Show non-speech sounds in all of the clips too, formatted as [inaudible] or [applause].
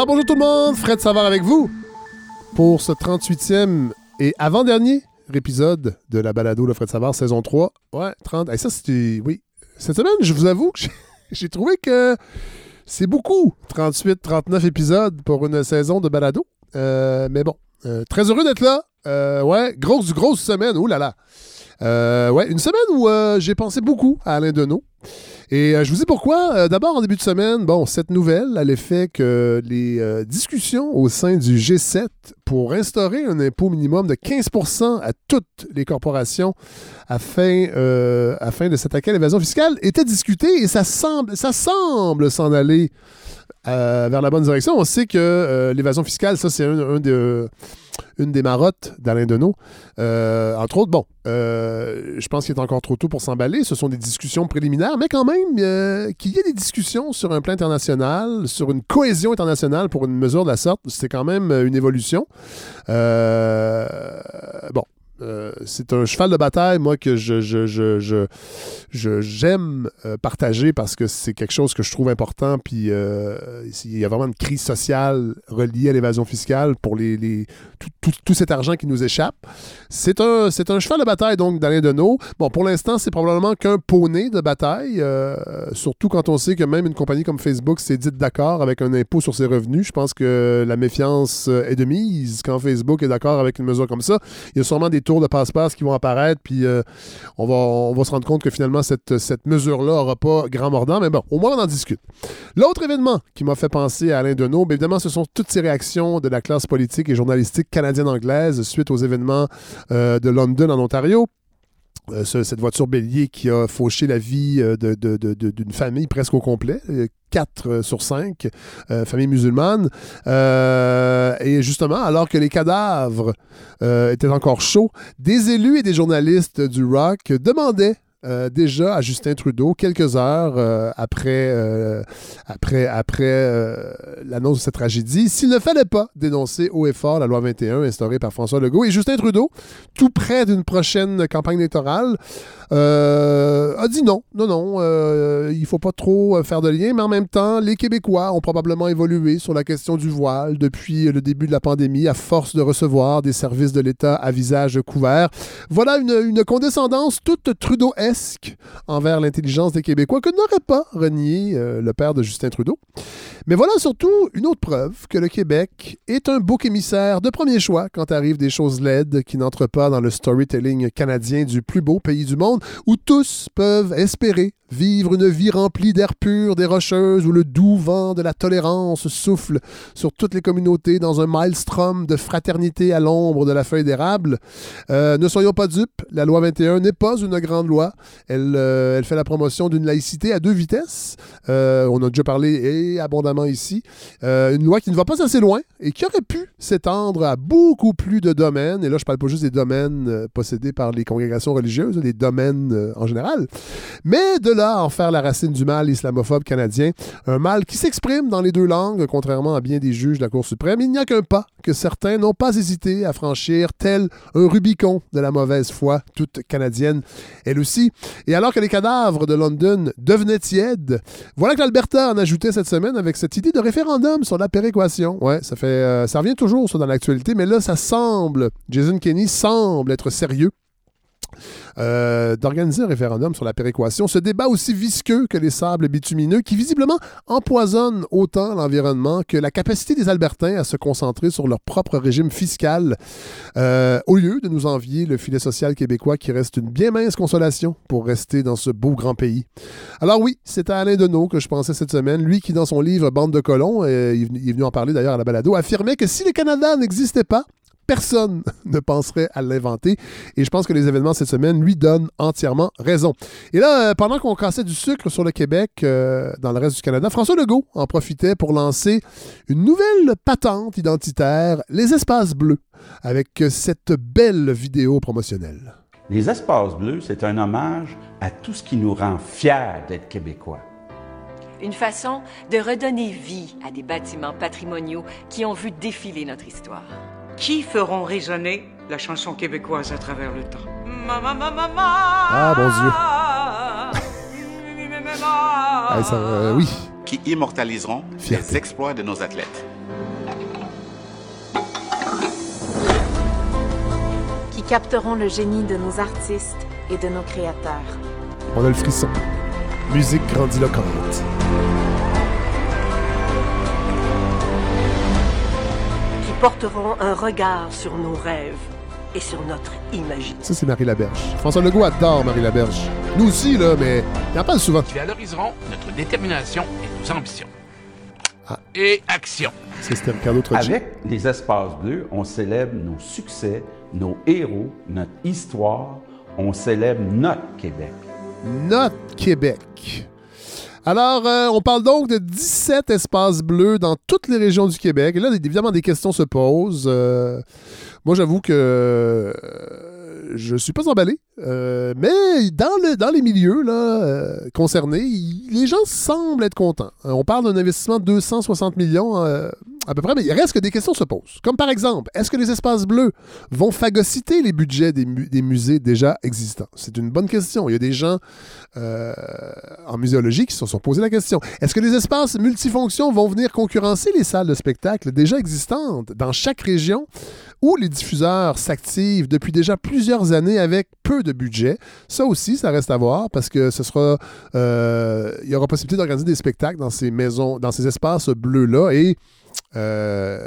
Alors bonjour tout le monde, Fred Savard avec vous pour ce 38e et avant-dernier épisode de la balado Le Fred Savard saison 3. Ouais, 30. Et ça c'était oui. Cette semaine, je vous avoue que j'ai [laughs] trouvé que c'est beaucoup 38 39 épisodes pour une saison de balado. Euh, mais bon, euh, très heureux d'être là. Euh, ouais, grosse grosse semaine. Ouh là là. ouais, une semaine où j'ai pensé beaucoup à Alain Deneau. Et euh, je vous dis pourquoi. Euh, d'abord, en début de semaine, bon, cette nouvelle a l'effet que les euh, discussions au sein du G7 pour instaurer un impôt minimum de 15 à toutes les corporations afin, afin de s'attaquer à l'évasion fiscale étaient discutées et ça semble, ça semble s'en aller vers la bonne direction. On sait que l'évasion fiscale, ça, c'est un, un de une des marottes d'Alain Deneau. Euh, entre autres, bon, euh, je pense qu'il est encore trop tôt pour s'emballer. Ce sont des discussions préliminaires, mais quand même, euh, qu'il y ait des discussions sur un plan international, sur une cohésion internationale pour une mesure de la sorte, c'est quand même une évolution. bon, euh, c'est un cheval de bataille, moi, que je, j'aime euh, partager parce que c'est quelque chose que je trouve important. Puis euh, il y a vraiment une crise sociale reliée à l'évasion fiscale pour les, tout, cet argent qui nous échappe. C'est un, c'est un cheval de bataille, donc, d'Alain Deneau. Bon, pour l'instant, c'est probablement qu'un poney de bataille, surtout quand on sait que même une compagnie comme Facebook s'est dite d'accord avec un impôt sur ses revenus. Je pense que la méfiance est de mise quand Facebook est d'accord avec une mesure comme ça. Il y a sûrement des de passe-passe qui vont apparaître, puis euh, on, va, on va se rendre compte que finalement, cette, cette mesure-là n'aura pas grand mordant, mais bon, au moins on en discute. L'autre événement qui m'a fait penser à Alain Deneau, bien évidemment, ce sont toutes ces réactions de la classe politique et journalistique canadienne-anglaise suite aux événements euh, de London en Ontario. Euh, cette voiture bélier qui a fauché la vie euh, d'une famille presque au complet. 4 euh, sur 5, famille musulmane. et justement, alors que les cadavres étaient encore chauds, des élus et des journalistes du rock demandaient euh, déjà à Justin Trudeau, quelques heures euh, après, euh, après, après l'annonce de cette tragédie, s'il ne fallait pas dénoncer haut et fort la loi 21 instaurée par François Legault. Et Justin Trudeau, tout près d'une prochaine campagne électorale, a dit non, non, non, il ne faut pas trop faire de lien, mais en même temps, les Québécois ont probablement évolué sur la question du voile depuis le début de la pandémie à force de recevoir des services de l'État à visage couvert. Voilà une, une condescendance toute Envers l'intelligence des Québécois que n'aurait pas renié euh, le père de Justin Trudeau. Mais voilà surtout une autre preuve que le Québec est un bouc émissaire de premier choix quand arrivent des choses laides qui n'entrent pas dans le storytelling canadien du plus beau pays du monde, où tous peuvent espérer vivre une vie remplie d'air pur des rocheuses où le doux vent de la tolérance souffle sur toutes les communautés dans un maelstrom de fraternité à l'ombre de la feuille d'érable. Euh, ne soyons pas dupes, la loi 21 n'est pas une grande loi. Elle, euh, elle fait la promotion d'une laïcité à deux vitesses. Euh, on a déjà parlé et abondamment ici. une loi qui ne va pas assez loin et qui aurait pu s'étendre à beaucoup plus de domaines. Et là, je parle pas juste des domaines possédés par les congrégations religieuses, des domaines en général, mais de en faire la racine du mal islamophobe canadien, un mal qui s'exprime dans les deux langues, contrairement à bien des juges de la Cour suprême. Il n'y a qu'un pas que certains n'ont pas hésité à franchir, tel un Rubicon de la mauvaise foi, toute canadienne, elle aussi. Et alors que les cadavres de London devenaient tièdes, voilà que l'Alberta en ajoutait cette semaine avec cette idée de référendum sur la péréquation. Ouais, ça fait, euh, ça revient toujours ça, dans l'actualité, mais là, ça semble, Jason Kenney semble être sérieux euh, d'organiser un référendum sur la péréquation. Ce débat aussi visqueux que les sables bitumineux qui visiblement empoisonnent autant l'environnement que la capacité des Albertains à se concentrer sur leur propre régime fiscal euh, au lieu de nous envier le filet social québécois qui reste une bien mince consolation pour rester dans ce beau grand pays. Alors oui, c'est à Alain Deneau que je pensais cette semaine, lui qui dans son livre Bande de colons, euh, il est venu en parler d'ailleurs à la balado, affirmait que si le Canada n'existait pas, personne [laughs] ne penserait à l'inventer. Et je pense que les événements cette semaine lui donnent entièrement raison. Et là, euh, pendant qu'on cassait du sucre sur le Québec, euh, dans le reste du Canada, François Legault en profitait pour lancer une nouvelle patente identitaire, les espaces bleus, avec cette belle vidéo promotionnelle. Les espaces bleus, c'est un hommage à tout ce qui nous rend fiers d'être québécois. Une façon de redonner vie à des bâtiments patrimoniaux qui ont vu défiler notre histoire qui feront résonner la chanson québécoise à travers le temps? Ah, bon Dieu. Eh, oui. Qui immortaliseront les exploits de nos athlètes. Qui capteront le génie de nos artistes et de nos créateurs. On a le frisson. Musique grandiloquente. Porteront un regard sur nos rêves et sur notre imagination. Ça, c'est Marie Laberge. François Legault adore Marie Laberge. Nous aussi, là, mais il en parle souvent. Qui valoriseront notre détermination et nos ambitions. Ah. Et action. C'est c'était Ricardo. Avec les espaces bleus, on célèbre nos succès, nos héros, notre histoire, on célèbre notre Québec. Notre Québec. Alors, euh, on parle donc de 17 espaces bleus dans toutes les régions du Québec. Là, évidemment, des questions se posent. Euh, moi, j'avoue que euh, je suis pas emballé. Mais dans, le, dans les milieux concernés, les gens semblent être contents. On parle d'un investissement de 260 millions à peu près, mais il reste que des questions se posent. Comme par exemple, est-ce que les espaces bleus vont phagocyter les budgets des, mu- des musées déjà existants? C'est une bonne question. Il y a des gens euh, en muséologie qui se sont posé la question. Est-ce que les espaces multifonctions vont venir concurrencer les salles de spectacle déjà existantes dans chaque région où les diffuseurs s'activent depuis déjà plusieurs années avec peu de budget? Ça aussi, ça reste à voir parce que ce sera, euh, il y aura possibilité d'organiser des spectacles dans ces maisons, dans ces espaces bleus-là et euh,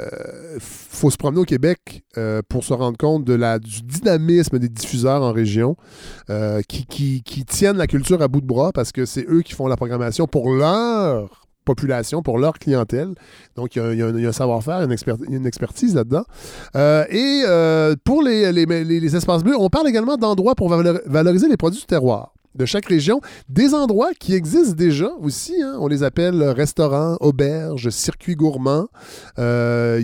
faut se promener au Québec euh, pour se rendre compte de la, du dynamisme des diffuseurs en région euh, qui, qui- qui tiennent la culture à bout de bras parce que c'est eux qui font la programmation pour leur population, pour leur clientèle. Donc, il y a, un- il y a un, savoir-faire, une, expert- une expertise là-dedans. Euh, et pour les, les- les- les espaces bleus, on parle également d'endroits pour valor- valoriser les produits du terroir de chaque région, des endroits qui existent déjà aussi. hein. On les appelle restaurants, auberges, circuits gourmands. Euh,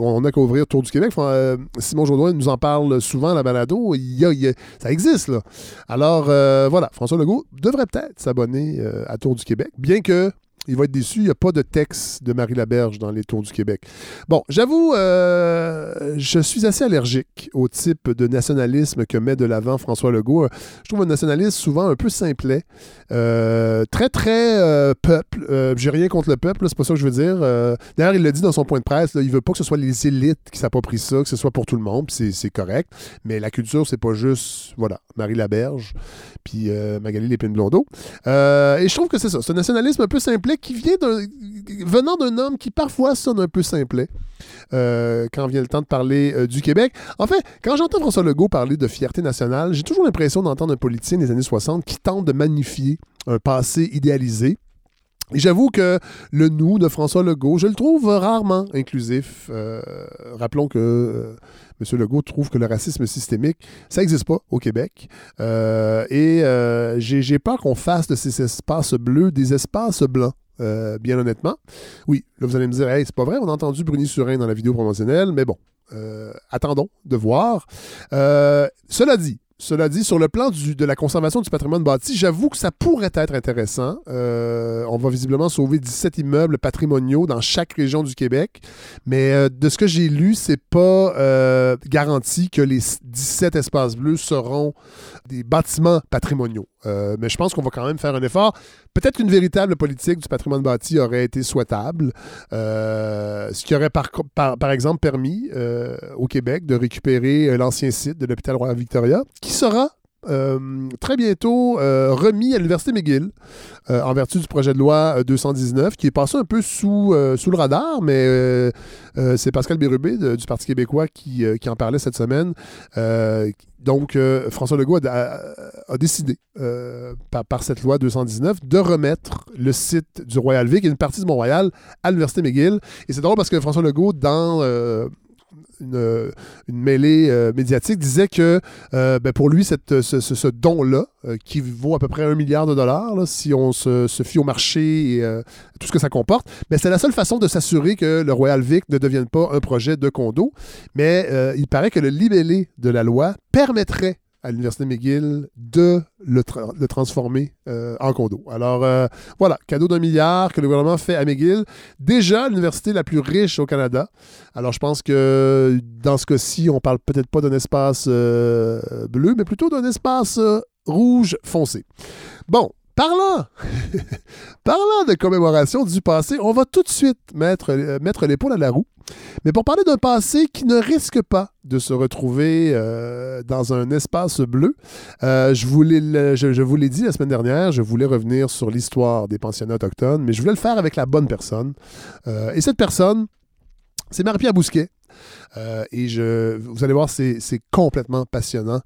on a qu'à ouvrir Tour du Québec. Euh, Simon Jaudoin nous en parle souvent à la balado. Il ça existe, là. Alors, euh, voilà, François Legault devrait peut-être s'abonner à Tour du Québec, bien que il va être déçu, il n'y a pas de texte de Marie Laberge dans les Tours du Québec. Bon, j'avoue, euh, je suis assez allergique au type de nationalisme que met de l'avant François Legault. Je trouve un nationalisme souvent un peu simplet, euh, très, très euh, peuple. Euh, J'ai rien contre le peuple, c'est pas ça que je veux dire. D'ailleurs, il l'a dit dans son point de presse, là, il veut pas que ce soit les élites qui s'approprient ça, que ce soit pour tout le monde, c'est correct. Mais la culture, c'est pas juste, voilà, Marie Laberge, puis Magali Lépine-Blondeau. Et je trouve que c'est ça, c'est nationalisme un peu simplet qui vient d'un, venant d'un homme qui parfois sonne un peu simplet euh, quand vient le temps de parler euh, du Québec. En fait, quand j'entends François Legault parler de fierté nationale, j'ai toujours l'impression d'entendre un politicien des années 60 qui tente de magnifier un passé idéalisé. Et j'avoue que le nous de François Legault, je le trouve rarement inclusif. Euh, rappelons que euh, M. Legault trouve que le racisme systémique, ça n'existe pas au Québec. Et j'ai peur qu'on fasse de ces espaces bleus des espaces blancs. Euh, bien honnêtement. Oui, là vous allez me dire, hey, c'est pas vrai, on a entendu Bruni Surin dans la vidéo promotionnelle, mais bon, euh, attendons de voir. Euh, cela dit, cela dit, sur le plan de la conservation du patrimoine bâti, j'avoue que ça pourrait être intéressant. On va visiblement sauver 17 immeubles patrimoniaux dans chaque région du Québec. Mais de ce que j'ai lu, c'est pas garanti que les 17 espaces bleus seront des bâtiments patrimoniaux. Euh, mais je pense qu'on va quand même faire un effort. Peut-être qu'une véritable politique du patrimoine bâti aurait été souhaitable, euh, ce qui aurait par, exemple permis euh, au Québec de récupérer l'ancien site de l'hôpital Royal Victoria, qui sera euh, très bientôt euh, remis à l'Université McGill euh, en vertu du projet de loi euh, 219 qui est passé un peu sous, le radar, mais c'est Pascal Bérubé du Parti québécois qui, en parlait cette semaine. Donc, François Legault a, décidé, par, par cette loi 219, de remettre le site du Royal Vic et une partie de Mont-Royal à l'Université McGill. Et c'est drôle parce que François Legault, dans une, une mêlée euh, médiatique, disait que euh, ben, pour lui, cette, ce, don-là, euh, qui vaut à peu près un milliard de dollars, si on se, fie au marché et euh, tout ce que ça comporte, mais c'est la seule façon de s'assurer que le Royal Vic ne devienne pas un projet de condo. Mais euh, il paraît que le libellé de la loi permettrait à l'Université McGill de le, tra- le transformer euh, en condo. Alors euh, voilà, cadeau d'un milliard que le gouvernement fait à McGill. Déjà l'université la plus riche au Canada. Alors je pense que dans ce cas-ci, on parle peut-être pas d'un espace euh, bleu, mais plutôt d'un espace rouge foncé. Bon, [laughs] parlant, de commémoration du passé, on va tout de suite mettre l'épaule à la roue Mais pour parler d'un passé qui ne risque pas de se retrouver euh, dans un espace bleu, euh, je, vous l'ai dit la semaine dernière, je voulais revenir sur l'histoire des pensionnats autochtones, mais je voulais le faire avec la bonne personne. Euh, et cette personne, c'est Marie-Pierre Bousquet. Euh, et je, vous allez voir, c'est complètement passionnant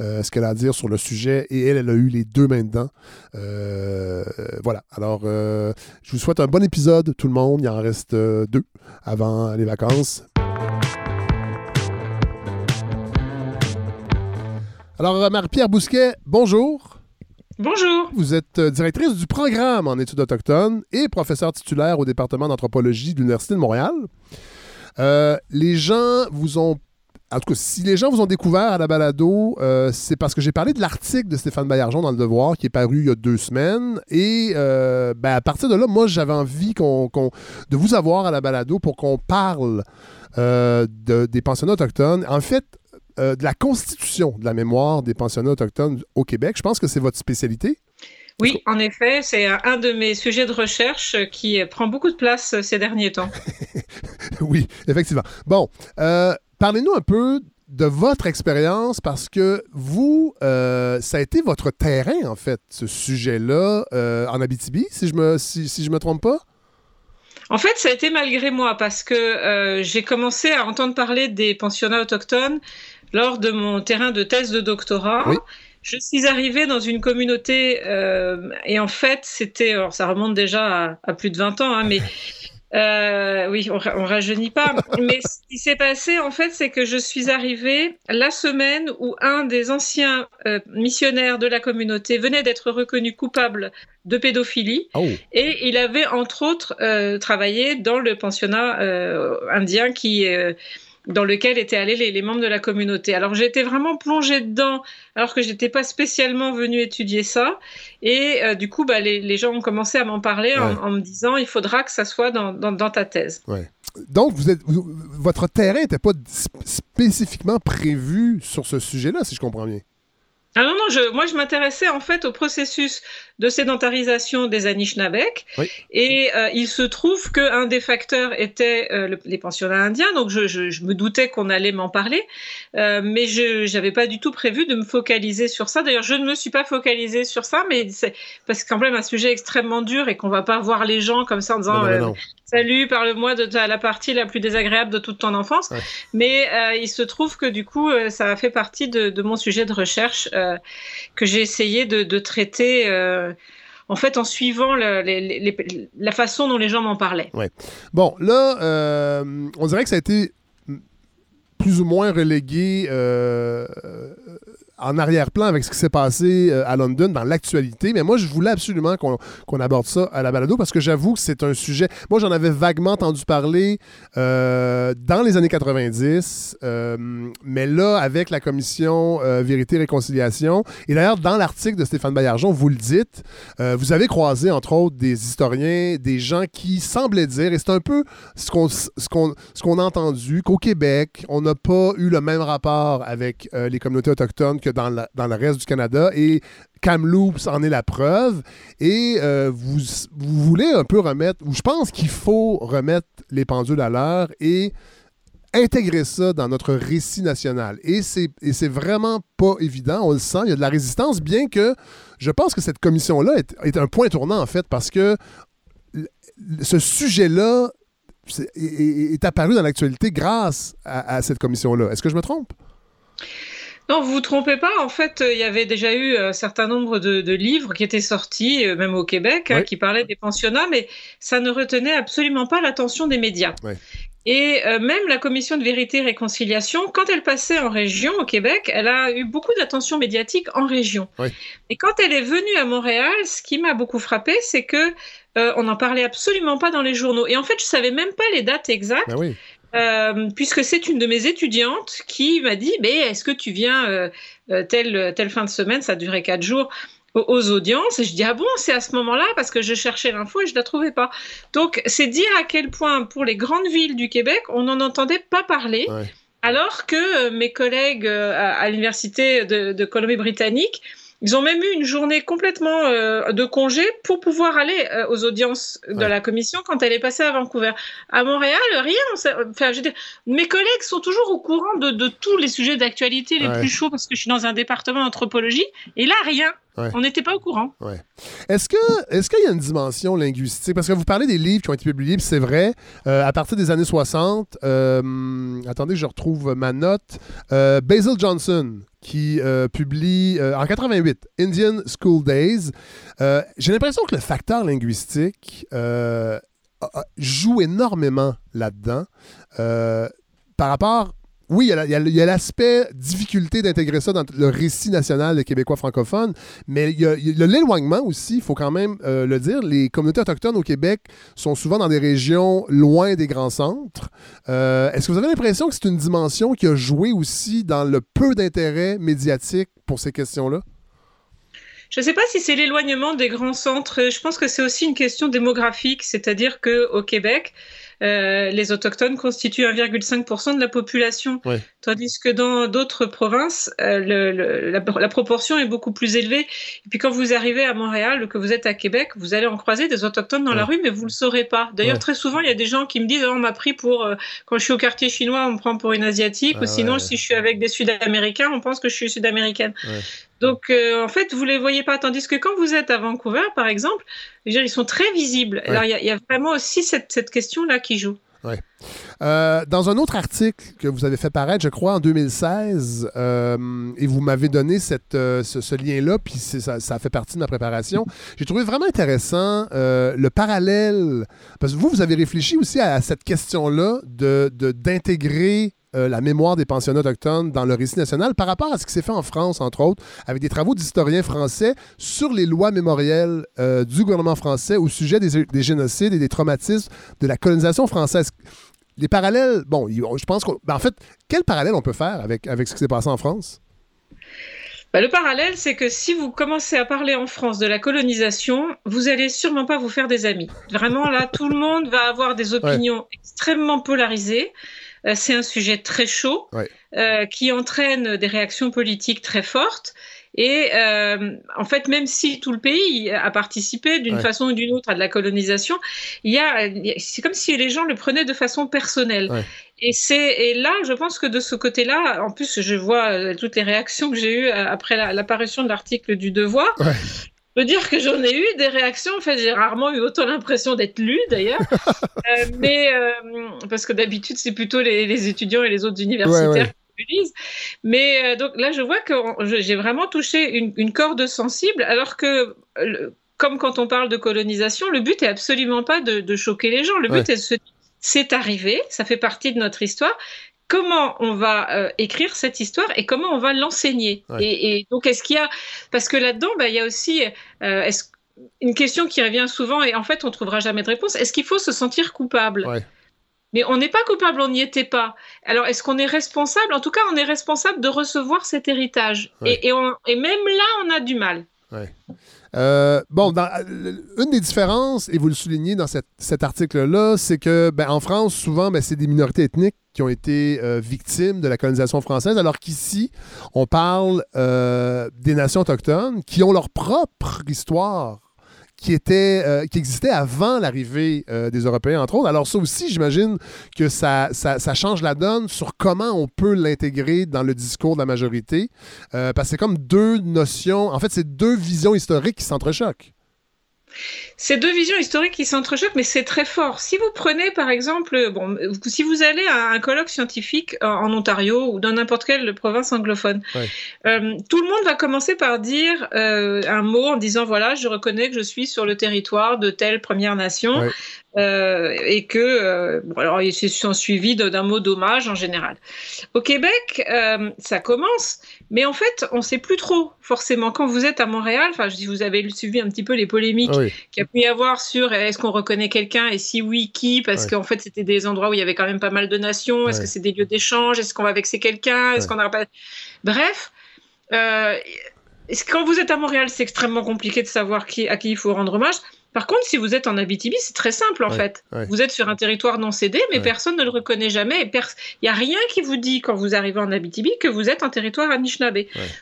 euh, ce qu'elle a à dire sur le sujet. Et elle, elle a eu les deux mains dedans. Euh, voilà. Alors, je vous souhaite un bon épisode, tout le monde. Il en reste deux avant les vacances. Alors, Marie-Pierre Bousquet, bonjour. Bonjour. Vous êtes directrice du programme en études autochtones et professeur titulaire au département d'anthropologie de l'Université de Montréal. Euh, les gens vous ont. En tout cas, si les gens vous ont découvert à la balado, euh, c'est parce que j'ai parlé de l'article de Stéphane Baillargeon dans Le Devoir qui est paru il y a deux semaines. Et euh, ben, à partir de là, moi, j'avais envie qu'on- de vous avoir à la balado pour qu'on parle de- des pensionnats autochtones. En fait, de la constitution de la mémoire des pensionnats autochtones au Québec. Je pense que c'est votre spécialité. Oui, en effet, c'est un de mes sujets de recherche qui prend beaucoup de place ces derniers temps. [laughs] oui, effectivement. Bon, euh, parlez-nous un peu de votre expérience parce que vous, euh, ça a été votre terrain, en fait, ce sujet-là, euh, en Abitibi, si je me, si, si je me trompe pas? En fait, ça a été malgré moi parce que euh, j'ai commencé à entendre parler des pensionnats autochtones lors de mon terrain de thèse de doctorat. Oui. Je suis arrivée dans une communauté euh, et en fait, c'était, alors ça remonte déjà à, à plus de 20 ans, hein, mais [laughs] euh, oui, on, on rajeunit pas. mais ce qui s'est passé, en fait, c'est que je suis arrivée la semaine où un des anciens euh, missionnaires de la communauté venait d'être reconnu coupable de pédophilie. Oh, Et il avait entre autres euh, travaillé dans le pensionnat indien qui, dans lequel étaient allés les, les membres de la communauté. Alors été vraiment plongée dedans alors que j'étais pas spécialement venue étudier ça. Et euh, du coup, bah, les, les gens ont commencé à m'en parler en, Ouais. en me disant il faudra que ça soit dans, dans, dans ta thèse. Donc, vous êtes, vous- votre terrain n'était pas sp- spécifiquement prévu sur ce sujet-là, si je comprends bien? Ah non, non, je, moi je m'intéressais en fait au processus de sédentarisation des Anishinabek. Oui. Et euh, il se trouve qu'un des facteurs était euh, le- les pensionnats indiens, donc je, je- je me doutais qu'on allait m'en parler, euh, mais je n'avais pas du tout prévu de me focaliser sur ça. D'ailleurs, je ne me suis pas focalisée sur ça, mais c'est parce que quand même un sujet extrêmement dur et qu'on va pas voir les gens comme ça en disant Non, non. Salut, parle-moi de ta- la partie la plus désagréable de toute ton enfance. Ouais. Mais euh, il se trouve que du coup, euh, ça a fait partie de, de mon sujet de recherche euh, que j'ai essayé de, de traiter. euh, en fait, en suivant le- les- les- les- la façon dont les gens m'en parlaient. Bon, là, on dirait que ça a été plus ou moins relégué euh, en arrière-plan avec ce qui s'est passé euh, à London dans l'actualité. Mais moi, je voulais absolument qu'on qu'on aborde ça à la balado parce que j'avoue que c'est un sujet. Moi, j'en avais vaguement entendu parler euh, dans les années 90, euh, mais là, avec la commission euh, Vérité-Réconciliation, et d'ailleurs, dans l'article de Stéphane Baillargeon, vous le dites, vous avez croisé, entre autres, des historiens, des gens qui semblaient dire, et c'est un peu ce qu'on ce qu'on a entendu, qu'au Québec, on n'a pas eu le même rapport avec les communautés autochtones que dans, dans le reste du Canada. Et Kamloops en est la preuve. Et euh, vous, vous voulez un peu remettre, ou je pense qu'il faut remettre les pendules à l'heure et intégrer ça dans notre récit national. Et c'est vraiment pas évident, on le sent, il y a de la résistance, bien que je pense que cette commission-là est, un point tournant, en fait, parce que ce sujet-là est, apparu dans l'actualité grâce à cette commission-là. Est-ce que je me trompe? Non, vous vous trompez pas. En fait, euh, il y avait déjà eu un certain nombre de, de livres qui étaient sortis, euh, même au Québec, hein, qui parlaient des pensionnats, mais ça ne retenait absolument pas l'attention des médias. Ouais. Et euh, même la commission de vérité et réconciliation, quand elle passait en région au Québec, elle a eu beaucoup d'attention médiatique en région. Et quand elle est venue à Montréal, ce qui m'a beaucoup frappé, c'est que euh, on n'en parlait absolument pas dans les journaux. Et en fait, je savais même pas les dates exactes. Ben oui. Euh, puisque c'est une de mes étudiantes qui m'a dit, mais est-ce que tu viens euh, euh, telle, telle fin de semaine, ça durait quatre jours, aux, aux audiences? Et je dis, ah bon, c'est à ce moment-là, parce que je cherchais l'info et je la trouvais pas. Donc, c'est dire à quel point, pour les grandes villes du Québec, on n'en entendait pas parler, Ouais. alors que mes collègues à, à l'université de, de Colombie-Britannique Ils ont même eu une journée complètement euh, de congé pour pouvoir aller euh, aux audiences de Ouais. la commission quand elle est passée à Vancouver. À Montréal, rien. on sait- Enfin, je veux dire, mes collègues sont toujours au courant de, de tous les sujets d'actualité les Ouais. plus chauds parce que je suis dans un département d'anthropologie. Et là, rien. Ouais. On n'était pas au courant. Est-ce que est-ce qu'il y a une dimension linguistique? Parce que vous parlez des livres qui ont été publiés c'est vrai euh, à partir des années 60 euh, attendez je retrouve ma note euh, Basil Johnson qui publie en 88 Indian School Days j'ai l'impression que le facteur linguistique joue énormément là-dedans par rapport oui, il y a l'aspect difficulté d'intégrer ça dans le récit national des Québécois francophones, mais il y a, l'éloignement aussi, il faut quand même euh, le dire. Les communautés autochtones au Québec sont souvent dans des régions loin des grands centres. Euh, Est-ce que vous avez l'impression que c'est une dimension qui a joué aussi dans le peu d'intérêt médiatique pour ces questions-là? Je ne sais pas si c'est l'éloignement des grands centres. Je pense que c'est aussi une question démographique, c'est-à-dire que au Québec, euh, les autochtones constituent 1,5% de la population, Ouais. tandis que dans d'autres provinces, euh, le- le- la, la proportion est beaucoup plus élevée. Et puis quand vous arrivez à Montréal ou que vous êtes à Québec, vous allez en croiser des autochtones dans la rue, mais vous le saurez pas. D'ailleurs, Ouais. très souvent, il y a des gens qui me disent, oh, on m'a pris pour euh, quand je suis au quartier chinois, on me prend pour une asiatique, Ah ou sinon, ouais. si je suis avec des Sud-Américains, on pense que je suis sud-américaine. Ouais. Donc, euh, en fait, vous les voyez pas. Tandis que quand vous êtes à Vancouver, par exemple, dire, ils sont très visibles. Ouais. Alors, il y, a- il y a vraiment aussi cette, cette question-là qui joue. Euh, dans un autre article que vous avez fait paraître, je crois, en 2016, euh, et vous m'avez donné cette, euh, ce, ce lien-là, puis ça, ça fait partie de ma préparation, j'ai trouvé vraiment intéressant le parallèle, parce que vous, vous avez réfléchi aussi à, cette question-là de- de- d'intégrer euh, la mémoire des pensionnats autochtones dans le récit national par rapport à ce qui s'est fait en France, entre autres, avec des travaux d'historiens français sur les lois mémorielles euh, du gouvernement français au sujet des, des génocides et des traumatismes de la colonisation française les parallèles, bon, je pense qu'en en fait, quel parallèle on peut faire avec, avec ce qui s'est passé en France? Bah, le parallèle, c'est que si vous commencez à parler en France de la colonisation, vous allez sûrement pas vous faire des amis. Vraiment, là, tout le monde va avoir des opinions extrêmement polarisées. Euh, c'est un sujet très chaud Ouais. euh, qui entraîne des réactions politiques très fortes. Et euh, en fait, même si tout le pays a participé d'une Ouais. façon ou d'une autre à de la colonisation, il y a, c'est comme si les gens le prenaient de façon personnelle. Ouais. Et c'est et là, je pense que de ce côté-là, en plus, je vois toutes les réactions que j'ai eues après la- l'apparition de l'article du Devoir. Ouais. Peux dire que j'en ai eu des réactions. En fait, j'ai rarement eu autant l'impression d'être lue, d'ailleurs. [laughs] Euh, mais euh, parce que d'habitude, c'est plutôt les, les étudiants et les autres universitaires Ouais, ouais. qui lisent. Mais euh, donc là, je vois que j'ai vraiment touché une, une corde sensible, alors que le- comme quand on parle de colonisation, le but est absolument pas de, de choquer les gens. Le but Ouais. est de se dire, c'est arrivé, ça fait partie de notre histoire. Comment on va euh, écrire cette histoire et comment on va l'enseigner Ouais. et, et donc, est-ce qu'il y a. Parce que là-dedans, bah, il y a aussi euh, est-ce- une question qui revient souvent et en fait, on ne trouvera jamais de réponse. Est-ce qu'il faut se sentir coupable? Ouais. Mais on n'est pas coupable, on n'y était pas. Alors, est-ce qu'on est responsable? En tout cas, on est responsable de recevoir cet héritage. Ouais. Et, et on- et même là, on a du mal. Euh, bon, dans- euh, une des différences, et vous le soulignez dans cet article-là, c'est que ben, en France, souvent, ben, c'est des minorités ethniques qui ont été euh, victimes de la colonisation française, alors qu'ici, on parle euh, des nations autochtones qui ont leur propre histoire euh, qui existait avant l'arrivée euh, des Européens, entre autres. Alors ça aussi, j'imagine que ça change la donne sur comment on peut l'intégrer dans le discours de la majorité, euh, parce que c'est comme deux notions, en fait, c'est deux visions historiques qui s'entrechoquent. Ces deux visions historiques qui s'entrechoquent, mais c'est très fort. Si vous prenez, par exemple, bon, si vous allez à un colloque scientifique en, Ontario ou dans n'importe quelle province anglophone, Ouais. euh, tout le monde va commencer par dire euh, un mot en disant voilà, je reconnais que je suis sur le territoire de telle Première Nation. Ouais. Euh, et que, euh, bon, alors, ils se sont suivis de- d'un mot d'hommage en général. Au Québec, euh, ça commence, mais en fait, on ne sait plus trop forcément. Quand vous êtes à Montréal, enfin, si vous avez suivi un petit peu les polémiques oui. qu'il y a pu y avoir sur euh, est-ce qu'on reconnaît quelqu'un et si oui, qui? Parce qu'en fait, c'était des endroits où il y avait quand même pas mal de nations. Est-ce que c'est des lieux d'échange? Est-ce qu'on va vexer quelqu'un? Est-ce qu'on n'aura pas. Bref. euh, quand vous êtes à Montréal, c'est extrêmement compliqué de savoir qui, à qui il faut rendre hommage. Par contre, si vous êtes en Abitibi, c'est très simple en Ouais, fait. ouais. Vous êtes sur un territoire non cédé, mais Ouais. personne ne le reconnaît jamais. Il n'y a rien qui vous dit quand vous arrivez en Abitibi que vous êtes un territoire Anishinaabe.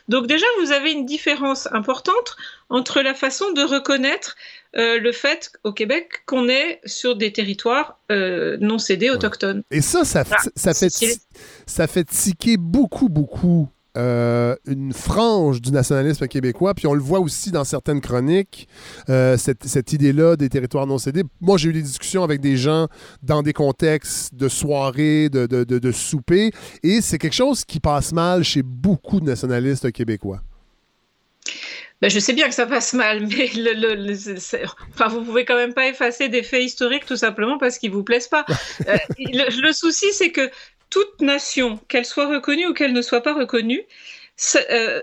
Donc déjà, vous avez une différence importante entre la façon de reconnaître euh, le fait au Québec qu'on est sur des territoires euh, non cédés autochtones. Et ça, ça, Ah, ça, fait, ça fait tiquer beaucoup, beaucoup euh, une frange du nationalisme québécois. Puis on le voit aussi dans certaines chroniques, euh, cette, cette idée-là des territoires non cédés. Moi, j'ai eu des discussions avec des gens dans des contextes de soirées, de, de, de, de souper, et c'est quelque chose qui passe mal chez beaucoup de nationalistes québécois. Ben, je sais bien que ça passe mal, [laughs] mais le, le- enfin, vous pouvez quand même pas effacer des faits historiques tout simplement parce qu'ils vous plaisent pas. [laughs] Euh, le, le souci, c'est que toute nation, qu'elle soit reconnue ou qu'elle ne soit pas reconnue, euh,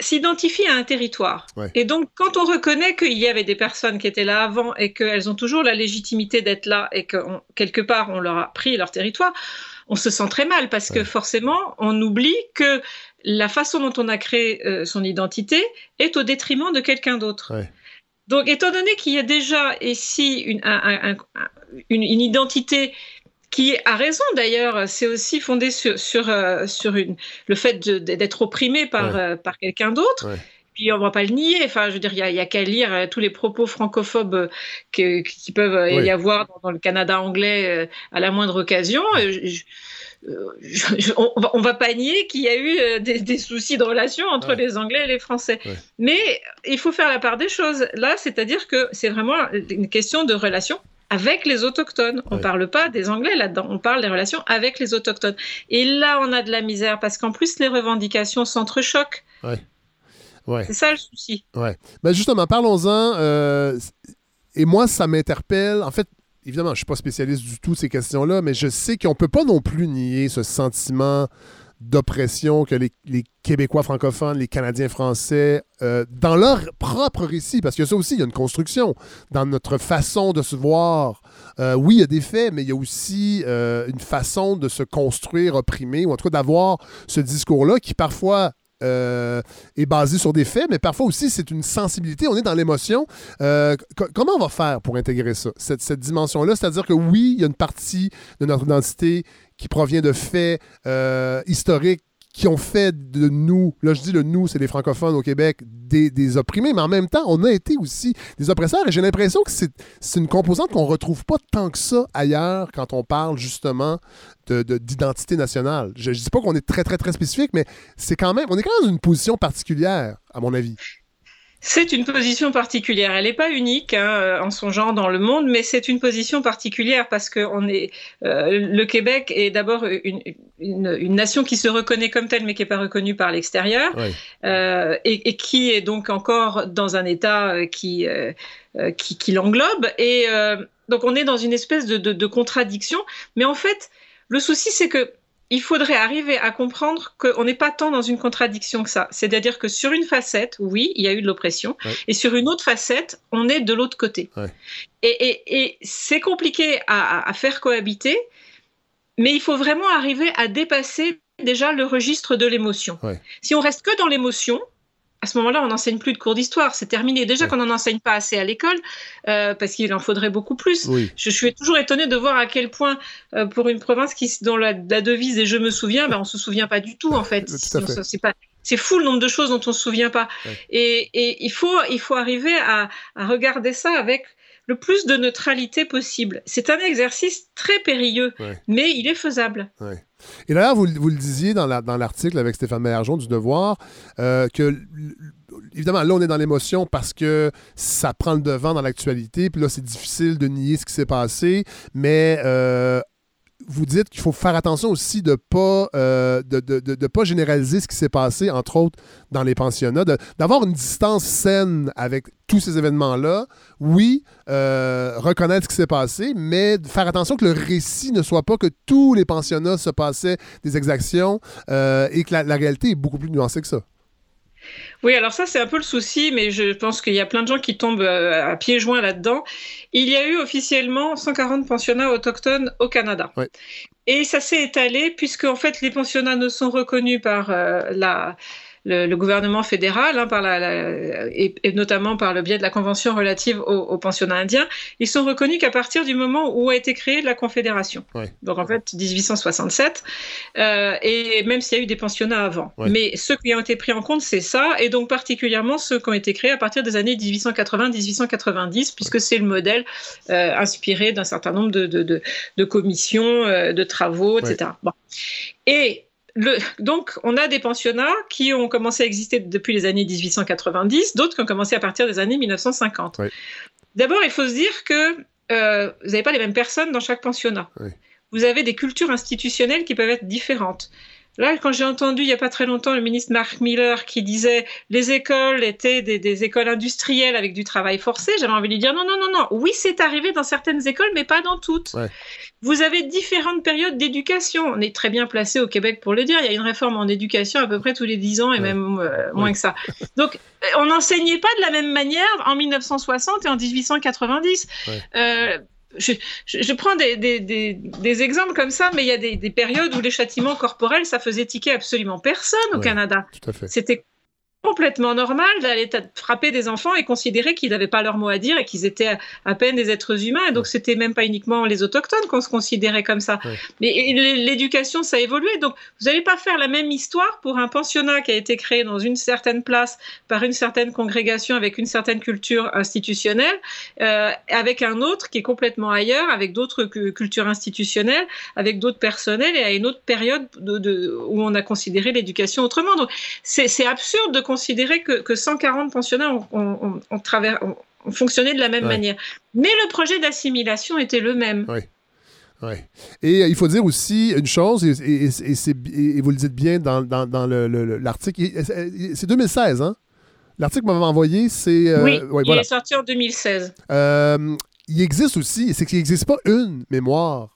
s'identifie à un territoire. Ouais. Et donc, quand on reconnaît qu'il y avait des personnes qui étaient là avant et qu'elles ont toujours la légitimité d'être là et que on- quelque part on leur a pris leur territoire, on se sent très mal parce que forcément, on oublie que la façon dont on a créé euh, son identité est au détriment de quelqu'un d'autre. Ouais. Donc, étant donné qu'il y a déjà ici une, un- un- un- une, une identité qui a raison d'ailleurs, c'est aussi fondé sur, sur, euh, sur une, le fait d'être opprimé par, Ouais. euh, par quelqu'un d'autre. Ouais. Puis on ne va pas le nier. Enfin, je veux dire, il y a, qu'à lire euh, tous les propos francophobes que- qui peuvent Oui. y avoir dans, dans le Canada anglais à la moindre occasion. Je- je- je- je- on, on va pas nier qu'il y a eu des, des soucis de relation entre Ouais. les Anglais et les Français. Ouais. Mais il faut faire la part des choses. Là, c'est-à-dire que c'est vraiment une question de relation avec les autochtones. On Ouais. parle pas des Anglais là-dedans, on parle des relations avec les autochtones. Et là, on a de la misère parce qu'en plus, les revendications s'entrechoquent. Ouais. C'est ça le souci. Ouais. Ben justement, parlons-en. euh, et moi, ça m'interpelle. En fait, évidemment, je ne suis pas spécialiste du tout de ces questions-là, mais je sais qu'on ne peut pas non plus nier ce sentiment d'oppression que les, Québécois francophones, les Canadiens français, euh, dans leur propre récit, parce que ça aussi, il y a une construction dans notre façon de se voir. Euh, oui, il y a des faits, mais il y a aussi euh, une façon de se construire opprimé, ou en tout cas d'avoir ce discours-là qui parfois euh, est basé sur des faits, mais parfois aussi c'est une sensibilité, on est dans l'émotion. Euh, co- comment on va faire pour intégrer ça, cette, cette dimension-là? C'est-à-dire que oui, il y a une partie de notre identité qui provient de faits euh, historiques qui ont fait de nous, là je dis le nous, c'est les francophones au Québec, des, opprimés, mais en même temps, on a été aussi des oppresseurs et j'ai l'impression que c'est une composante qu'on retrouve pas tant que ça ailleurs quand on parle justement de- de- d'identité nationale. Je, je dis pas qu'on est très, très, très spécifique, mais c'est quand même, on est quand même dans une position particulière, à mon avis. C'est une position particulière. Elle n'est pas unique hein, en son genre dans le monde, mais c'est une position particulière parce que on est, euh, le Québec est d'abord une, une, une nation qui se reconnaît comme telle, mais qui n'est pas reconnue par l'extérieur, euh, et, et qui est donc encore dans un état euh, qui, euh, euh, qui, qui l'englobe. Et euh, donc on est dans une espèce de, de, de contradiction. Mais en fait, le souci, c'est que il faudrait arriver à comprendre qu'on n'est pas tant dans une contradiction que ça. C'est-à-dire que sur une facette, oui, il y a eu de l'oppression, Ouais. et sur une autre facette, on est de l'autre côté. Ouais. Et, et- et c'est compliqué à, faire cohabiter, mais il faut vraiment arriver à dépasser déjà le registre de l'émotion. Ouais. Si on reste que dans l'émotion, à ce moment-là, on n'enseigne plus de cours d'histoire, c'est terminé. Déjà Ouais. qu'on n'en enseigne pas assez à l'école, euh, parce qu'il en faudrait beaucoup plus. Oui. Je, je suis toujours étonnée de voir à quel point, euh, pour une province qui, dont la, la devise est je me souviens, ben, on se souvient pas du tout en fait. C'est pas, c'est fou le nombre de choses dont on se souvient pas. Ouais. Et, et il faut, il faut arriver à, à regarder ça avec le plus de neutralité possible. C'est un exercice très périlleux, Ouais. mais il est faisable. Et d'ailleurs, vous, vous le disiez dans la- dans l'article avec Stéphane Mélargeon du Devoir, euh, que évidemment, là, on est dans l'émotion parce que ça prend le devant dans l'actualité, puis là, c'est difficile de nier ce qui s'est passé, mais euh, vous dites qu'il faut faire attention aussi de pas euh, pas généraliser ce qui s'est passé, entre autres dans les pensionnats, d'avoir une distance saine avec tous ces événements-là. Oui, euh, reconnaître ce qui s'est passé, mais faire attention que le récit ne soit pas que tous les pensionnats se passaient des exactions euh, et que la réalité est beaucoup plus nuancée que ça. Oui, alors ça, c'est un peu le souci, mais je pense qu'il y a plein de gens qui tombent euh, à pieds joints là-dedans. Il y a eu officiellement 140 pensionnats autochtones au Canada. Ouais. Et ça s'est étalé puisque, en fait, les pensionnats ne sont reconnus par euh, la, le, gouvernement fédéral, hein, par la, et, notamment par le biais de la convention relative aux, pensionnats indiens, ils sont reconnus qu'à partir du moment où a été créée la Confédération. Donc en fait 1867, euh, et même s'il y a eu des pensionnats avant. Mais ceux qui ont été pris en compte, c'est ça, et donc particulièrement ceux qui ont été créés à partir des années 1880-1890, puisque c'est le modèle euh, inspiré d'un certain nombre de, de, de, commissions, euh, de travaux, etc. Bon. Et le, donc, on a des pensionnats qui ont commencé à exister depuis les années 1890, d'autres qui ont commencé à partir des années 1950. D'abord, il faut se dire que euh, vous n'avez pas les mêmes personnes dans chaque pensionnat. Vous avez des cultures institutionnelles qui peuvent être différentes. Là, quand j'ai entendu il n'y a pas très longtemps le ministre Mark Miller qui disait les écoles étaient des, écoles industrielles avec du travail forcé, j'avais envie de lui dire non, non, non, non. Oui, c'est arrivé dans certaines écoles, mais pas dans toutes. Vous avez différentes périodes d'éducation. On est très bien placé au Québec pour le dire. Il y a une réforme en éducation à peu près tous les 10 ans et même euh, moins que ça. Donc, euh, on n'enseignait pas de la même manière en 1960 et en 1890 je, prends des, exemples comme ça, mais il y a des, périodes où les châtiments corporels, ça faisait tiquer absolument personne au Canada. C'était complètement normal d'aller frapper des enfants et considérer qu'ils n'avaient pas leur mot à dire et qu'ils étaient à peine des êtres humains. Et donc, c'était même pas uniquement les autochtones qu'on se considérait comme ça. Mais l'éducation, ça a évolué. Donc, vous n'allez pas faire la même histoire pour un pensionnat qui a été créé dans une certaine place par une certaine congrégation avec une certaine culture institutionnelle, euh, avec un autre qui est complètement ailleurs, avec d'autres cultures institutionnelles, avec d'autres personnels et à une autre période de, où on a considéré l'éducation autrement. Donc, c'est absurde de considérer que, 140 pensionnats ont, fonctionné de la même manière. Mais le projet d'assimilation était le même. Oui. Oui. Et euh, il faut dire aussi une chose, et, vous le dites bien dans, l'article, c'est 2016, hein? L'article que m'avait envoyé, c'est... Euh, oui, il est sorti en 2016. Euh, il existe aussi, c'est qu'il n'existe pas une mémoire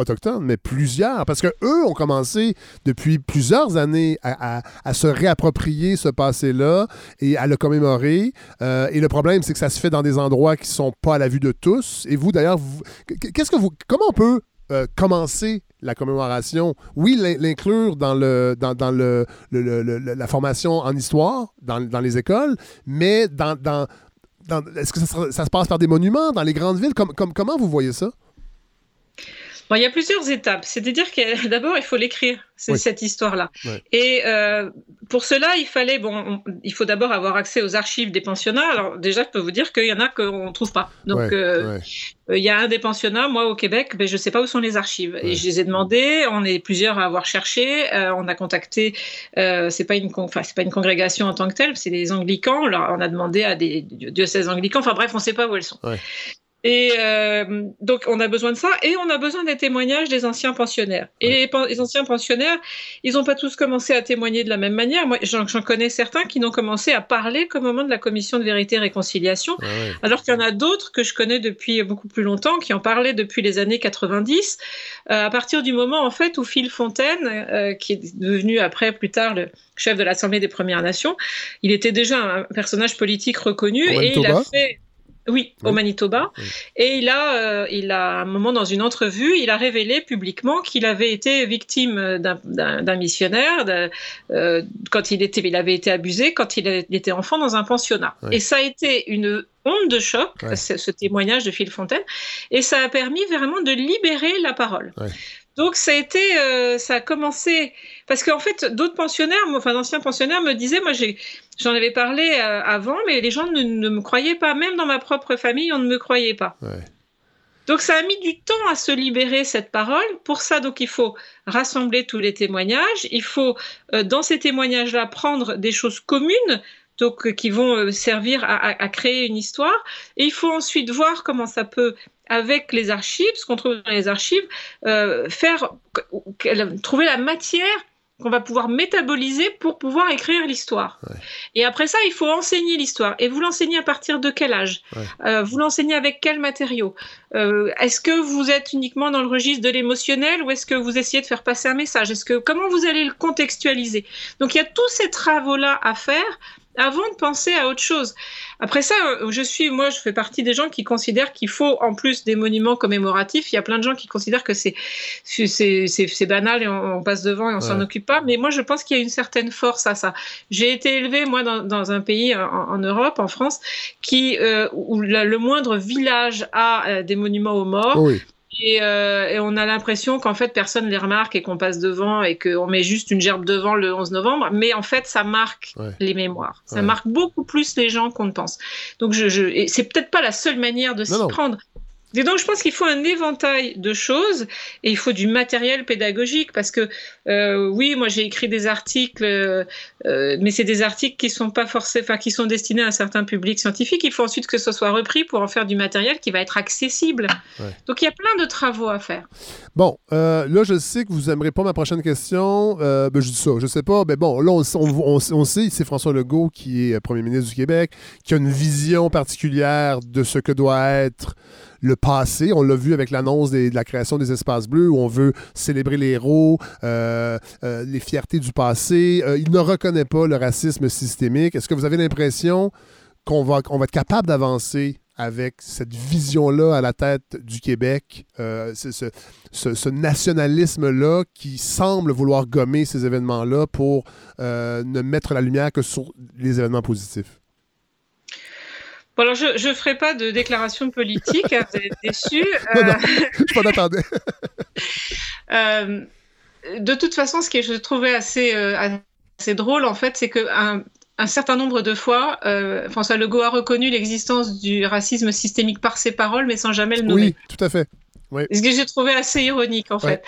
autochtones, mais plusieurs, parce que eux ont commencé depuis plusieurs années à, se réapproprier ce passé-là et à le commémorer. Euh, et le problème, c'est que ça se fait dans des endroits qui sont pas à la vue de tous. Et vous, d'ailleurs, qu'est-ce que vous, comment on peut euh, commencer la commémoration, oui, l'inclure dans, le, dans, le, la formation en histoire, dans, les écoles, mais dans, est-ce que ça, se passe par des monuments dans les grandes villes? comme, comment vous voyez ça? Il y a plusieurs étapes. C'est-à-dire que [laughs] d'abord, il faut l'écrire, cette histoire-là. Et euh, pour cela, il fallait, bon, il faut d'abord avoir accès aux archives des pensionnats. Alors déjà, je peux vous dire qu'il y en a qu'on ne trouve pas. Donc, euh, euh, il y a un des pensionnats, moi au Québec, mais je ne sais pas où sont les archives. Et je les ai demandées, on est plusieurs à avoir cherché, on a contacté, c'est pas une, enfin, c'est pas une congrégation en tant que telle, c'est des anglicans. on a demandé à des diocèses anglicans. Enfin bref, on ne sait pas où elles sont. Et euh, donc, on a besoin de ça et on a besoin des témoignages des anciens pensionnaires. Et les, anciens pensionnaires, ils n'ont pas tous commencé à témoigner de la même manière. Moi, j'en connais certains qui n'ont commencé à parler qu'au moment de la commission de vérité et réconciliation, ah alors qu'il y en a d'autres que je connais depuis beaucoup plus longtemps, qui en parlaient depuis les années 90, euh, à partir du moment, en fait, où Phil Fontaine, euh, qui est devenu après, plus tard, le chef de l'Assemblée des Premières Nations, il était déjà un personnage politique reconnu et il a fait oui, au Manitoba. Et il a, euh, il a, à un moment dans une entrevue, il a révélé publiquement qu'il avait été victime d'un missionnaire euh, quand il, était, il avait été abusé quand il, était enfant dans un pensionnat. Et ça a été une onde de choc, ce, témoignage de Phil Fontaine, et ça a permis vraiment de libérer la parole. Donc ça a été, euh, ça a commencé parce qu'en fait d'autres pensionnaires, enfin d'anciens pensionnaires me disaient, moi j'en avais parlé euh, avant, mais les gens ne, me croyaient pas, même dans ma propre famille, on ne me croyait pas. Donc ça a mis du temps à se libérer cette parole. Pour ça, donc il faut rassembler tous les témoignages. Il faut euh, dans ces témoignages-là prendre des choses communes donc qui vont servir à, à, créer une histoire. Et il faut ensuite voir comment ça peut avec les archives, ce qu'on trouve dans les archives, euh, faire trouver la matière qu'on va pouvoir métaboliser pour pouvoir écrire l'histoire. Et après ça, il faut enseigner l'histoire. Et vous l'enseignez à partir de quel âge? Euh, Vous l'enseignez avec quel matériau? Euh, Est-ce que vous êtes uniquement dans le registre de l'émotionnel ou est-ce que vous essayez de faire passer un message? Est-ce que comment vous allez le contextualiser? Donc il y a tous ces travaux là à faire avant de penser à autre chose. Après ça, euh, je suis, moi, je fais partie des gens qui considèrent qu'il faut, en plus des monuments commémoratifs, il y a plein de gens qui considèrent que c'est c'est banal et on, passe devant et on s'en occupe pas. Mais moi, je pense qu'il y a une certaine force à ça. J'ai été élevée, moi, dans, dans un pays en, Europe, en France, qui euh, où le moindre village a euh, des monuments aux morts. Oui. Euh, et, on a l'impression qu'en fait personne les remarque et qu'on passe devant et qu'on met juste une gerbe devant le 11 novembre, mais en fait ça marque les mémoires. Ça marque beaucoup plus les gens qu'on ne pense. Donc je, je... c'est peut-être pas la seule manière de s'y prendre, et donc, je pense qu'il faut un éventail de choses et il faut du matériel pédagogique parce que, euh, oui, moi j'ai écrit des articles, euh, euh, mais c'est des articles qui sont pas enfin, qui sont destinés à un certain public scientifique. Il faut ensuite que ce soit repris pour en faire du matériel qui va être accessible. Donc, il y a plein de travaux à faire. Bon, là, je sais que vous n'aimerez pas ma prochaine question. Ben, je dis ça, je sais pas. Mais bon, là, on, on, on sait, c'est François Legault qui est premier ministre du Québec, qui a une vision particulière de ce que doit être le passé. On l'a vu avec l'annonce de la création des espaces bleus où on veut célébrer les héros, euh, euh, les fiertés du passé. Euh, il ne reconnaît pas le racisme systémique. Est-ce que vous avez l'impression qu'on va, être capable d'avancer avec cette vision-là à la tête du Québec, ce nationalisme-là qui semble vouloir gommer ces événements-là pour ne mettre la lumière que sur les événements positifs? Alors je ne ferai pas de déclaration politique, hein, vous êtes déçus. [laughs] Non, non, je m'en attendais. [laughs] Euh, de toute façon, ce que je trouvais assez, euh, assez drôle, en fait, c'est qu'un un certain nombre de fois, euh, François Legault a reconnu l'existence du racisme systémique par ses paroles, mais sans jamais le nommer. Oui, tout à fait. Oui. Ce que j'ai trouvé assez ironique, en fait.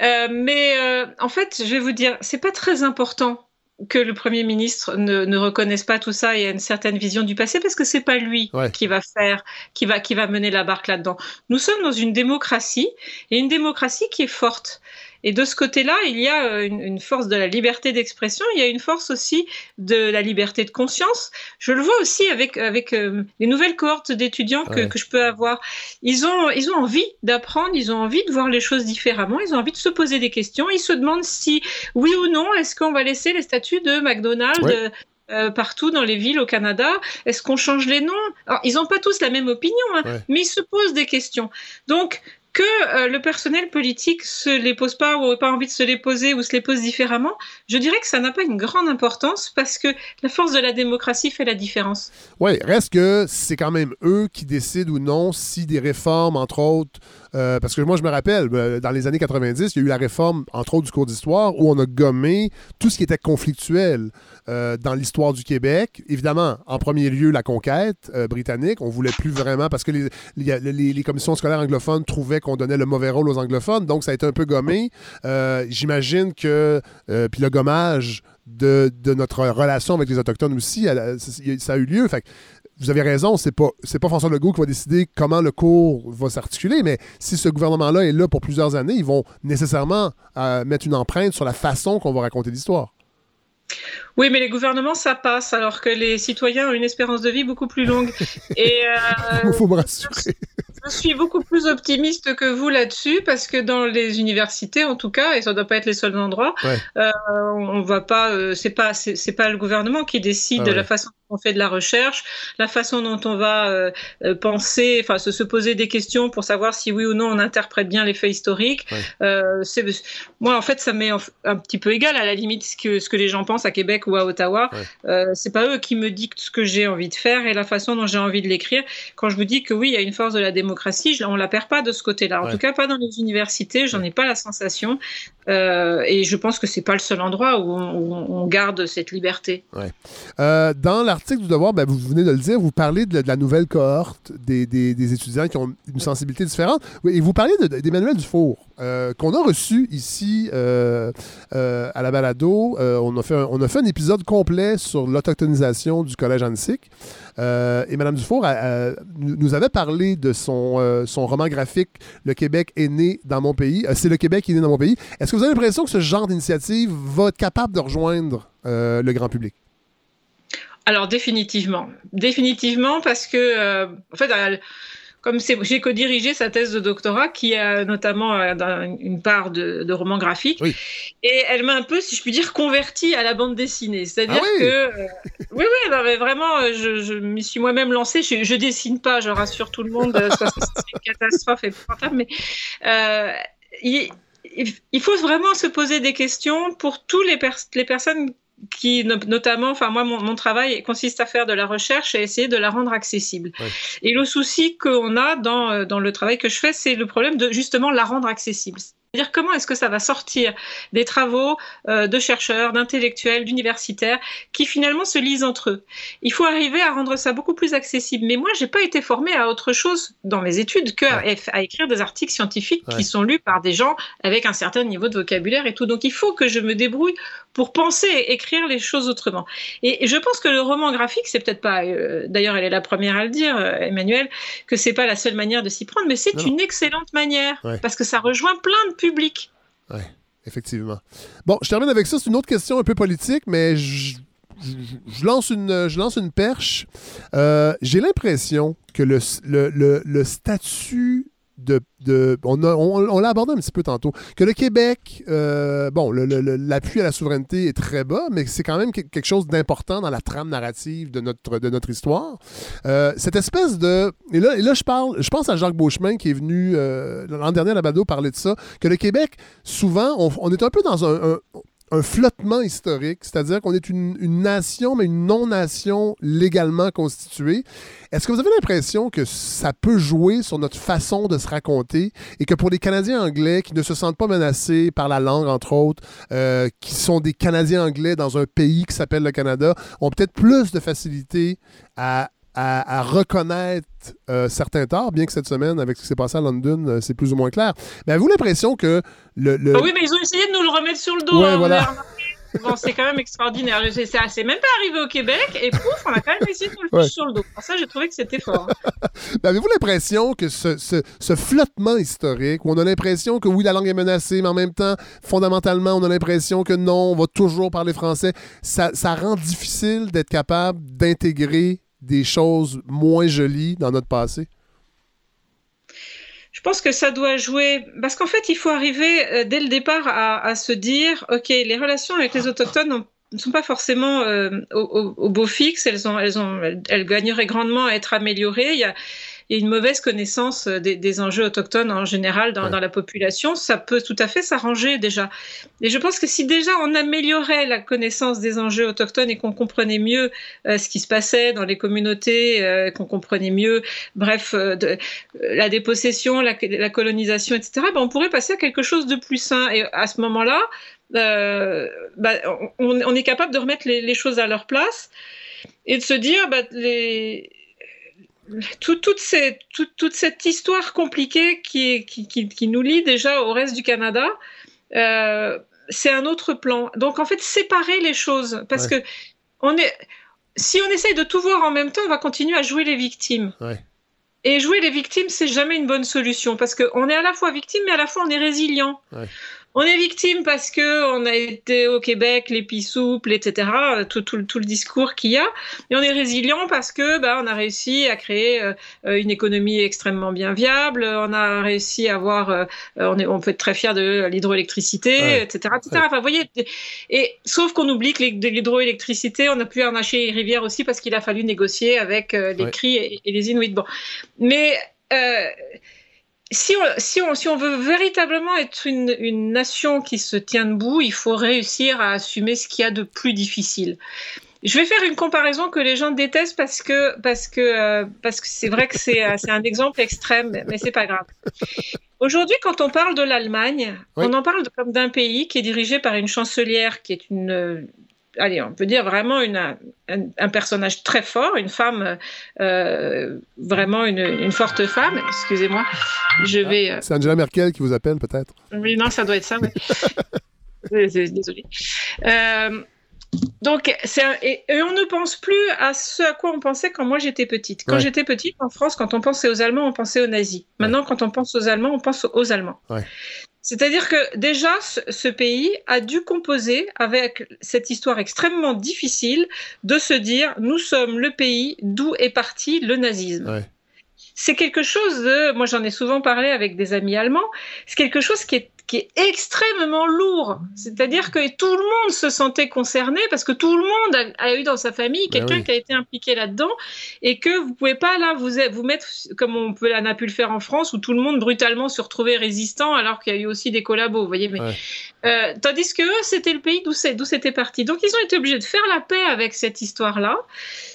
mais en fait, je vais vous dire, c'est pas très important que le Premier ministre ne, ne, reconnaisse pas tout ça et a une certaine vision du passé parce que c'est pas lui qui va faire, qui va, qui va mener la barque là-dedans. Nous sommes dans une démocratie et une démocratie qui est forte. Et de ce côté-là, il y a euh, une, force de la liberté d'expression, il y a une force aussi de la liberté de conscience. Je le vois aussi avec, avec euh, les nouvelles cohortes d'étudiants que, que, je peux avoir. Ils ont, ils ont envie d'apprendre, ils ont envie de voir les choses différemment, ils ont envie de se poser des questions. Ils se demandent si, oui ou non, est-ce qu'on va laisser les statuts de McDonald's euh, partout dans les villes au Canada? Est-ce qu'on change les noms? Alors, Ils n'ont pas tous la même opinion, hein, mais ils se posent des questions. Donc, que euh, le personnel politique se les pose pas ou n'a pas envie de se les poser ou se les pose différemment, je dirais que ça n'a pas une grande importance parce que la force de la démocratie fait la différence. Oui, reste que c'est quand même eux qui décident ou non si des réformes, entre autres, euh, parce que moi, je me rappelle, euh, dans les années 90, il y a eu la réforme, entre autres, du cours d'histoire, où on a gommé tout ce qui était conflictuel euh, dans l'histoire du Québec. Évidemment, en premier lieu, la conquête britannique. On voulait plus vraiment, parce que les, commissions scolaires anglophones trouvaient qu'on donnait le mauvais rôle aux anglophones, donc ça a été un peu gommé. J'imagine que, puis le gommage de, de, notre relation avec les Autochtones aussi, ça a eu lieu. Fait vous avez raison, c'est pas c'est pas François Legault qui va décider comment le cours va s'articuler, mais si ce gouvernement-là est là pour plusieurs années, ils vont nécessairement euh, mettre une empreinte sur la façon qu'on va raconter l'histoire. Oui, mais les gouvernements, ça passe, alors que les citoyens ont une espérance de vie beaucoup plus longue. [laughs] Et il faut me rassurer. Je suis beaucoup plus optimiste que vous là-dessus, parce que dans les universités, en tout cas, et ça ne doit pas être les seuls endroits, euh, on va pas, euh, c'est pas, c'est pas le gouvernement qui décide ah de la façon on fait de la recherche, la façon dont on va euh, euh, penser, enfin se, se, poser des questions pour savoir si oui ou non on interprète bien les faits historiques. Euh, moi, en fait, ça m'est un, petit peu égal à la limite ce que, ce que les gens pensent à Québec ou à Ottawa. Euh, c'est pas eux qui me dictent ce que j'ai envie de faire et la façon dont j'ai envie de l'écrire. Quand je vous dis que oui, il y a une force de la démocratie, on la perd pas de ce côté-là. En tout cas, pas dans les universités. J'en ai pas la sensation. Euh, et je pense que c'est pas le seul endroit où on, garde cette liberté. Ouais. Euh, dans l'article du Devoir, ben, vous venez de le dire, vous parlez de, la nouvelle cohorte des, des, étudiants qui ont une sensibilité différente. Et vous parlez d'Emmanuel Dufour, euh, qu'on a reçu ici à la balado. on, a fait un, on a fait un épisode complet sur l'autochtonisation du Collège Annecyc. et Mme Dufour nous avait parlé de son, son roman graphique Le Québec est né dans mon pays. c'est Le Québec qui est né dans mon pays. Est-ce vous avez l'impression que ce genre d'initiative va être capable de rejoindre euh, le grand public? Alors définitivement, définitivement parce que euh, en fait comme j'ai co-dirigé sa thèse de doctorat, qui a notamment euh, une part de, de roman graphique, et elle m'a un peu, si je puis dire, converti à la bande dessinée. C'est-à-dire Ah oui que, euh, oui, oui, non, mais vraiment, euh, je, je m'y suis moi-même lancée. Je, je dessine pas, je rassure tout le monde, c'est une catastrophe épouvantable, mais euh, il faut vraiment se poser des questions pour tous les, pers- les personnes qui no- notamment, enfin moi mon, mon travail consiste à faire de la recherche et essayer de la rendre accessible. Ouais. Et le souci qu'on a dans, euh, dans le travail que je fais, c'est le problème de justement la rendre accessible. C'est-à-dire comment est-ce que ça va sortir des travaux euh, de chercheurs, d'intellectuels, d'universitaires qui finalement se lisent entre eux. Il faut arriver à rendre ça beaucoup plus accessible. Mais moi, j'ai pas été formée à autre chose dans mes études que à, à écrire des articles scientifiques Ouais. qui sont lus par des gens avec un certain niveau de vocabulaire et tout. Donc il faut que je me débrouille pour penser et écrire les choses autrement. Et, et je pense que le roman graphique, c'est peut-être pas, euh, d'ailleurs elle est la première à le dire, euh, Emmanuel, que c'est pas la seule manière de s'y prendre, mais c'est une excellente manière Ouais. parce que ça rejoint plein de Ouais, effectivement. Bon, je termine avec ça. C'est une autre question un peu politique, mais je, lance, une, je lance une perche. Euh, J'ai l'impression que le, le, le statut on l'a abordé un petit peu tantôt. Que le Québec, euh, bon, l'appui à la souveraineté est très bas, mais c'est quand même que- quelque chose d'important dans la trame narrative de notre, histoire. Euh, cette espèce de. Et là, là, je parle, je pense à Jacques Beauchemin qui est venu euh, l'an dernier à la Bado parler de ça, que le Québec, souvent, on, est un peu dans un- un flottement historique, c'est-à-dire qu'on est une, nation, mais une non-nation légalement constituée. Est-ce que vous avez l'impression que ça peut jouer sur notre façon de se raconter et que pour les Canadiens anglais qui ne se sentent pas menacés par la langue, entre autres, euh, qui sont des Canadiens anglais dans un pays qui s'appelle le Canada, ont peut-être plus de facilité à, à- à reconnaître euh, certains torts, bien que cette semaine, avec ce qui s'est passé à London, euh, c'est plus ou moins clair. Mais avez-vous l'impression que le... le- Ah oui, mais ils ont essayé de nous le remettre sur le dos. Ouais, hein, voilà. Bon, c'est quand même extraordinaire. Ça- C'est même pas arrivé au Québec et pouf, on a quand même essayé de nous le Ouais. sur le dos. Alors ça, j'ai trouvé que c'était fort. [laughs] Mais Avez-vous l'impression que ce, ce- ce flottement historique, où on a l'impression que oui, la langue est menacée, mais en même temps, fondamentalement, on a l'impression que non, on va toujours parler français, ça, ça rend difficile d'être capable d'intégrer des choses moins jolies dans notre passé? Je pense que ça doit jouer parce qu'en fait, il faut arriver euh, dès le départ à, se dire, ok, les relations avec les autochtones ne sont pas forcément euh, au beau fixe. Elles ont, elles ont, elles, elles gagneraient grandement à être améliorées. Il y a, il y a une mauvaise connaissance euh, des, des enjeux autochtones en général dans, Ouais. dans la population. Ça peut tout à fait s'arranger déjà. Et je pense que si déjà on améliorait la connaissance des enjeux autochtones et qu'on comprenait mieux euh, ce qui se passait dans les communautés, euh, qu'on comprenait mieux, bref, de, la dépossession, la, la colonisation, etc., ben, on pourrait passer à quelque chose de plus sain. Et à ce moment-là, euh, ben, on, on est capable de remettre les, les choses à leur place et de se dire, ben, les, tout- toute, ces- tout- toute cette histoire compliquée qui, est- qui, qui- qui nous lie déjà au reste du Canada, euh, c'est un autre plan. Donc en fait, séparer les choses, parce que on est, si on essaye de tout voir en même temps, on va continuer à jouer les victimes. Ouais. Et jouer les victimes, c'est jamais une bonne solution parce qu'on est à la fois victime, mais à la fois on est résilient. Ouais. On est victime parce que on a été au Québec, les pis souples, etc. Tout, tout, le- tout le discours qu'il y a. Et on est résilient parce que bah, on a réussi à créer euh, une économie extrêmement bien viable. On a réussi à avoir, euh, on, est, on peut être très fier de l'hydroélectricité, Ouais. etc., etc. Enfin, vous voyez, et sauf qu'on oublie que l'hydroélectricité, on a pu arracher les rivières aussi parce qu'il a fallu négocier avec euh, les Ouais. Cris et, et les Inuits. Bon, mais si, on, si, on, si on veut véritablement être une, une nation qui se tient debout, il faut réussir à assumer ce qu'il y a de plus difficile. Je vais faire une comparaison que les gens détestent parce que parce que euh, parce que c'est vrai que c'est euh, c'est un exemple extrême, mais- c'est pas grave. Aujourd'hui, quand on parle de l'Allemagne, Oui. on en parle comme d'un pays qui est dirigé par une chancelière qui est une allez, on peut dire vraiment une, un, un personnage très fort, une femme, euh, vraiment une, une forte femme. Excusez-moi, je vais. euh, C'est Angela Merkel qui vous appelle, peut-être? oui, non, ça doit être ça. [laughs] Désolée. Euh, donc, c'est un- et, et on ne pense plus à ce à quoi on pensait quand moi j'étais petite. Quand Ouais. j'étais petite, en France, quand on pensait aux Allemands, on pensait aux nazis. Maintenant, quand on pense aux Allemands, on pense aux Allemands. C'est-à-dire que déjà, ce, ce pays a dû composer avec cette histoire extrêmement difficile de se dire, nous sommes le pays d'où est parti le nazisme. Ouais. c'est quelque chose de, moi j'en ai souvent parlé avec des amis allemands, c'est quelque chose qui est qui est extrêmement lourd. C'est-à-dire que tout le monde se sentait concerné parce que tout le monde a, eu dans sa famille Ben quelqu'un oui. qui a été impliqué là-dedans et que vous pouvez pas là vous, vous mettre comme on peut on a pu le faire en France où tout le monde brutalement se retrouvait résistant alors qu'il y a eu aussi des collabos, vous voyez. Mais, Ouais. euh, tandis que eux, c'était le pays d'où c'était parti. Donc ils ont été obligés de faire la paix avec cette histoire-là,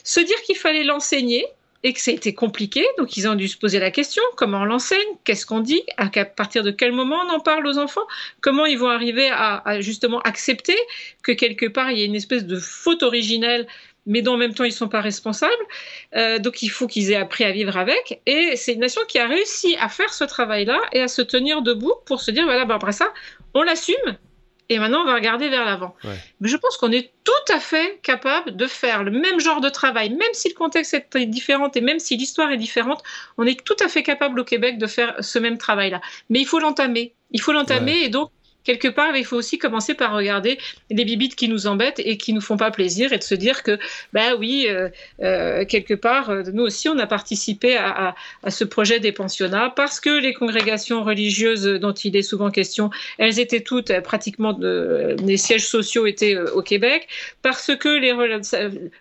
se dire qu'il fallait l'enseigner et que c'était compliqué. Donc ils ont dû se poser la question comment on l'enseigne Qu'est-ce qu'on dit à, partir de quel moment on en parle aux enfants Comment ils vont arriver à, justement accepter que quelque part il y ait une espèce de faute originelle mais dont en même temps ils sont pas responsables. Euh, donc il faut qu'ils aient appris à vivre avec. Et c'est une nation qui a réussi à faire ce travail-là et à se tenir debout pour se dire voilà, ben après ça, on l'assume. Et maintenant, on va regarder vers l'avant. Ouais. Mais je pense qu'on est tout à fait capable de faire le même genre de travail, même si le contexte est différent et même si l'histoire est différente, on est tout à fait capable au Québec de faire ce même travail-là. Mais il faut l'entamer. Il faut l'entamer et donc, quelque part, il faut aussi commencer par regarder les bibites qui nous embêtent et qui nous font pas plaisir et de se dire que, bah oui, euh, euh, quelque part, euh, nous aussi, on a participé à, ce projet des pensionnats parce que les congrégations religieuses dont il est souvent question, elles étaient toutes pratiquement, les sièges sociaux étaient au Québec, parce que les,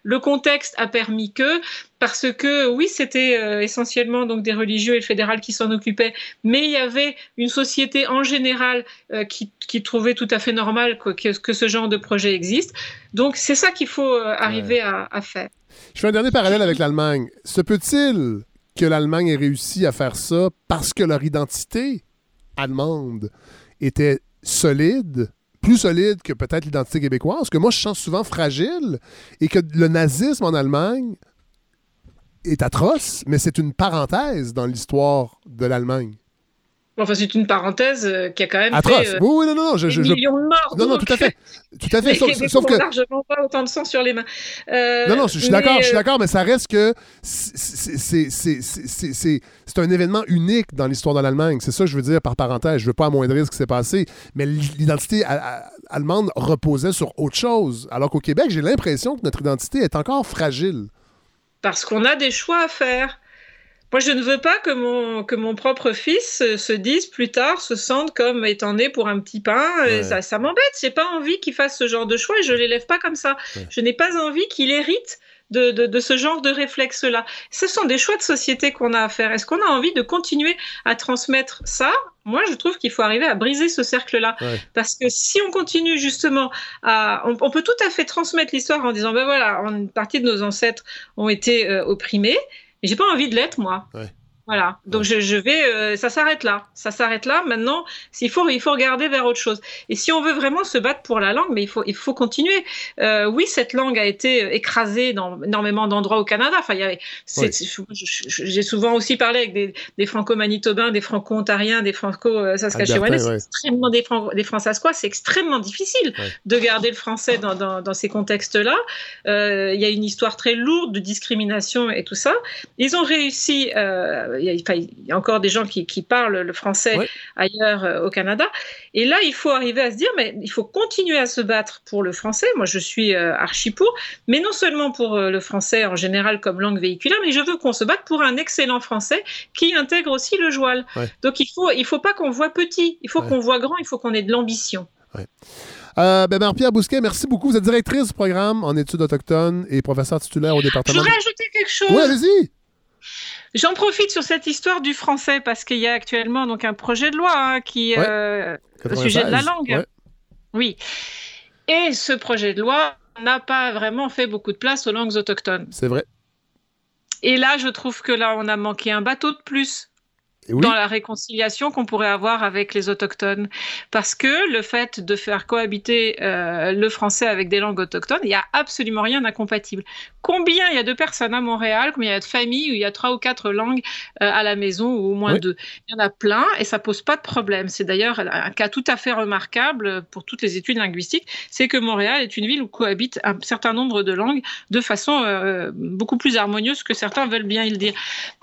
le contexte a permis que, parce que oui, c'était essentiellement donc des religieux et le fédéral qui s'en occupaient, mais il y avait une société en général qui, qui trouvait tout à fait normal que, que, que ce genre de projet existe. Donc c'est ça qu'il faut euh, arriver à, à faire. Je fais un dernier parallèle avec l'Allemagne. Se peut-il que l'Allemagne ait réussi à faire ça parce que leur identité allemande était solide, plus solide que peut-être l'identité québécoise, que moi je sens souvent fragile, et que le nazisme en Allemagne est atroce, mais c'est une parenthèse dans l'histoire de l'Allemagne. Enfin, c'est une parenthèse euh, qui a quand même Atroce. fait euh, oui, oui, non, non, je, des je, je- millions de morts. Non, non, tout à fait. [laughs] Tout à fait. Sauf, Québécois sauf que. largement pas autant de sang sur les mains. Euh, Non, non, je suis d'accord, je suis d'accord, mais ça reste que c'est- un événement unique dans l'histoire de l'Allemagne. C'est ça que je veux dire par parenthèse. Je veux pas amoindrir ce qui s'est passé, mais l'identité allemande reposait sur autre chose. Alors qu'au Québec, j'ai l'impression que notre identité est encore fragile. Parce qu'on a des choix à faire. Moi, je ne veux pas que mon, que mon propre fils euh, se dise plus tard, se sente comme étant né pour un petit pain. Ouais. Ça, ça m'embête. J'ai pas envie qu'il fasse ce genre de choix et je l'élève pas comme ça. Ouais. Je n'ai pas envie qu'il hérite de, de, de ce genre de réflexe-là. Ce sont des choix de société qu'on a à faire. Est-ce qu'on a envie de continuer à transmettre ça? Moi, je trouve qu'il faut arriver à briser ce cercle-là. Ouais. Parce que si on continue justement à... On, on peut tout à fait transmettre l'histoire en disant, ben voilà, une partie de nos ancêtres ont été euh, opprimés, j'ai pas envie de l'être, moi. Voilà, donc je, je vais, euh, ça s'arrête là, ça s'arrête là. Maintenant, il faut, il faut regarder vers autre chose. Et si on veut vraiment se battre pour la langue, mais il faut, il faut continuer. Euh, oui, cette langue a été euh, écrasée dans énormément d'endroits au Canada. Enfin, il y avait, Oui. j'ai souvent aussi parlé avec des, des franco-manitobains, des franco-ontariens, des franco-saskatchewanais. Ouais. C'est extrêmement des, Fran- des c'est extrêmement difficile Ouais. de garder le français dans, dans, dans ces contextes-là. Euh, Il y a une histoire très lourde de discrimination et tout ça. Ils ont réussi. euh, Il y, a- encore des gens qui, qui parlent le français Ouais. ailleurs euh, au Canada. Et là, il faut arriver à se dire, mais il faut continuer à se battre pour le français. Moi, je suis euh, archi pour, mais non seulement pour euh, le français en général comme langue véhiculaire, mais je veux qu'on se batte pour un excellent français qui intègre aussi le joual. Ouais. Donc, il faut, il faut pas qu'on voit petit, il faut Ouais. qu'on voit grand, il faut qu'on ait de l'ambition. Euh, ben, Marie-Pierre Bousquet, merci beaucoup. Vous êtes directrice du programme en études autochtones et professeur titulaire au Je département. voudrais ajouter quelque chose. Oui, allez-y. J'en profite sur cette histoire du français parce qu'il y a actuellement donc un projet de loi hein, qui Ouais. euh, au sujet de la 96. langue. Ouais. Oui. Et ce projet de loi n'a pas vraiment fait beaucoup de place aux langues autochtones. C'est vrai. Et là, je trouve que là, on a manqué un bateau de plus oui. dans la réconciliation qu'on pourrait avoir avec les autochtones. Parce que le fait de faire cohabiter euh, le français avec des langues autochtones, il n'y a absolument rien d'incompatible. Combien il y a de personnes à Montréal, combien il y a de familles où il y a trois ou quatre langues euh, à la maison ou au moins Oui. deux? Il y en a plein et ça pose pas de problème. C'est d'ailleurs un cas tout à fait remarquable pour toutes les études linguistiques, c'est que Montréal est une ville où cohabitent un certain nombre de langues de façon euh, beaucoup plus harmonieuse que certains veulent bien le dire.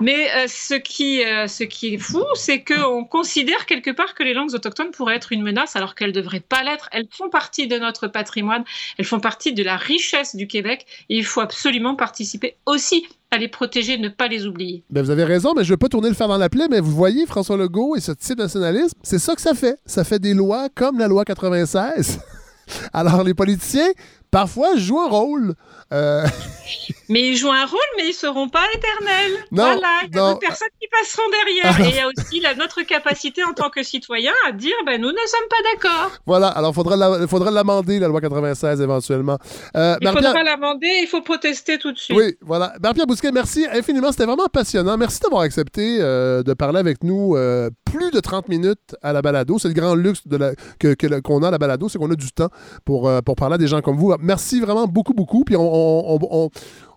Mais ce, qui, ce qui fou, c'est qu'on considère quelque part que les langues autochtones pourraient être une menace alors qu'elles ne devraient pas l'être. Elles font partie de notre patrimoine, elles font partie de la richesse du Québec et il faut absolument participer aussi à les protéger, ne pas les oublier. Ben, vous avez raison, mais je ne veux pas tourner le fer dans la plaie, mais vous voyez, François Legault et ce type nationalisme, c'est ça que ça fait. Ça fait des lois comme la loi 96. [laughs] Alors, les politiciens, parfois, jouent un rôle. Euh, [laughs] Mais ils jouent un rôle, mais ils seront pas éternels. Non, voilà, il y a d'autres personnes qui passeront derrière. Et il y a aussi la, notre capacité en tant que citoyen à dire, ben, nous ne sommes pas d'accord. voilà, alors il faudra, la- faudra l'amender, la loi 96, éventuellement. Euh, Il faudra l'amender, il faut protester tout de suite. Oui, voilà. Marie-Pierre Bousquet, merci infiniment. C'était vraiment passionnant. Merci d'avoir accepté euh, de parler avec nous euh, plus de 30 minutes à la balado. C'est le grand luxe de la- que, qu'on a à la balado, c'est qu'on a du temps pour, pour parler à des gens comme vous. Merci vraiment beaucoup, beaucoup. Puis on, on- on- on-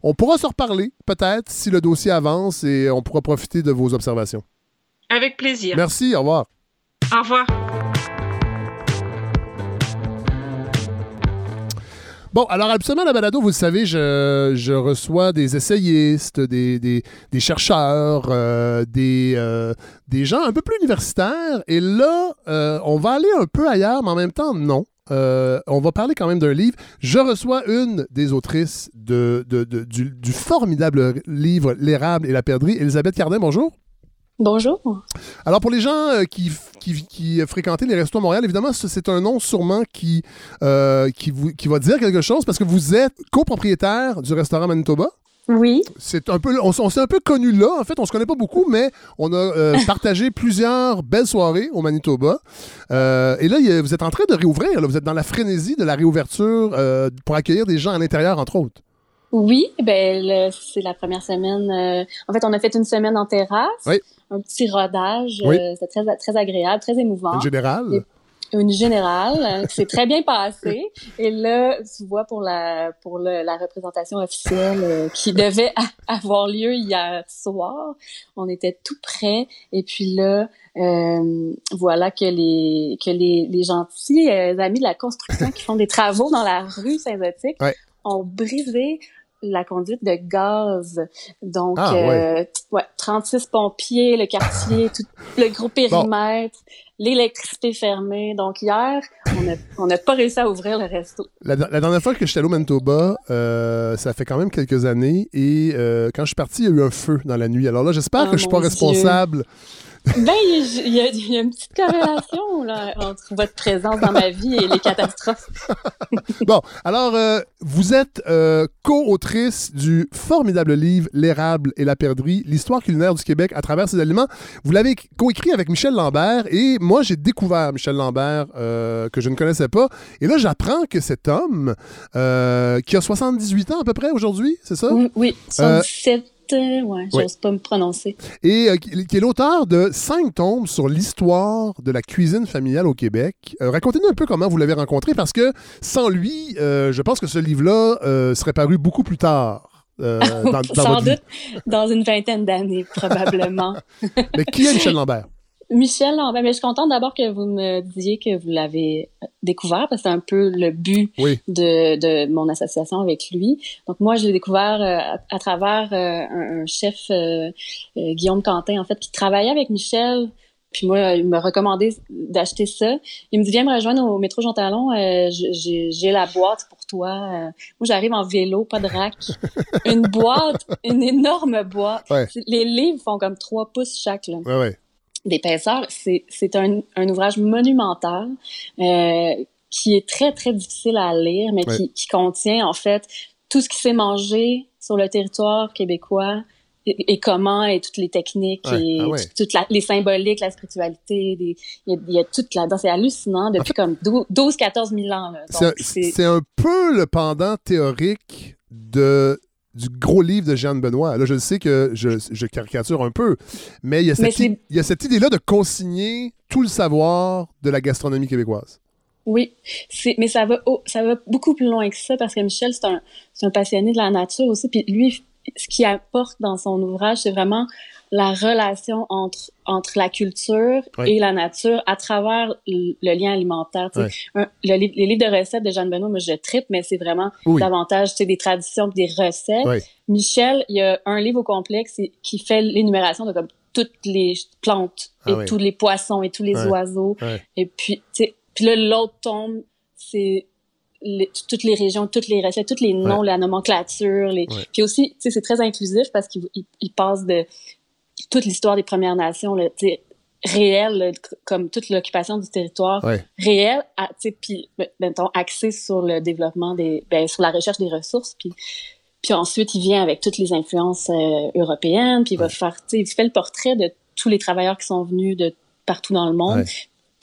on pourra se reparler, peut-être, si le dossier avance et on pourra profiter de vos observations. Avec plaisir. Merci, au revoir. Au revoir. Bon, alors absolument, la balado, vous le savez, je, je reçois des essayistes, des, des, des chercheurs, euh, des, euh, des gens un peu plus universitaires. Et là, euh, on va aller un peu ailleurs, mais en même temps, non. Euh, on va parler quand même d'un livre. Je reçois une des autrices de, de- de- du, du formidable livre L'érable et la perdrix, Elisabeth Cardin, bonjour. Bonjour. Alors, pour les gens euh, qui, qui, qui fréquentaient les restos à Montréal, évidemment, ce- c'est un nom sûrement qui, euh, qui, vous, qui va dire quelque chose parce que vous êtes copropriétaire du restaurant Manitoba. Oui, C'est un peu, on, s'est un peu connus là. En fait, on se connaît pas beaucoup, mais on a euh, [laughs] partagé plusieurs belles soirées au Manitoba. Euh, et là, a- vous êtes en train de réouvrir. là. Vous êtes dans la frénésie de la réouverture euh, pour accueillir des gens à l'intérieur, entre autres. oui, ben c'est la première semaine. en fait, on a fait une semaine en terrasse, Oui. un petit rodage. Oui. C'était très très agréable, très émouvant. En général. Et- Une générale euh, qui s'est très bien passée. Et là, tu vois pour la pour le- la représentation officielle euh, qui devait avoir lieu hier soir, on était tout près. Et puis là, euh, voilà que les que les, les gentils euh, amis de la construction qui font des travaux dans la rue Saint-Zotique Ouais. ont brisé la conduite de gaz. Donc, Ah, euh, t- ouais, 36 pompiers, le quartier, tout le gros périmètre, l'électricité fermée. Donc, hier, on n'a pas réussi à ouvrir le resto. La, la dernière fois que j'étais allé au Manitoba, euh, ça fait quand même quelques années, et euh, quand je suis parti, il y a eu un feu dans la nuit. Alors là, j'espère Oh que je suis pas Dieu. responsable. Ben, il y, a- il y a une petite corrélation là, entre votre présence dans ma vie et les catastrophes. [laughs] Bon, alors, euh, vous êtes euh, co-autrice du formidable livre L'érable et la perdrix, l'histoire culinaire du Québec à travers ses aliments. Vous l'avez coécrit avec Michel Lambert et moi, j'ai découvert Michel Lambert euh, que je ne connaissais pas. Et là, j'apprends que cet homme, qui a 78 ans à peu près aujourd'hui, c'est ça? Oui, oui 77, euh, ouais, j'ose pas me prononcer. et euh, qui est l'auteur de cinq tomes sur l'histoire de la cuisine familiale au Québec. Euh, Racontez-nous un peu comment vous l'avez rencontré, parce que sans lui, euh, je pense que ce livre-là euh, serait paru beaucoup plus tard. euh, [laughs] dans, dans Sans vie. doute dans une vingtaine d'années, probablement. [laughs] Mais qui est Michel [laughs] Lambert? Michel Lambert, mais je suis contente d'abord que vous me disiez que vous l'avez découvert parce que c'est un peu le but Oui. de, de mon association avec lui. Donc moi, je l'ai découvert euh, à, à travers euh, un, un chef, euh, Guillaume Quentin, en fait, qui travaillait avec Michel. Puis moi, il m'a recommandé d'acheter ça. Il me dit, viens me rejoindre au métro Jean Talon, j'ai la boîte pour toi. Moi, j'arrive en vélo, pas de rack. [laughs] une boîte, une énorme boîte. Ouais. Les livres font comme trois pouces chaque. Là Ouais, ouais. D'épaisseur. C'est, c'est un, un ouvrage monumental euh, qui est très, très difficile à lire, mais Ouais. qui, qui contient en fait tout ce qui s'est mangé sur le territoire québécois et, et comment et toutes les techniques Ouais. et Ah ouais. tout- toute la- les symboliques, la spiritualité. des- Il y, a, il y a tout là-dedans. C'est hallucinant depuis comme 12-14 000 ans. un- c'est un peu le pendant théorique de du gros livre de Jeanne Benoît. Là, je sais que je, je caricature un peu, mais il y a cette, i- c'est- il y a cette idée-là de consigner tout le savoir de la gastronomie québécoise. Oui, c'est mais ça va ça va beaucoup plus loin que ça parce que Michel c'est un c'est un passionné de la nature aussi puis lui ce qu'il apporte dans son ouvrage c'est vraiment la relation entre entre la culture Oui. et la nature à travers le, le lien alimentaire. sais. Un- le les livres de recettes de Jeanne Benoît, moi je tripe, mais c'est vraiment Oui. davantage tu sais, des traditions des recettes. Oui. Michel, il y a un livre au complexe qui fait l'énumération de comme toutes les plantes Ah et oui. tous les poissons et tous les oiseaux. Et puis, puis là, l'autre tombe, c'est les- toutes les régions, toutes les recettes, tous les noms, Ouais. la nomenclature. Les... Ouais. Puis aussi, tu sais, c'est très inclusif parce qu'il il, il passe de toute l'histoire des Premières Nations, là, réelle, comme toute l'occupation du territoire Ouais. réel, à- tu sais, puis, ben, mettons, axé sur le développement des, ben, sur la recherche des ressources, puis puis ensuite, il vient avec toutes les influences euh, européennes, puis il va faire, il fait le portrait de tous les travailleurs qui sont venus de partout dans le monde. Ouais.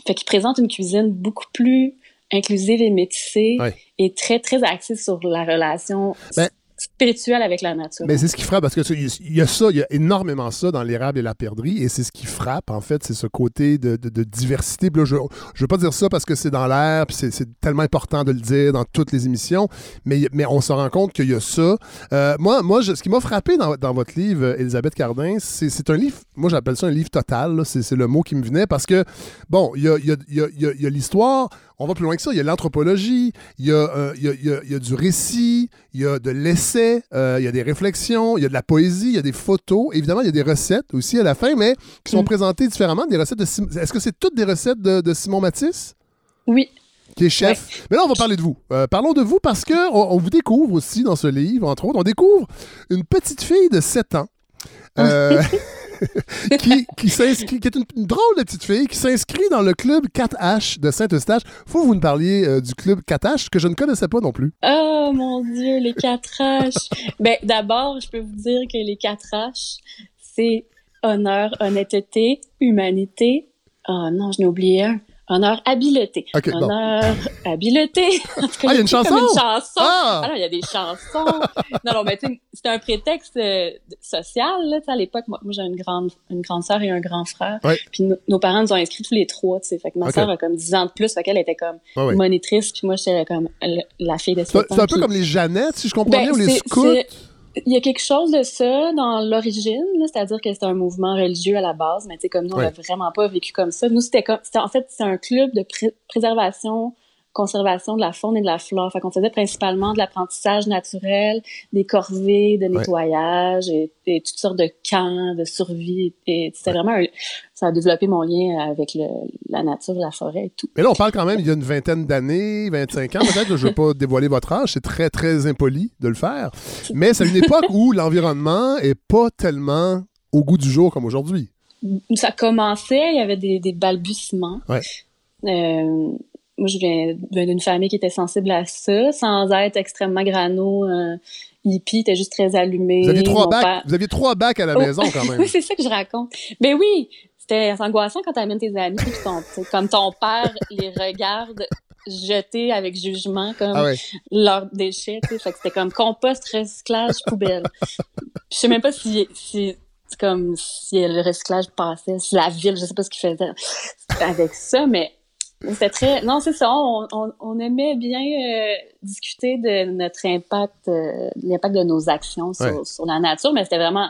Fait qu'il présente une cuisine beaucoup plus inclusive et métissée Ouais. et très, très axée sur la relation Ben- spirituelle avec la nature. Mais c'est ce qui frappe, parce que il y a ça, il y a énormément ça dans l'érable et la perdrix, et c'est ce qui frappe, en fait, c'est ce côté de, de- diversité. Là, je ne veux pas dire ça parce que c'est dans l'air, puis c'est- tellement important de le dire dans toutes les émissions, mais, mais on se rend compte qu'il y a ça. Euh, moi, moi je- ce qui m'a frappé dans, votre livre, Elisabeth Cardin, c'est un livre, moi j'appelle ça un livre total, c'est le mot qui me venait, parce que, bon, il y a, y a- y y a l'histoire, on va plus loin que ça, il y a l'anthropologie, il y, a, euh, il y, a, il y a- il y a du récit, il y a de l'essai, euh, il y a des réflexions, il y a de la poésie, il y a des photos. Évidemment, il y a des recettes aussi à la fin, mais qui sont Mm. présentées différemment. Des recettes de Sim- Est-ce que c'est toutes des recettes de, de Simon Matisse? Oui. Qui est chef. Mais là, on va parler de vous. Euh, parlons de vous parce que on, on vous découvre aussi dans ce livre, entre autres. On découvre une petite fille de 7 ans. euh, [laughs] [laughs] qui, qui, s'inscrit- est une, drôle de petite fille qui s'inscrit dans le club 4H de Saint-Eustache. Faut que vous nous parliez euh, du club 4H que je ne connaissais pas non plus. Oh mon Dieu, les 4 H. [laughs] ben, d'abord, je peux vous dire que les 4 H, c'est honneur, honnêteté, humanité. Oh non, je n'ai oublié un. Honneur, habileté. Ok, bon. honneur, habileté. [laughs] En tout cas, Ah, il y a une comme chanson? Une chanson. Ah! Ah non, il y a des chansons. non, non, mais tu sais, c'était un prétexte euh, social, là, à l'époque. Moi, moi, j'ai une grande, une grande sœur et un grand frère. Ouais. Puis no- nos parents nous ont inscrits tous les trois, tu sais. Fait que ma Ok. sœur a comme 10 ans de plus, fait qu'elle était comme Ouais, ouais. monitrice, puis moi, j'étais comme le- la fille de C'est 7 ans. c'est un peu comme les Jeannettes, si je comprends Ben, bien, ou les scouts? Il y a quelque chose de ça dans l'origine, c'est-à-dire que c'est un mouvement religieux à la base, mais tu sais, comme nous, on Ouais. l'a vraiment pas vécu comme ça. Nous, c'était comme, c'était, en fait, c'est un club de pré- préservation, conservation de la faune et de la flore. Fait qu'on faisait principalement de l'apprentissage naturel, des corvées de nettoyage et, et toutes sortes de camps de survie. Et c'était vraiment, un- ça a développé mon lien avec le, la nature, la forêt et tout. Mais là, on parle quand même il y a une vingtaine d'années, 25 ans peut-être. Je ne veux pas [laughs] dévoiler votre âge, c'est très, très impoli de le faire. Mais c'est une [laughs] époque où l'environnement est pas tellement au goût du jour comme aujourd'hui. ça commençait, il y avait des, des balbutiements. Ouais. Euh, moi, je viens d'une famille qui était sensible à ça, sans être extrêmement grano, euh, hippie, était juste très allumé. Vous aviez trois bacs, père- vous aviez trois bacs à la Oh. maison quand même. [laughs] oui, c'est ça que je raconte. Mais oui, c'était angoissant quand t'amènes tes amis, puis ton, comme ton père les regarde jeter avec jugement comme Ah ouais. leurs déchets, tu sais. Fait que c'était comme compost, recyclage, poubelle. Puis je sais même pas si, si c'est comme si le recyclage passait, si la ville, je sais pas ce qu'ils faisaient avec ça, mais c'était très... Non, c'est ça, on, on, on aimait bien euh, discuter de notre impact, euh, l'impact de nos actions sur, Ouais. sur la nature, mais c'était vraiment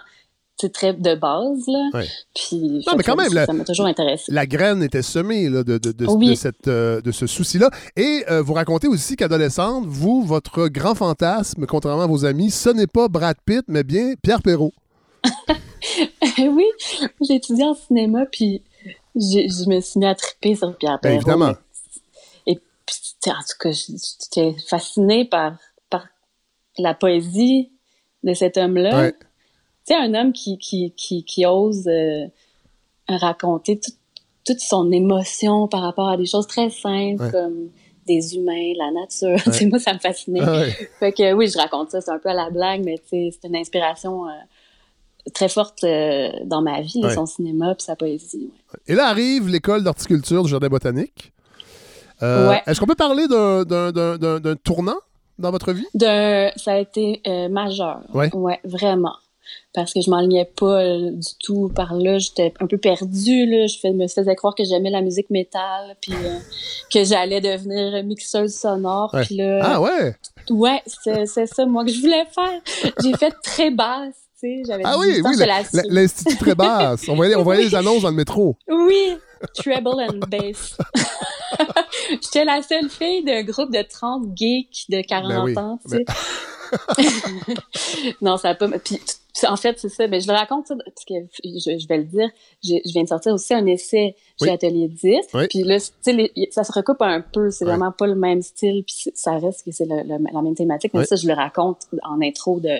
c'est très de base, là. Ouais. Puis, Non, mais quand même, ça la- ça m'a toujours intéressé. La graine était semée là, de, de, de, Oui. de cette, euh, de ce souci-là. Et euh, vous racontez aussi qu'adolescente, vous, votre grand fantasme, contrairement à vos amis, ce n'est pas Brad Pitt, mais bien Pierre Perrault. [laughs] oui, j'ai étudié en cinéma, puis je me suis mis à triper sur Pierre Perrault. évidemment. Et puis, en tout cas, j'étais fascinée par, par la poésie de cet homme-là. Ouais. Tu sais, un homme qui, qui, qui, qui ose euh, raconter tout- toute son émotion par rapport à des choses très simples Ouais. comme des humains, la nature. [laughs] Tu sais, moi, ça me fascinait. Ah ouais. Fait que oui, je raconte ça, c'est un peu à la blague, mais c'est une inspiration euh, très forte euh, dans ma vie, Ouais. son cinéma puis sa poésie. ouais. Et là arrive l'école d'horticulture du Jardin botanique. Euh, Ouais. Est-ce qu'on peut parler d'un- tournant dans votre vie? D'un, ça a été euh, majeur. Ouais. vraiment. Parce que je m'enlignais pas euh, du tout par là. J'étais un peu perdue, là. Je fais- me faisais croire que j'aimais la musique métal, puis euh, que j'allais devenir mixeuse sonore. Ouais. Puis là, Ah ouais? ouais, c'est c'est ça, moi, que je voulais faire. J'ai fait très basse, J'avais Ah 18 oui, oui, l'Institut très basse. On voyait, on voyait les [laughs] annonces dans le métro. Oui, treble and bass. [laughs] [laughs] J'étais la seule fille d'un groupe de 30 geeks de 40 Ben oui, ans, tu sais. non, ça a pas. Puis, en fait, c'est ça. Mais je le raconte, ça, parce que je, je vais le dire. Je, je, viens de sortir aussi un essai chez Oui. Atelier 10. Oui. Puis là, tu sais, les- ça se recoupe un peu. C'est vraiment pas le même style. Puis ça reste que c'est la même thématique. Mais ça, je le raconte en intro de,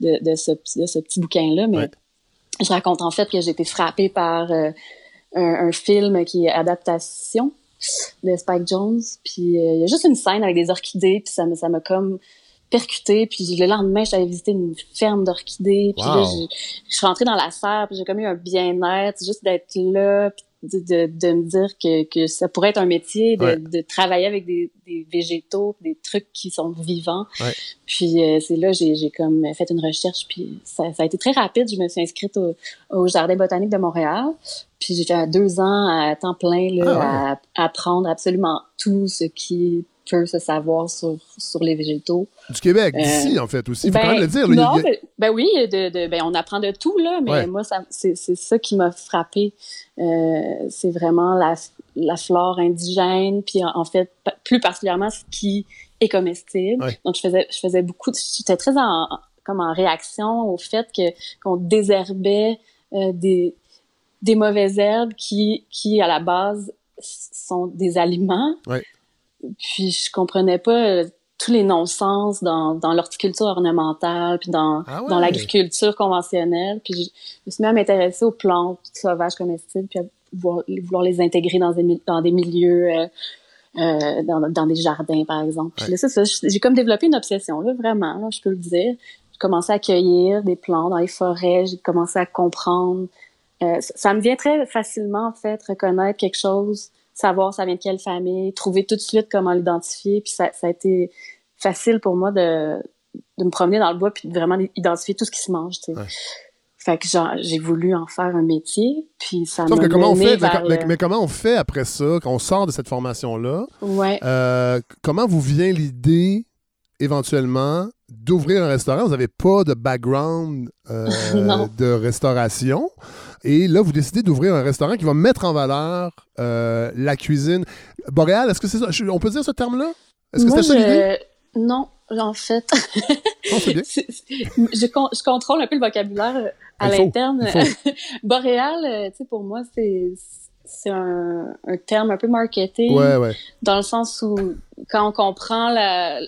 de, de, ce, de ce petit bouquin-là. Mais je raconte en fait que j'ai été frappée par euh, un, un film qui est adaptation de Spike Jones. Puis euh, il y a juste une scène avec des orchidées. Puis ça me, ça m'a comme percuté. Puis le lendemain, j'avais visité une ferme d'orchidées. Puis là, je, je suis rentrée dans la serre. Puis j'ai comme eu un bien-être, juste d'être là. Puis de, de, de me dire que, que ça pourrait être un métier, de, Ouais. de travailler avec des, des végétaux, des trucs qui sont vivants. Ouais. Puis euh, c'est là j'ai j'ai comme fait une recherche puis ça, ça a été très rapide. Je me suis inscrite au, au jardin botanique de Montréal. Puis j'ai fait deux ans à temps plein là, à apprendre absolument tout ce qui peut se savoir sur sur les végétaux. Du Québec, Euh, d'ici, en fait, aussi. Il faut Ben, quand même le dire. là, non, il ben, ben oui, de, de, ben on apprend de tout là, mais Ouais. moi c'est ça qui m'a frappé. Euh, c'est vraiment la la flore indigène, puis en, en fait plus particulièrement ce qui est comestible. Ouais. Donc je faisais je faisais beaucoup, j'étais très en comme en réaction au fait qu'on désherbait euh, des des mauvaises herbes qui qui à la base sont des aliments. Ouais. Puis je comprenais pas euh, tous les non-sens dans, dans l'horticulture ornementale, puis dans, Ah ouais. dans l'agriculture conventionnelle. Puis je, je me suis mis à m'intéresser aux plantes sauvages comestibles, puis à vouloir, vouloir les intégrer dans des, dans des milieux, euh, euh, dans, dans des jardins, par exemple. Puis Ouais. là, c'est ça, j'ai comme développé une obsession, là, vraiment, là, je peux le dire. J'ai commencé à cueillir des plantes dans les forêts, j'ai commencé à comprendre. Euh, ça, ça me vient très facilement, en fait, reconnaître quelque chose, savoir ça vient de quelle famille, trouver tout de suite comment l'identifier. Puis ça, ça a été facile pour moi de, de me promener dans le bois puis de vraiment identifier tout ce qui se mange, tu sais. Ouais. Fait que j'ai voulu en faire un métier, puis ça m'a comment on fait, mais, vers mais- le- mais comment on fait après ça, quand on sort de cette formation-là? Ouais. Euh, comment vous vient l'idée, éventuellement, d'ouvrir un restaurant? Vous n'avez pas de background euh, [laughs] de restauration. Et là, vous décidez d'ouvrir un restaurant qui va mettre en valeur euh, la cuisine. Boréal, est-ce que c'est ça? On peut dire ce terme-là? Est-ce que c'était ça l'idée? Non, en fait, Non, bien. [laughs] je, je contrôle un peu le vocabulaire euh, à l'interne. [laughs] Boréal, euh, tu sais, pour moi, c'est c'est un, un terme un peu marketing. Ouais, ouais. dans le sens où quand on comprend la,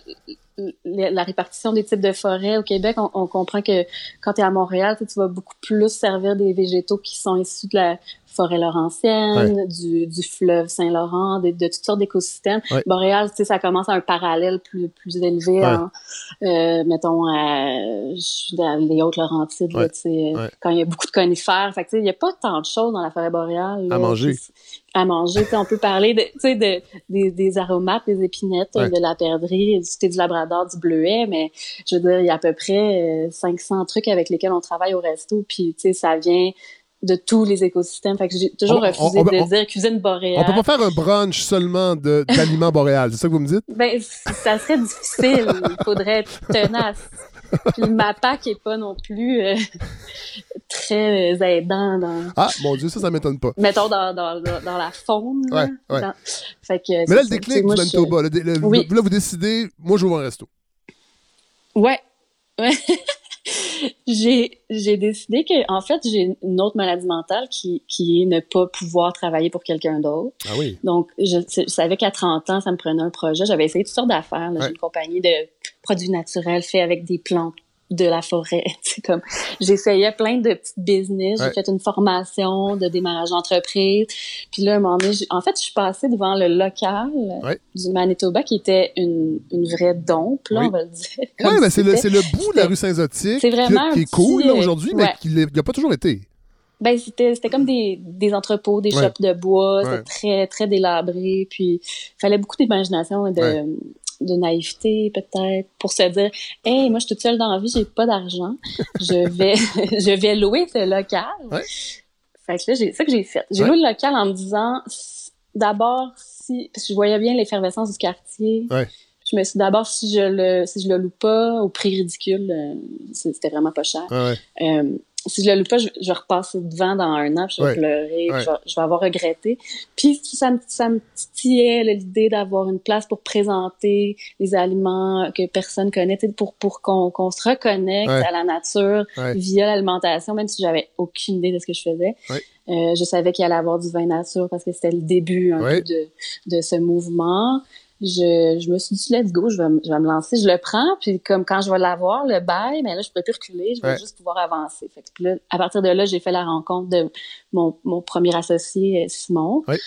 la, répartition des types de forêts au Québec, on, on comprend que quand tu es à Montréal, tu vas beaucoup plus servir des végétaux qui sont issus de la forêt laurentienne, du, du fleuve Saint-Laurent, de, de toutes sortes d'écosystèmes. Ouais. Montréal, tu sais, ça commence à un parallèle plus, plus élevé, Ouais. euh, mettons, à, je- dans les Hautes-Laurentides, tu sais, quand il y a beaucoup de conifères. Fait tu sais, il n'y a pas tant de choses dans la forêt boréale. À là, manger. À manger. Tu sais, on peut parler de, tu sais, de, des, des aromates, des épinettes, Ouais. de la perdrix, du thé du labrador, du bleuet, mais je veux dire, il y a à peu près euh, 500 trucs avec lesquels on travaille au resto, puis tu sais, ça vient de tous les écosystèmes. Fait que j'ai toujours On- refusé on- on- de dire cuisine boréale. On peut pas faire un brunch seulement de- d'aliments boréales, c'est ça que vous me dites? Ben, ça serait difficile. Il faudrait être tenace. Puis ma PAC est pas non plus euh, [laughs] très euh, aidant dans, Ah, mon Dieu, ça, ça m'étonne pas. mettons, dans, dans, dans, dans la faune. Ouais, ouais. Dans- Fait que, Mais là, le déclic du je- Manitoba, le dé- le- Oui. là, vous décidez, moi, j'ouvre un resto. Ouais. Ouais. [laughs] j'ai j'ai décidé que en fait j'ai une autre maladie mentale qui qui est ne pas pouvoir travailler pour quelqu'un d'autre. Ah oui. Donc je, je savais qu'à 30 ans ça me prenait un projet, j'avais essayé toutes sortes d'affaires. Ouais. j'ai une compagnie de produits naturels faits avec des plantes de la forêt, [laughs] c'est comme j'essayais plein de petits business, Ouais. j'ai fait une formation de démarrage d'entreprise. Puis là à un moment donné, en fait, je suis passée devant le local Ouais. du Manitoba qui était une une vraie dompe là, Oui. on va le dire. [laughs] Oui, mais c'est le, le bout de la rue Saint-Zotique C'est qui, vraiment qui est cool aujourd'hui, mais ouais. qui n'a pas toujours été. Ben c'était c'était comme des des entrepôts, des Ouais. shops de bois, Ouais. c'était très très délabré, puis il fallait beaucoup d'imagination et de Ouais. De naïveté peut-être pour se dire hey moi je suis toute seule dans la vie j'ai pas d'argent je vais [laughs] je vais louer ce local Ouais. fait que là c'est ça que j'ai fait j'ai Ouais. loué le local en me disant d'abord si parce que je voyais bien l'effervescence du quartier Ouais. je me suis dit, d'abord si je le si je le loue pas au prix ridicule euh, c'était vraiment pas cher euh, si je le loue pas, je, je vais repasser devant dans un an, puis je vais Ouais. pleurer, Ouais. je, vais, je vais avoir regretté. Puis ça me, ça me titillait l'idée d'avoir une place pour présenter les aliments que personne connaît, pour, pour qu'on qu'on se reconnecte Ouais. à la nature via l'alimentation, même si j'avais aucune idée de ce que je faisais. Euh, je savais qu'il allait avoir du vin nature parce que c'était le début un peu de, de ce mouvement. Je, je me suis dit, let's go, je vais, me- je vais me lancer, je le prends, puis comme quand je vais l'avoir, le bail, mais là, je pourrais plus reculer, je vais Ouais. juste pouvoir avancer. Fait que là, à partir de là, j'ai fait la rencontre de mon, mon premier associé, euh, Simon, Ouais.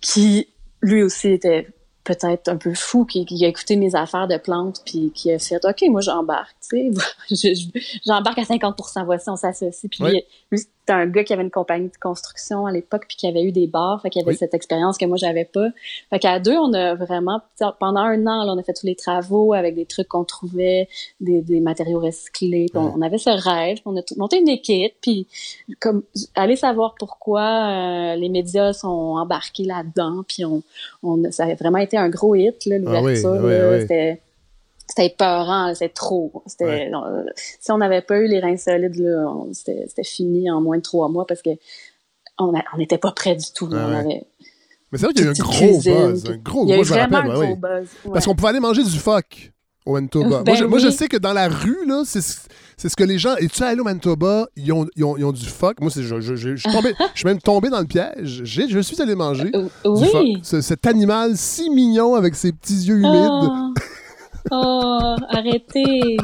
qui, lui aussi, était peut-être un peu fou, qui, qui a écouté mes affaires de plantes, puis qui a fait, OK, moi, j'embarque, tu sais, [laughs] Je- je- j'embarque à 50% voici, on s'associe. Puis Ouais. lui, c'était un gars qui avait une compagnie de construction à l'époque, puis qui avait eu des bars, fait qu'il avait Oui. cette expérience que moi, j'avais pas. Fait qu'à deux, on a vraiment, pendant un an, là, on a fait tous les travaux avec des trucs qu'on trouvait, des, des matériaux recyclés. on, avait ce rêve, on a tout- monté une équipe, puis comme aller savoir pourquoi euh, les médias sont embarqués là-dedans, puis on, on, ça a vraiment été un gros hit, là, l'ouverture. Ah oui, là. oui. C'était c'était épeurant, c'était trop. C'était, Ouais. non, euh, si on n'avait pas eu les reins solides, c'était, c'était fini en moins de trois mois parce que on n'était pas prêt du tout. Ah on avait Mais c'est vrai qu'il y a eu un gros cuisine, buzz. Un gros, il y a moi, je rappelle, un gros oui. buzz. Parce qu'on pouvait aller manger du phoque au Manitoba. [laughs] moi, Ben je, moi, je oui. sais que dans la rue, là, c'est ce- c'est ce que les gens. Et tu aller au Manitoba, ils ont, ils ont, ils ont du phoque. Moi, c'est- je, je, je, je suis tombé- je suis même tombé dans le piège. J'ai- je suis allé manger Euh, du oui. phoque. Ce- cet animal si mignon avec ses petits yeux humides. Oh, oh, arrêtez.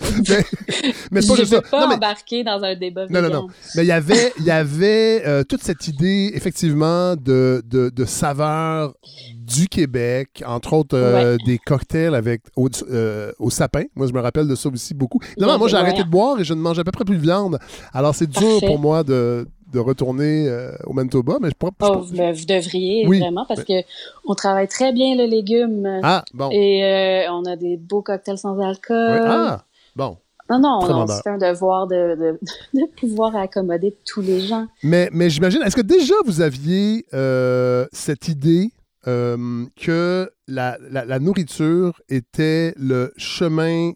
Mais, mais pas je veux pas Non, mais- embarquer dans un débat Non, non, vegan. non. Mais il y avait, il y avait euh, toute cette idée, effectivement, de, de, de saveurs du Québec, entre autres euh, des cocktails avec au, euh, au sapin. Moi, je me rappelle de ça aussi beaucoup. Ouais, moi, j'ai arrêté de boire et je ne mange à peu près plus de viande. Alors, c'est dur pour moi de, de retourner euh, au Manitoba, mais je pourrais... je Oh, pense- ben, vous devriez Oui. vraiment parce que on travaille très bien le légume Ah, bon. et euh, on a des beaux cocktails sans alcool. Ah, bon. Non, non, non c'est un devoir de, de, [laughs] de pouvoir accommoder tous les gens. Mais, mais j'imagine, est-ce que déjà vous aviez euh, cette idée que la, la- la nourriture était le chemin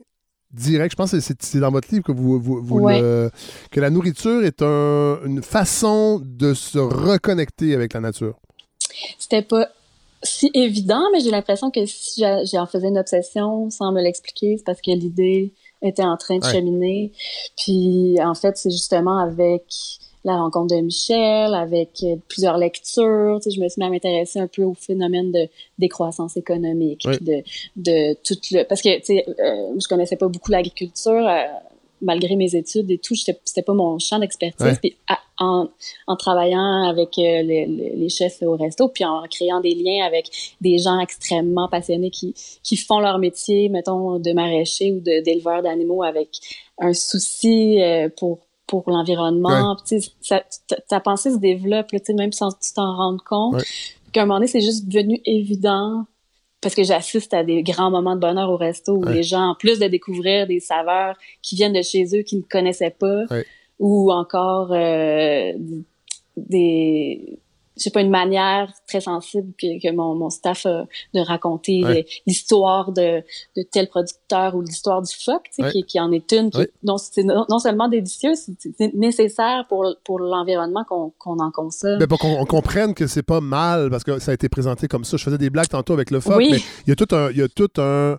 direct? Je pense que c'est dans votre livre que vous, vous, vous Ouais. le- que la nourriture est un- une façon de se reconnecter avec la nature. C'était pas si évident, mais j'ai l'impression que si j'en faisais une obsession sans me l'expliquer, c'est parce que l'idée était en train de Ouais. cheminer. Puis en fait, c'est justement avec la rencontre de Michel, avec euh, plusieurs lectures, tu sais, je me suis mis à m'intéresser un peu au phénomène de décroissance économique, de de tout le parce que tu sais, euh, je connaissais pas beaucoup l'agriculture. euh, malgré mes études et tout, c'était pas mon champ d'expertise. Ouais. Puis à- en, en travaillant avec euh, les, les- chefs au resto, puis en créant des liens avec des gens extrêmement passionnés qui, qui font leur métier, mettons, de maraîcher ou d'éleveur d'animaux avec un souci euh, pour pour l'environnement. Ça- ta- pensée se développe, là, même sans que tu t'en rendes compte. Ouais. Qu'à un moment donné, c'est juste devenu évident parce que j'assiste à des grands moments de bonheur au resto où Ouais. les gens, en plus de découvrir des saveurs qui viennent de chez eux, qu'ils ne connaissaient pas, ou encore euh, des sais pas une manière très sensible que, que mon, mon staff a de raconter Ouais. l'histoire de, de tel producteur ou l'histoire du phoque tu sais, Ouais. qui, qui en est une qui Ouais. non, c'est non, non seulement délicieux c'est c'est nécessaire pour pour l'environnement qu'on qu'on en consomme Mais pour qu'on on comprenne que c'est pas mal, parce que ça a été présenté comme ça. Je faisais des blagues tantôt avec le phoque, Oui. mais il y a tout un, il y a tout un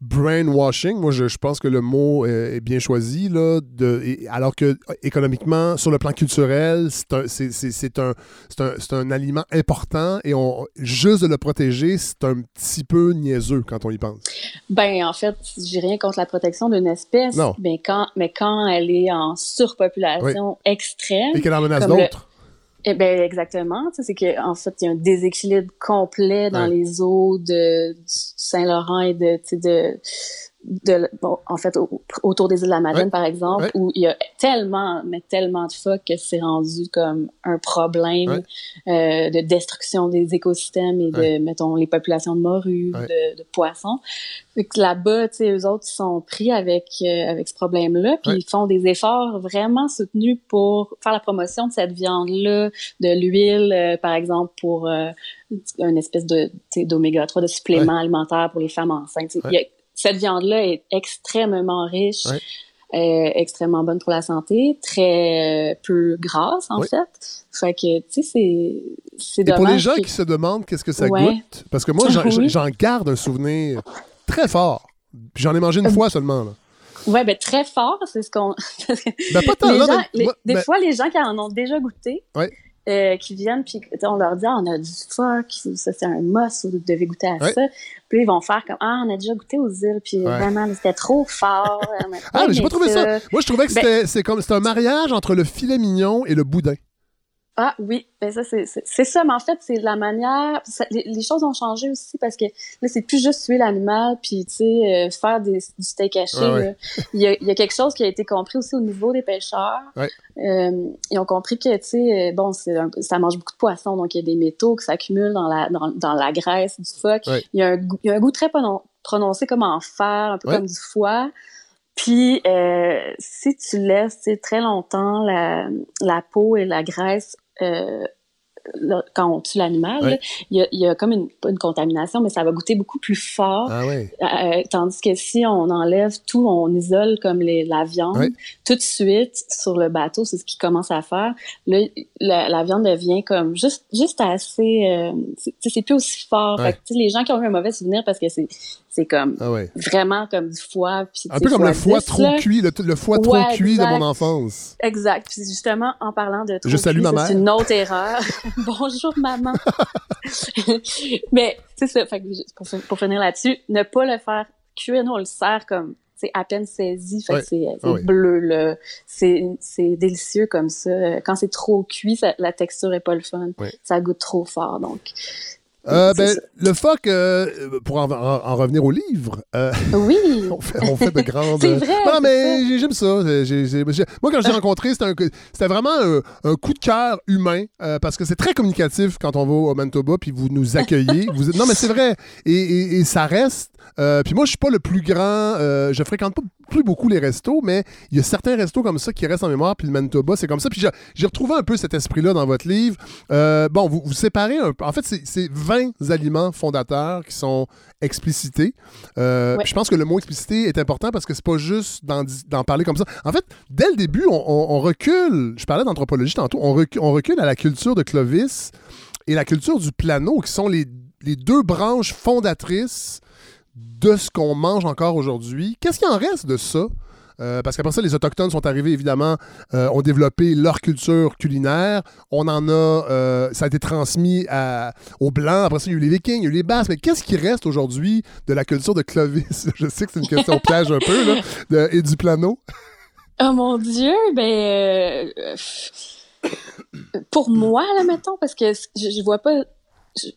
brainwashing. Moi, je, je pense que le mot est, est bien choisi, là, de, et- alors que économiquement, sur le plan culturel, c'est un, c'est, c'est- c'est un, c'est un, un aliment important et on, juste de le protéger, c'est un petit peu niaiseux quand on y pense. Ben, en fait, j'ai rien contre la protection d'une espèce, Non. mais quand, mais quand elle est en surpopulation extrême, Et qu'elle en menace le- d'autres. Eh ben exactement, c'est que en fait, il y a un déséquilibre complet dans Ouais. les eaux de Saint-Laurent et de, de de, bon, en fait, au- autour des îles de la Madeleine, Ouais. par exemple, Ouais. où il y a tellement, mais tellement de phoques que c'est rendu comme un problème euh, de destruction des écosystèmes et de, mettons, les populations de morues, de, de poissons. Fait que là-bas, tu sais, eux autres, sont pris avec, euh, avec ce problème-là, puis ils font des efforts vraiment soutenus pour faire la promotion de cette viande-là, de l'huile, euh, par exemple, pour euh, une espèce de, tu sais, d'oméga 3, de supplément alimentaire pour les femmes enceintes. Il y a- cette viande-là est extrêmement riche euh, extrêmement bonne pour la santé, très euh, peu grasse en Oui. fait. Fait que tu sais c'est c'est Et dommage. pour les gens que- qui se demandent qu'est-ce que ça Ouais. goûte, parce que moi, j'en garde un souvenir très fort. Puis J'en ai mangé une Euh, fois seulement. Là. Ouais, ben très fort, c'est ce qu'on. [laughs] Ben, pas tant, les là, gens, mais- les- moi- des ben- fois, les gens qui en ont déjà goûté, Ouais. euh, qui viennent, puis on leur dit, ah, on a du fuck, ça c'est un must, vous devez goûter à Ouais. ça. Puis ils vont faire comme, ah, on a déjà goûté aux îles, puis Ouais. vraiment, c'était trop fort. a Ah, mais j'ai pas trouvé ça. Moi, je trouvais que Ben- c'était c'est comme c'est un mariage entre le filet mignon et le boudin. Ah oui, ben ça c'est ça, mais en fait c'est la manière. ça- les, les choses ont changé aussi parce que là c'est plus juste tuer l'animal puis tu sais euh, faire des, du steak haché. Ouais, ouais. là. Il, y a, il y a quelque chose qui a été compris aussi au niveau des pêcheurs. Ouais. Euh, ils ont compris que tu sais euh, bon un- ça mange beaucoup de poissons donc il y a des métaux qui s'accumulent dans la dans, dans la graisse du phoque. Il y a un goût, il y a un goût très pronon- prononcé comme en fer, un peu comme du foie. Puis, euh, si tu laisses très longtemps la, la peau et la graisse, euh, quand on tue l'animal, Ouais. il y, a, il y a comme une, pas une contamination, mais ça va goûter beaucoup plus fort. Ah ouais. Euh, tandis que si on enlève tout, on isole comme les, la viande, Ouais. tout de suite sur le bateau, c'est ce qu'ils commencent à faire. Là, la, la viande devient comme juste, juste assez, euh, c'est- tu sais, c'est plus aussi fort. Fait que, les gens qui ont eu un mauvais souvenir parce que c'est, c'est comme Ah ouais. vraiment comme du foie. Puis, Un peu comme le foie 10, trop là. cuit, le, le foie trop cuit de mon enfance. Exact. Puis justement, en parlant de trop Je salue cuit. C'est une autre erreur. [laughs] Bonjour maman. [laughs] Mais c'est ça. Fait que, pour, pour finir là-dessus, ne pas le faire cuire, nous on le sert comme c'est à peine saisi, fait c'est c'est Ah bleu là, c'est c'est délicieux comme ça. Quand c'est trop cuit, ça- la texture est pas le fun, ça goûte trop fort donc. Euh, ben, le phoque, euh, pour en, en- en revenir au livre, euh, Oui. [laughs] on, fait, on fait de grandes. C'est vrai, Non, mais j'ai- j'aime ça. Moi, quand je l'ai [laughs] rencontré, c'était vraiment un, un coup de cœur humain parce que c'est très communicatif quand on va au Manitoba puis vous nous accueillez. [laughs] vous êtes- Non, mais c'est vrai. Et, et- et ça reste. puis moi, je suis pas le plus grand. je fréquente pas plus beaucoup les restos, mais il y a certains restos comme ça qui restent en mémoire. Puis le Manitoba, c'est comme ça. Puis j'ai- retrouvé un peu cet esprit-là dans votre livre. Euh, bon, vous, vous séparez un peu. En fait, c'est- c'est 20 aliments fondateurs qui sont explicités. Euh, Ouais. Je pense que le mot explicité est important parce que c'est pas juste d'en parler comme ça. En fait, dès le début, on, on- on recule. Je parlais d'anthropologie tantôt. On recule, on recule à la culture de Clovis et la culture du plano, qui sont les, les deux branches fondatrices de ce qu'on mange encore aujourd'hui. Qu'est-ce qu'il en reste de ça? Euh, parce qu'après ça, les Autochtones sont arrivés, évidemment, euh, ont développé leur culture culinaire. On en a, euh, ça a été transmis aux Blancs. Après ça, il y a eu les Vikings, il y a eu les Basques. Mais qu'est-ce qui reste aujourd'hui de la culture de Clovis? [laughs] Je sais que c'est une question piège un peu, là, et du plano. [laughs] Oh mon Dieu, ben pour moi là mettons parce que je, je vois pas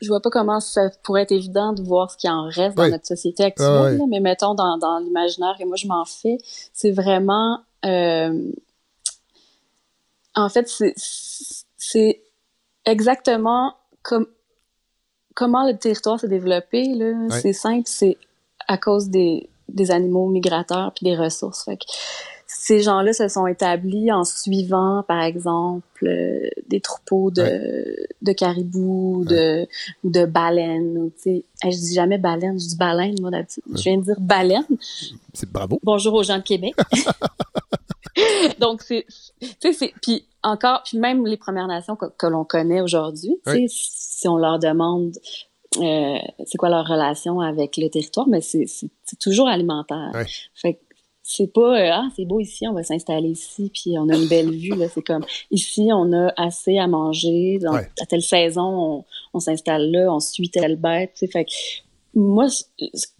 je, vois pas comment ça pourrait être évident de voir ce qui en reste dans notre société actuelle, Ah là, mais mettons dans, dans l'imaginaire et moi je m'en fais, c'est vraiment euh, en fait c'est exactement comme comment le territoire s'est développé là, c'est simple, c'est à cause des des animaux migrateurs puis des ressources. Fait que ces gens-là se sont établis en suivant, par exemple, euh, des troupeaux de, de caribous, de, ou de baleines. Hey, je dis jamais baleine, je dis baleine, moi, d'habitude. Je viens de dire baleine. C'est bravo. Bonjour aux gens de Québec. [laughs] Donc, c'est, puis encore, puis même les Premières Nations que, que l'on connaît aujourd'hui, si on leur demande euh, c'est quoi leur relation avec le territoire, mais c'est, toujours alimentaire. Ouais. Fait que c'est pas euh, ah c'est beau ici, on va s'installer ici, puis on a une belle vue là. C'est comme ici on a assez à manger, dans, Ouais. à telle saison on, on s'installe là, on suit telle bête. Tu sais, fait moi ce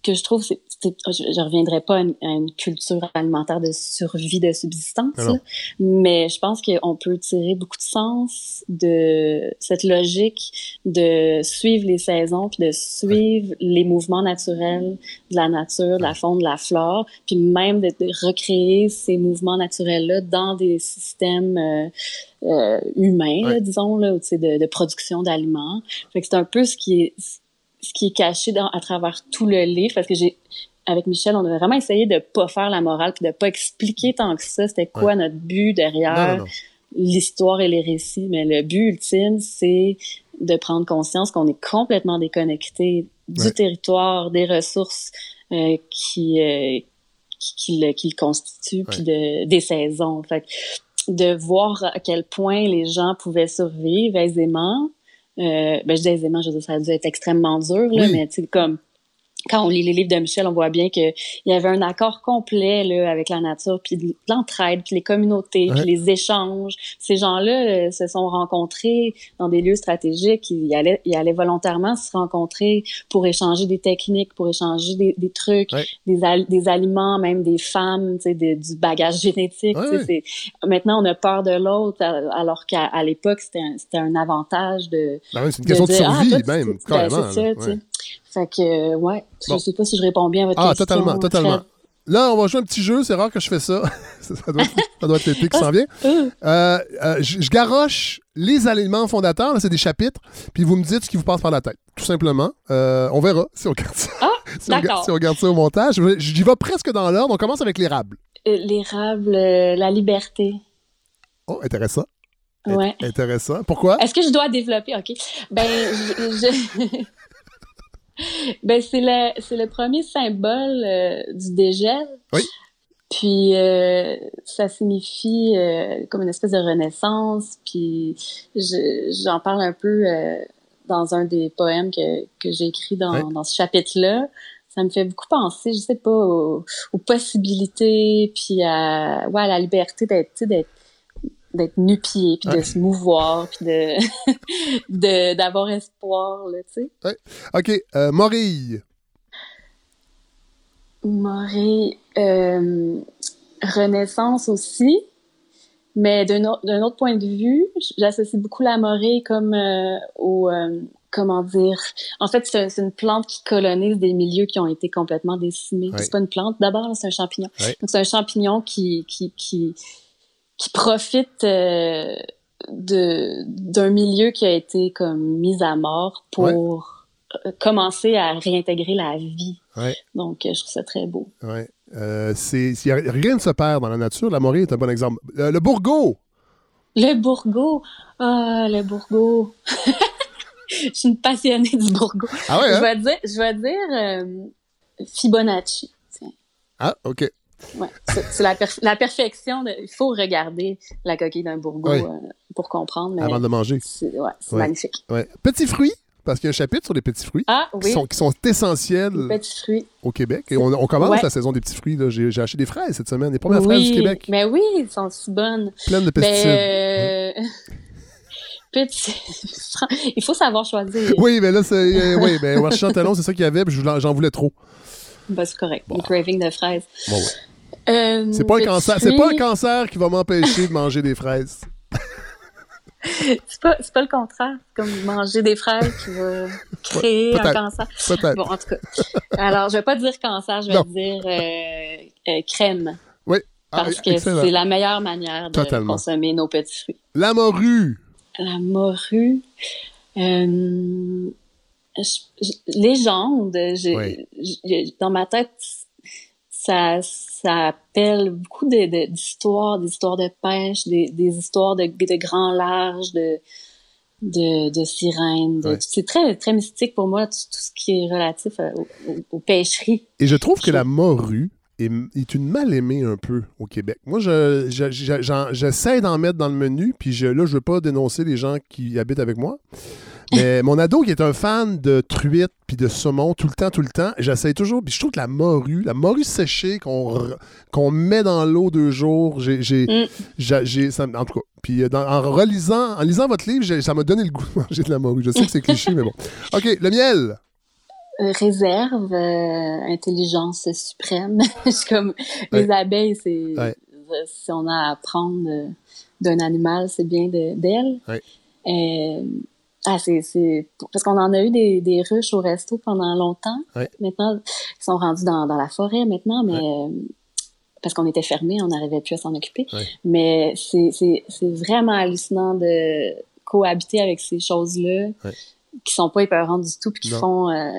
que je trouve c'est c'est- je, je reviendrai pas à une, à une culture alimentaire de survie de subsistance, là. mais je pense qu'on peut tirer beaucoup de sens de cette logique de suivre les saisons puis de suivre les mouvements naturels de la nature, de la faune, de la flore, puis même de, de recréer ces mouvements naturels-là dans des systèmes euh, euh, humains, là, Ouais. disons, là, tu sais, de, de production d'aliments. Fait que c'est un peu ce qui est ce qui est caché dans, à travers tout le livre, parce que j'ai avec Michel, on a vraiment essayé de pas faire la morale puis de pas expliquer tant que ça, c'était quoi notre but derrière l'histoire et les récits, mais le but ultime, c'est de prendre conscience qu'on est complètement déconnecté du Ouais. territoire, des ressources euh, qui, euh, qui, qui le, qui le constitue, puis de, des saisons. Fait de voir à quel point les gens pouvaient survivre aisément. Euh, ben, je dis aisément, je veux dire, ça a dû être extrêmement dur, là, Oui. mais tu sais, comme quand on lit les livres de Michel, on voit bien qu'il y avait un accord complet là, avec la nature, puis de l'entraide, puis les communautés, Ouais. puis les échanges. Ces gens-là euh, se sont rencontrés dans des lieux stratégiques. Ils allaient, ils allaient volontairement se rencontrer pour échanger des techniques, pour échanger des, des trucs, Ouais. des, al- des aliments, même des femmes, des- du bagage [laughs] génétique. Ouais, Maintenant, on a peur de l'autre, alors qu'à à l'époque, c'était un, avantage de, Ben oui, c'est une question de, ah, survie, toi, tu- même, ben, carrément. Fait que, euh, ouais, Bon. je sais pas si je réponds bien à votre Ah, question. totalement, totalement. Fred. Là, on va jouer un petit jeu. C'est rare que je fais ça. [laughs] ça, doit être, ça doit être l'été qui s'en vient. Euh, Euh, je, je garoche les aliments fondateurs. là, C'est des chapitres. Puis vous me dites ce qui vous passe par la tête. Tout simplement. Euh, on verra si on garde ça. Ah, [laughs] si, on, si on garde ça au montage. J'y vais presque dans l'ordre. On commence avec l'érable. L'érable, la liberté. Oh, intéressant. Ouais. Intéressant. Pourquoi? Est-ce que je dois développer? OK. Ben, je... je- [laughs] ben, c'est le, c'est le premier symbole euh, du dégel. Oui. Puis, euh, ça signifie euh, comme une espèce de renaissance. Puis, je- j'en parle un peu dans un des poèmes que, que j'ai écrit dans, dans ce chapitre-là. Ça me fait beaucoup penser, je sais pas, aux, aux possibilités, puis à, ouais, à la liberté d'être, d'être d'être nu-pied, puis Ouais. de se mouvoir, puis [laughs] de d'avoir espoir, là, tu sais. OK. Euh, Morille. Morée, euh, Renaissance aussi, mais d'un autre, point de vue, j'associe beaucoup la morée comme euh, au euh, comment dire. En fait, c'est un- c'est une plante qui colonise des milieux qui ont été complètement décimés. Ouais. C'est pas une plante d'abord, c'est un champignon. Donc c'est un champignon qui qui qui qui profite euh, de d'un milieu qui a été comme mis à mort pour euh, commencer à réintégrer la vie. Ouais. Donc, euh, je trouve ça très beau. Ouais. Euh, c'est, rien ne se perd dans la nature. La morille est un bon exemple. Euh, le bourgeot. Le bourgo. Ah, le bourgo. [laughs] je suis une passionnée du bourgo. Ah ouais, Je hein? vais dire, je vais dire euh, Fibonacci. Tiens. Ah, OK. Ouais. C'est la, perf- la perfection. De, il faut regarder la coquille d'un bourgo Oui. euh, pour comprendre. Mais Avant de manger. c'est ouais, c'est Ouais. magnifique. Petits fruits, parce qu'il y a un chapitre sur les petits fruits Ah qui, sont, qui sont essentiels les petits fruits. au Québec. Et on, on commence la saison des petits fruits. J'ai, acheté des fraises cette semaine, les premières fraises oui, du Québec, mais oui, ils sont si bonnes. pleines de pesticides. Ben, euh, [laughs] petit... [laughs] il faut savoir choisir. Oui, mais là, c'est. euh, oui, mais marché Chantalon, c'est ça qu'il y avait, puis j'en voulais trop. Ben, c'est correct. Bon. Le craving de fraises. Bon, ouais. Euh, C'est pas un cancer, c'est pas un cancer qui va m'empêcher de manger des fraises. [laughs] C'est pas, pas le contraire. Comme manger des fraises qui va [laughs] créer un cancer. Bon, en tout cas. Alors, je vais pas dire cancer, je vais Non. dire euh, euh, crème. Oui. Ah, Parce que c'est la meilleure manière de Totalement. consommer nos petits fruits. La morue. La morue. Euh, je- je- légende. Oui. dans ma tête, ça, ça appelle beaucoup de- de- d'histoires, des histoires de pêche, des, des histoires de, de grands larges, de, de, de sirènes. Ouais. C'est très, très mystique pour moi, tout, tout ce qui est relatif à- aux, pêcheries. Et je trouve que la morue est, est une mal aimée un peu au Québec. Moi, je, je- je- j'en- j'essaie d'en mettre dans le menu, puis je, là, je veux pas dénoncer les gens qui habitent avec moi. [laughs] Mais mon ado qui est un fan de truite puis de saumon tout le temps, tout le temps, j'essaie toujours. Puis je trouve que la morue, la morue séchée qu'on met dans l'eau deux jours, j'ai, j'ai, Mm. en tout cas. Puis euh, dans- en relisant, en lisant votre livre, ça m'a donné le goût de manger de la morue. Je sais que c'est cliché, [laughs] mais bon. OK, le miel. Euh, réserve, euh, intelligence suprême. [laughs] C'est comme les abeilles, c'est Ouais. si on a à apprendre d'un animal, c'est bien de- d'elle. Ouais. Euh, ah, c'est c'est parce qu'on en a eu des, des ruches au resto pendant longtemps. Ouais. Maintenant, ils sont rendus dans, dans la forêt maintenant, mais euh, parce qu'on était fermés, on n'arrivait plus à s'en occuper. Ouais. Mais c'est c'est c'est vraiment hallucinant de cohabiter avec ces choses-là Ouais. qui sont pas épeurantes du tout puis qui Non. font euh,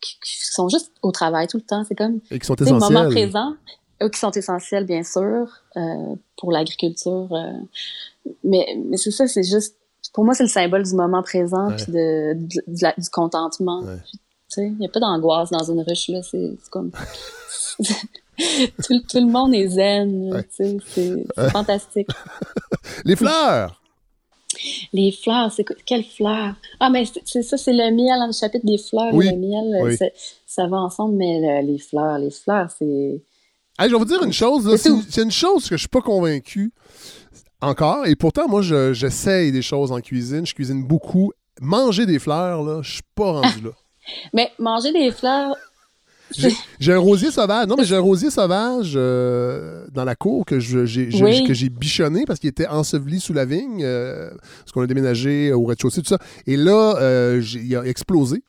qui, qui sont juste au travail tout le temps. C'est comme Et qui sont sais, le moment essentiels. présent, eux qui sont essentiels bien sûr euh, pour l'agriculture. euh, mais mais c'est ça, c'est juste pour moi c'est le symbole du moment présent Ouais. puis de, de- de la- du contentement. Ouais. Il y a pas d'angoisse dans une ruche là. C'est comme [laughs] tout, tout le monde est zen. Ouais. C'est fantastique. [laughs] Les fleurs! Les fleurs, c'est quoi- quelles fleurs? Ah, mais c'est- ça, c'est le miel, dans le chapitre des fleurs. Oui. Le miel, euh, Oui. ça va ensemble, mais le- les fleurs, les fleurs, c'est. Hey, je vais vous dire une chose, c'est une chose que je suis pas convaincu encore, et pourtant, moi, je- j'essaye des choses en cuisine, je cuisine beaucoup. Manger des fleurs, là, je suis pas rendu là. [laughs] Mais manger des fleurs, J'ai un rosier sauvage. Non, mais j'ai un rosier sauvage euh, dans la cour que j'ai j'ai- Oui. que j'ai bichonné parce qu'il était enseveli sous la vigne, euh, parce qu'on a déménagé au rez-de-chaussée, tout ça. Et là, euh, il a explosé.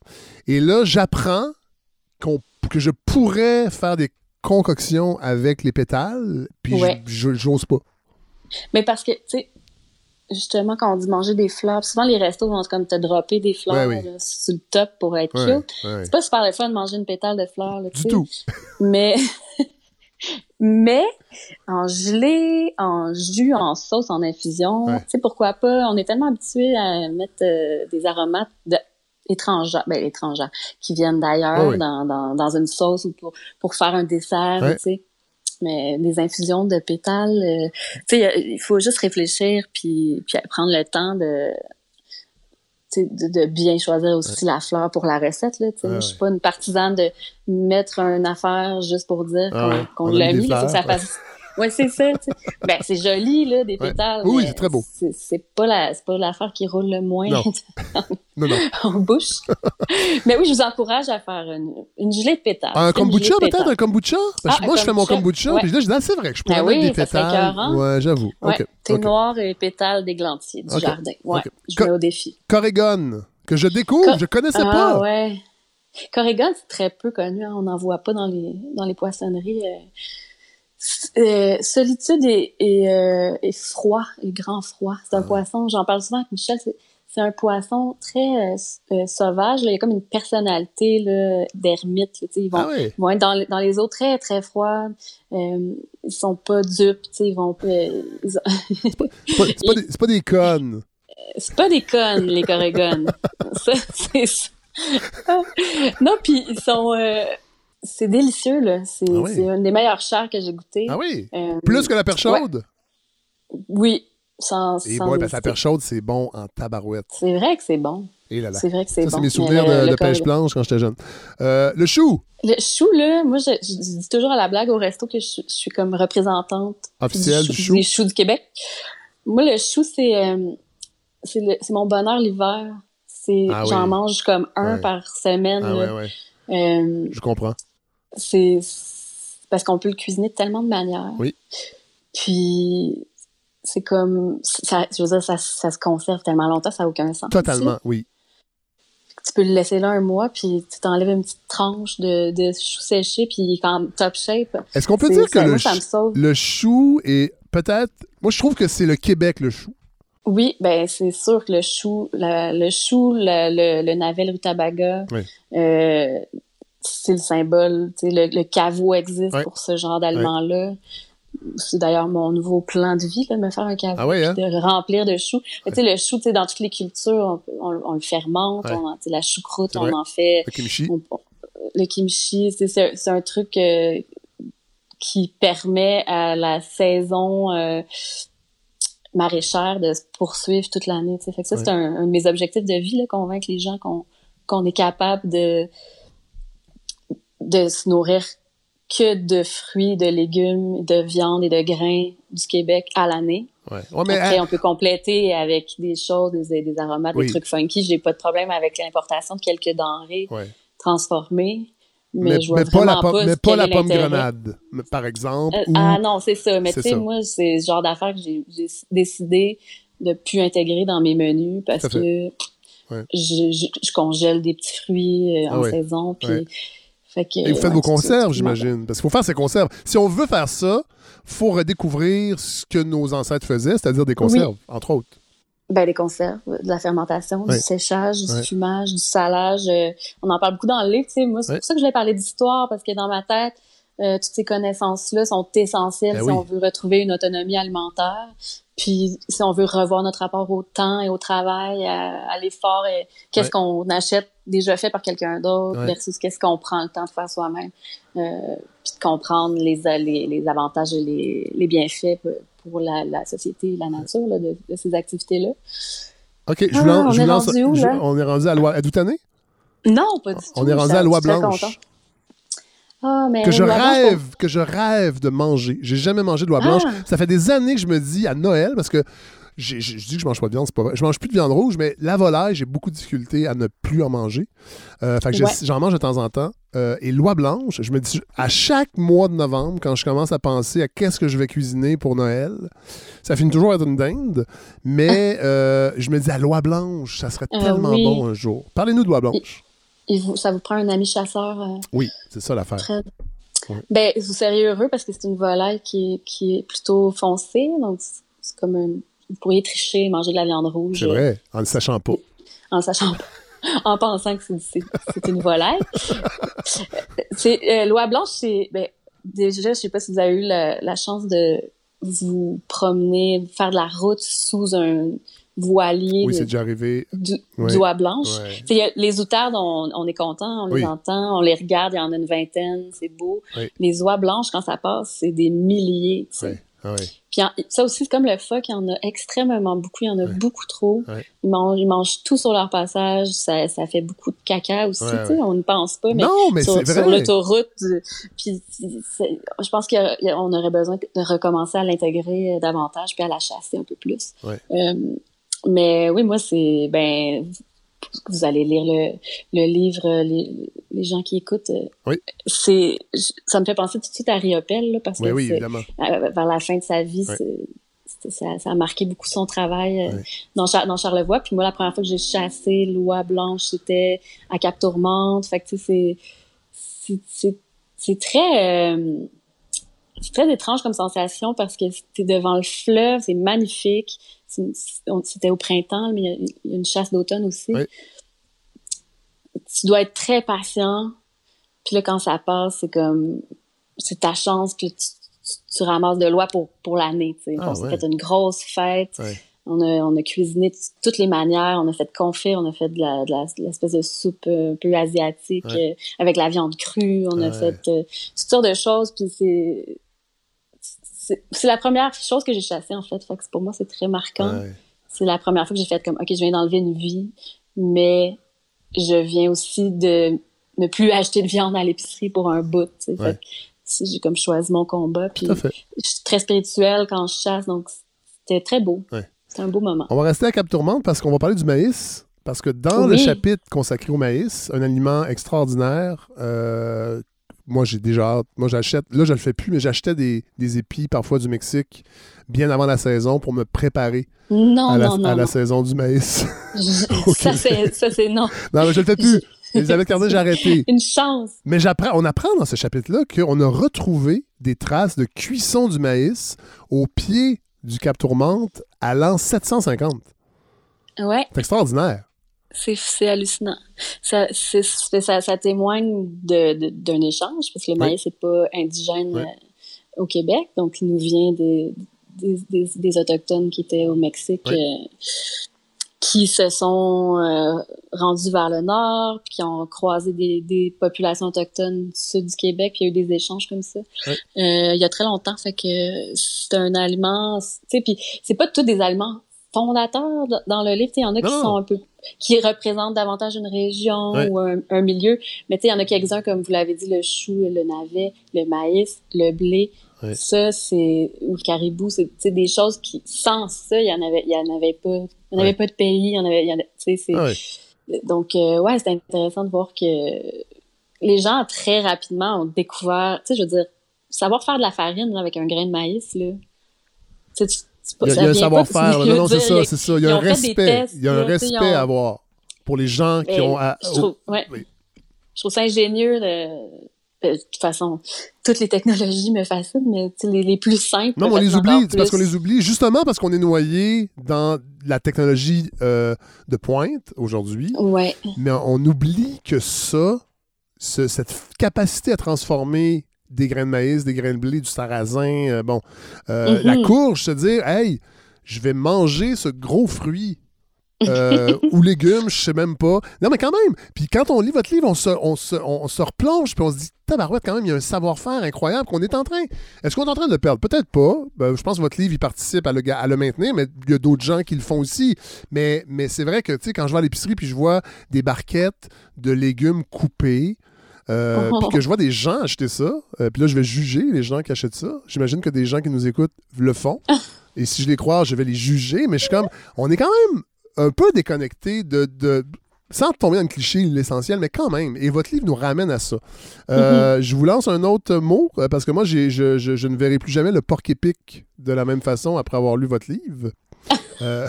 Et là, j'apprends que je pourrais faire des concoctions avec les pétales, puis je- Ouais. j'ose pas. Mais parce que, tu sais, justement, quand on dit manger des fleurs, souvent les restos vont comme te dropper des fleurs Ouais, oui. là, sur le top pour être Ouais, cute. ouais. C'est pas super le fun de manger une pétale de fleurs, là, tu Du sais. tout. [laughs] Mais, [laughs] mais en gelée, en jus, en sauce, en infusion, tu sais, pourquoi pas? On est tellement habitué à mettre euh, des aromates de étrangers, ben étrangers, qui viennent d'ailleurs dans, dans, dans une sauce ou pour, pour faire un dessert, tu sais. Mais des infusions de pétales, euh, tu sais, il faut juste réfléchir puis, puis prendre le temps de, de, de bien choisir aussi la fleur pour la recette. Là. Ouais, Je suis pas une partisane de mettre une affaire juste pour dire Ah qu'on l'a mis faut que ça fasse... Ouais, c'est ça. Ben, c'est joli, là, des Ouais. pétales. Oui, c'est très beau. C'est pas la, c'est pas l'affaire qui roule le moins Non. [laughs] Non, non. [laughs] en bouche. mais oui, je vous encourage à faire une, une gelée de pétales. Un kombucha, peut-être? Un kombucha? Parce que Ah, moi, je fais mon kombucha, puis là, je dis, c'est vrai que je pourrais Ben mettre oui, des pétales. Ouais, j'avoue. Ouais, thé noir et pétales d'églantier du jardin. Ouais, je mets au défi. Corrigan, que je découvre, Co- je connaissais ah, pas. ouais. Corrigan, c'est très peu connu. hein. On n'en voit pas dans les, dans les poissonneries. euh. Euh, solitude et, et, euh, et froid, et grand froid. C'est un poisson, j'en parle souvent avec Michel, c'est, un poisson très euh, sauvage. Là. Il y a comme une personnalité d'ermite. Ils vont, Ah ils vont être dans, les- dans les eaux très, très froides. Ils sont pas dupes. Ils vont, ils ont- [laughs] C'est pas, des, pas des connes. c'est pas des connes, les [laughs] c'est ça. non, puis ils sont... c'est délicieux, là. C'est Ah oui. une des meilleures chars que j'ai goûté. Ah oui? Euh, Plus que la perche ouais. chaude? Oui, sans, Et sans parce que la perche chaude, c'est bon en tabarouette. C'est vrai que c'est bon. Et là là. C'est vrai que c'est Ça, bon. c'est mes souvenirs le- de, pêche blanche quand j'étais jeune. Euh, le chou, Le chou, là, moi, je, je dis toujours à la blague au resto que je, je suis comme représentante officiel du chou. des choux du Québec. Moi, le chou, c'est euh, c'est le- c'est mon bonheur l'hiver. Ah J'en oui. mange comme un Ouais. par semaine. Ah ouais, ouais. Euh, Je comprends. C'est parce qu'on peut le cuisiner de tellement de manières. Oui. Puis c'est comme ça, je veux dire, ça, ça se conserve tellement longtemps, ça n'a aucun sens. Totalement, oui. Tu peux le laisser là un mois, puis tu t'enlèves une petite tranche de, de chou séché, puis il est en top shape. Est-ce qu'on peut dire que ça- le, chou est peut-être... Moi, je trouve que c'est le Québec, le chou. Oui, ben c'est sûr que le chou, la- le chou, le, le, le rutabaga, Oui. euh, c'est le symbole. Tu sais, le, le caveau existe Ouais. pour ce genre d'aliments-là. C'est d'ailleurs mon nouveau plan de vie, là, de me faire un caveau, Ah ouais, hein? de remplir de choux. Mais tu sais, le chou, tu sais, dans toutes les cultures, on, on- on le fermente, on en- tu sais, la choucroute, on en fait Le kimchi. le kimchi, tu sais, c'est c'est un truc euh, qui permet à la saison euh, maraîchère de se poursuivre toute l'année. tu sais. Fait que ça, c'est un, un de mes objectifs de vie, là, convaincre les gens qu'on qu'on est capable de de se nourrir que de fruits, de légumes, de viande et de grains du Québec à l'année. Ouais. Ouais, mais, Après, hein, on peut compléter avec des choses, des, des aromates, Oui. des trucs funky. J'ai pas de problème avec l'importation de quelques denrées ouais. transformées. Mais, mais, je vois mais pas la, pomme- pas, mais pas la pomme grenade, par exemple. Euh, ou- Ah non, c'est ça. Mais tu sais, moi, c'est ce genre d'affaires que j'ai décidé de plus intégrer dans mes menus parce que je, je, je congèle des petits fruits euh, Ah en ouais. saison. Puis. Fait que, Et vous faites vos conserves, j'imagine. Parce qu'il faut faire ces conserves. Si on veut faire ça, faut redécouvrir ce que nos ancêtres faisaient, c'est-à-dire des conserves, entre autres. Ben, les conserves, de la fermentation, du séchage, du fumage, du salage. euh, on en parle beaucoup dans le livre, tu sais. Moi, c'est pour ça que je voulais parler d'histoire, parce que dans ma tête, euh, toutes ces connaissances-là sont essentielles Ben si oui. on veut retrouver une autonomie alimentaire. Puis si on veut revoir notre rapport au temps et au travail, à, à l'effort et qu'est-ce Ouais. qu'on achète déjà fait par quelqu'un d'autre Ouais. versus qu'est-ce qu'on prend le temps de faire soi-même. Euh, puis de comprendre les, les, les avantages et les, les bienfaits pour- la, la société et la nature là, de, de ces activités-là. OK, je Ah, vous lance. on je est vous lance- rendu où, je- là? on est rendu à loi. Êtes-vous tanné? Non, pas du tout. On est rendu à loi blanche. Ah, mais que je blanche, rêve, que je rêve de manger. J'ai jamais mangé de loi blanche. Ah. Ça fait des années que je me dis à Noël, parce que je dis que je mange pas de viande, c'est pas vrai. Je mange plus de viande rouge, mais la volaille, j'ai beaucoup de difficulté à ne plus en manger. Euh, fait que je- Ouais. j'en mange de temps en temps. Euh, et loi blanche, je me dis à chaque mois de novembre, quand je commence à penser à qu'est-ce que je vais cuisiner pour Noël, ça finit toujours être une dinde, mais euh, je me dis à loi blanche, ça serait Ah tellement oui. bon un jour. Parlez-nous de loi blanche. Vous, ça vous prend un ami chasseur euh, Oui, c'est ça l'affaire. Ben, vous seriez heureux parce que c'est une volaille qui est, qui est plutôt foncée, donc c'est- comme un... Vous pourriez tricher, manger de la viande rouge. C'est vrai, en ne sachant pas. en sachant pas, [laughs] en pensant que c'est une volaille. [laughs] c'est euh, loi blanche, c'est ben, déjà, je sais pas si vous avez eu la, la chance de vous promener, faire de la route sous un voilier Oui, de- c'est déjà arrivé. du, d'oie blanche. A- les outardes, on, on est content, on les entend, on les regarde, il y en a une vingtaine, c'est beau. Les oies blanches, quand ça passe, c'est des milliers. Ah. Puis en- ça aussi, c'est comme le phoque, il y en a extrêmement beaucoup, il y en a beaucoup trop. Ils, mangent, ils mangent tout sur leur passage, ça, ça fait beaucoup de caca aussi, on ne pense pas, mais, non, mais sur, l'autoroute, du- puis je pense qu'on aurait besoin de recommencer à l'intégrer euh, davantage, puis à la chasser un peu plus. Euh, mais oui, moi, c'est, ben, vous allez lire le, le livre, euh, les, les gens qui écoutent. euh, Oui. C'est, ça me fait penser tout de suite à Riopelle, là, parce Oui, que oui, c'est- évidemment. euh, vers la fin de sa vie, c'est- c'est- ça, ça a marqué beaucoup son travail euh, dans, dans Charlevoix. Puis moi, la première fois que j'ai chassé l'oie blanche, c'était à Cap Tourmente. Fait que tu sais, c'est- c'est c'est c'est très euh, c'est très étrange comme sensation parce que t'es devant le fleuve, c'est magnifique. C'était au printemps, mais il y a- il y a une chasse d'automne aussi. Oui. Tu dois être très patient. Puis là, quand ça passe, c'est comme c'est ta chance. Puis tu, tu, tu ramasses de l'oie pour, pour l'année. Ah, on s'est ouais. fait une grosse fête. Ouais. On a, on a cuisiné de toutes les manières. On a fait confit, on a fait de la, de l'espèce soupe euh, un peu asiatique Ouais. euh, avec la viande crue. On a Ouais. fait euh, toutes sortes de choses. Puis c'est, c'est, la première chose que j'ai chassée, en fait. Fait que pour moi, c'est très marquant. Ouais. C'est la première fois que j'ai fait comme, OK, je viens d'enlever une vie, mais je viens aussi de ne plus acheter de viande à l'épicerie pour un bout. Ouais. J'ai comme choisi mon combat. Puis je suis très spirituelle quand je chasse, donc c'était très beau. Ouais. C'était un beau moment. On va rester à Cap Tourmente parce qu'on va parler du maïs. Parce que dans le chapitre consacré au maïs, un aliment extraordinaire, euh, moi j'ai déjà hâte. Moi j'achète, là je le fais plus, mais j'achetais des, des épis parfois du Mexique bien avant la saison pour me préparer Non, à, la, non, non. à la non. saison du maïs. [laughs] Je-. [laughs] Ça, c'est, ça, c'est non. non, mais je le fais plus. Elisabeth Cardin, j'ai arrêté. [laughs] Une chance. Mais j'apprends, on apprend dans ce chapitre-là qu'on a retrouvé des traces de cuisson du maïs au pied du Cap Tourmente à l'an 750. Ouais, C'est extraordinaire. C'est, hallucinant. Ça, ça, ça témoigne d'un échange, parce que le maïs n'est pas indigène euh, au Québec, donc il nous vient des, des, des, des Autochtones qui étaient au Mexique, euh, qui se sont euh, rendus vers le nord, puis qui ont croisé des, des populations autochtones du sud du Québec, puis il y a eu des échanges comme ça. Euh, il y a très longtemps, fait que c'est un aliment, tu sais, puis c'est pas tous des aliments fondateurs dans le livre, tu sais, il y en a qui sont un peu qui représentent davantage une région Ouais. ou un, un milieu, mais tu sais, il y en a quelques-uns comme vous l'avez dit, le chou, le navet, le maïs, le blé, Ouais. ça c'est ou le caribou, c'est tu sais, des choses qui sans ça, il y en avait il y en avait pas, il y en avait Ouais. pas de pays, il y en avait il y en a- tu sais c'est Ah donc, euh, ouais, c'est intéressant de voir que les gens, très rapidement, ont découvert, tu sais, je veux dire, savoir faire de la farine là, avec un grain de maïs, là. Tu Il y a, un savoir-faire. Non, non, c'est ça, c'est ça. Il y a un respect. Il y a un respect à avoir pour les gens qui Ben, ont. à- je trouve, ça ingénieux de... Toute façon, toutes les technologies me fascinent, mais les, les plus simples. Non, mais on les oublie. C'est parce qu'on les oublie justement parce qu'on est noyé dans la technologie euh, de pointe aujourd'hui. Ouais, Mais on oublie que ça, ce- cette capacité à transformer des grains de maïs, des grains de blé, du sarrasin, euh, bon. Euh, Mhm. La courge, se dire, hey, je vais manger ce gros fruit. euh, [laughs] ou légumes, je sais même pas. Non, mais quand même. Puis quand on lit votre livre, on se, on se, on se replonge, puis on se dit, tabarouette, quand même, il y a un savoir-faire incroyable qu'on est en train. Est-ce qu'on est en train de le perdre? Peut-être pas. Ben, je pense que votre livre, il participe à le, à le maintenir, mais il y a d'autres gens qui le font aussi. Mais, mais c'est vrai que, tu sais, quand je vais à l'épicerie, puis je vois des barquettes de légumes coupés, euh, Oh. puis que [laughs] je vois des gens acheter ça, euh, puis là, je vais juger les gens qui achètent ça. J'imagine que des gens qui nous écoutent le font. [laughs] Et si je les crois, je vais les juger, mais je suis comme, on est quand même un peu déconnecté de, de- sans tomber dans le cliché, l'essentiel, mais quand même. Et votre livre nous ramène à ça. Euh, Je vous lance un autre mot, parce que moi, je, je- je ne verrai plus jamais le porc épic de la même façon après avoir lu votre livre. [laughs] Euh,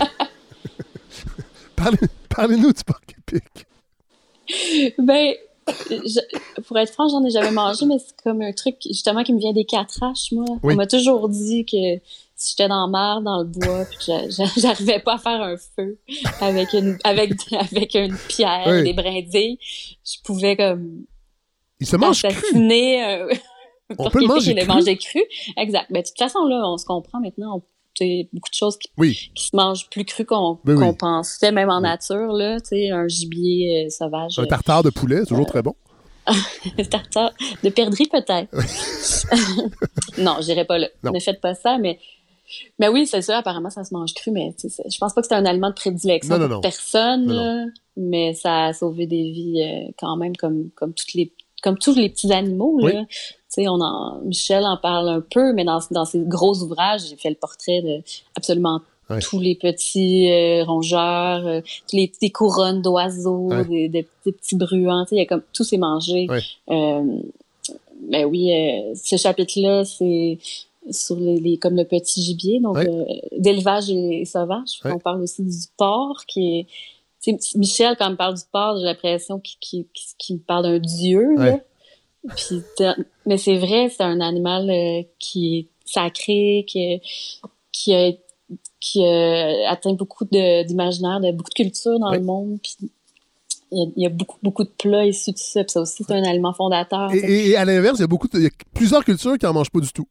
Parlez- Parlez-nous du porc épic. Ben, je- pour être franc, j'en ai jamais mangé, mais c'est comme un truc justement qui me vient des quatre H, moi. Oui. On m'a toujours dit que si j'étais dans la mer, dans le bois, puis j'arrivais pas à faire un feu avec une avec avec une pierre, Oui. des brindilles, je pouvais comme Il se mange cru. assassiner un [laughs] On peut le manger cru. manger cru. Exact. Ben, de toute façon, là, on se comprend maintenant. On- beaucoup de choses qui, Oui. qui se mangent plus cru qu'on oui. pensait, même en Oui. nature, là. Tu sais, un gibier euh, sauvage. Un tartare de poulet, toujours très bon. [laughs] Un tartare de perdrix peut-être. [laughs] non, j'irai pas là. Ne faites pas ça, mais mais oui, c'est ça. Apparemment, ça se mange cru, mais je pense pas que c'est un aliment de prédilection Non, non, pour non. personne, là, mais ça a sauvé des vies euh, quand même, comme comme toutes les comme tous les petits animaux là. Sais, on en Michel en parle un peu, mais dans dans ses gros ouvrages, j'ai fait le portrait de absolument Ouais. tous les petits euh, rongeurs, euh, tous les petites couronnes d'oiseaux, Ouais. des, des- des petits bruants, il y a comme tout c'est mangé. Ouais. Euh, ben oui, euh, ce chapitre-là, c'est sur les, les- comme le petit gibier, donc euh, d'élevage et, et sauvage. On parle aussi du porc, qui est Michel, quand il me parle du porc, j'ai l'impression qu'il qu'il- qu'il me parle d'un dieu. là. Puis, mais c'est vrai, c'est un animal euh, qui est sacré, qui, qui a qui a atteint beaucoup d'imaginaire, de, beaucoup de culture dans le monde. Puis il y, a, il y a beaucoup, beaucoup de plats issus de ça. Puis ça aussi, c'est un aliment fondateur. Et, et- et à l'inverse, il y a beaucoup de- il y a plusieurs cultures qui n'en mangent pas du tout.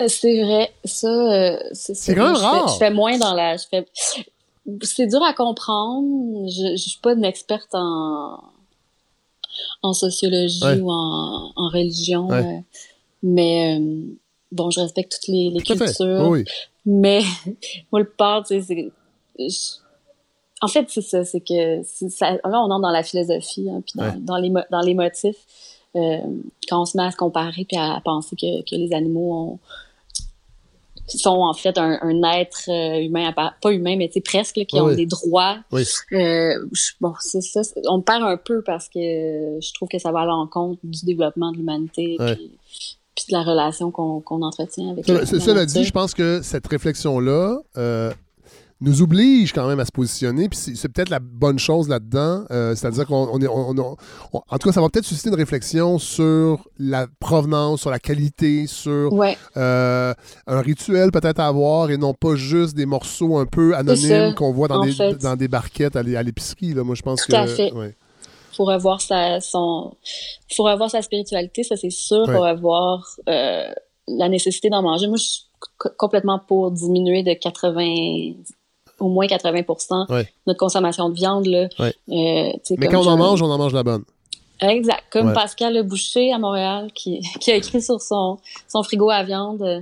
Euh, C'est vrai, ça, euh, c'est quand même Je fais- rare. Je fais moins dans la. Je fais. C'est dur à comprendre. Je, je suis pas une experte en en sociologie Ouais. ou en, en religion, Ouais. euh, mais euh, bon, je respecte toutes les, cultures. Oui. Mais [laughs] moi, le porc, tu sais, c'est. je- En fait, c'est ça, c'est que ça, là, on entre dans la philosophie, hein, puis dans, Ouais. dans les dans les motifs, euh, quand on se met à se comparer puis à, penser que, que les animaux ont, sont en fait un, un être euh, humain, pas humain, mais presque, là, qui Oui, ont des droits. Oui. Euh, bon, c'est ça, on me perd un peu parce que je trouve que ça va à l'encontre du développement de l'humanité Ouais. puis, puis de la relation qu'on qu'on entretient avec c'est- nature. dit, je pense que cette réflexion-là euh, nous oblige quand même à se positionner. Puis c'est, peut-être la bonne chose là-dedans. euh, c'est-à-dire qu'on on est. on- on- on- en tout cas, ça va peut-être susciter une réflexion sur la provenance, sur la qualité, sur Ouais. euh, un rituel peut-être à avoir et non pas juste des morceaux un peu anonymes qu'on voit dans des, fait. dans des barquettes à l'é- à l'épicerie. Moi, je pense Tout que. à fait. ouais. faut revoir sa son faut revoir sa spiritualité ça c'est sûr Ouais. faut revoir euh, la nécessité d'en manger moi je suis co- complètement pour diminuer de 80 au moins 80 Ouais. notre consommation de viande là Ouais. Euh, Mais quand on en mange, on en mange la bonne. exact comme Ouais. Pascal Le Boucher à Montréal qui, [laughs] qui a écrit sur son son frigo à viande euh,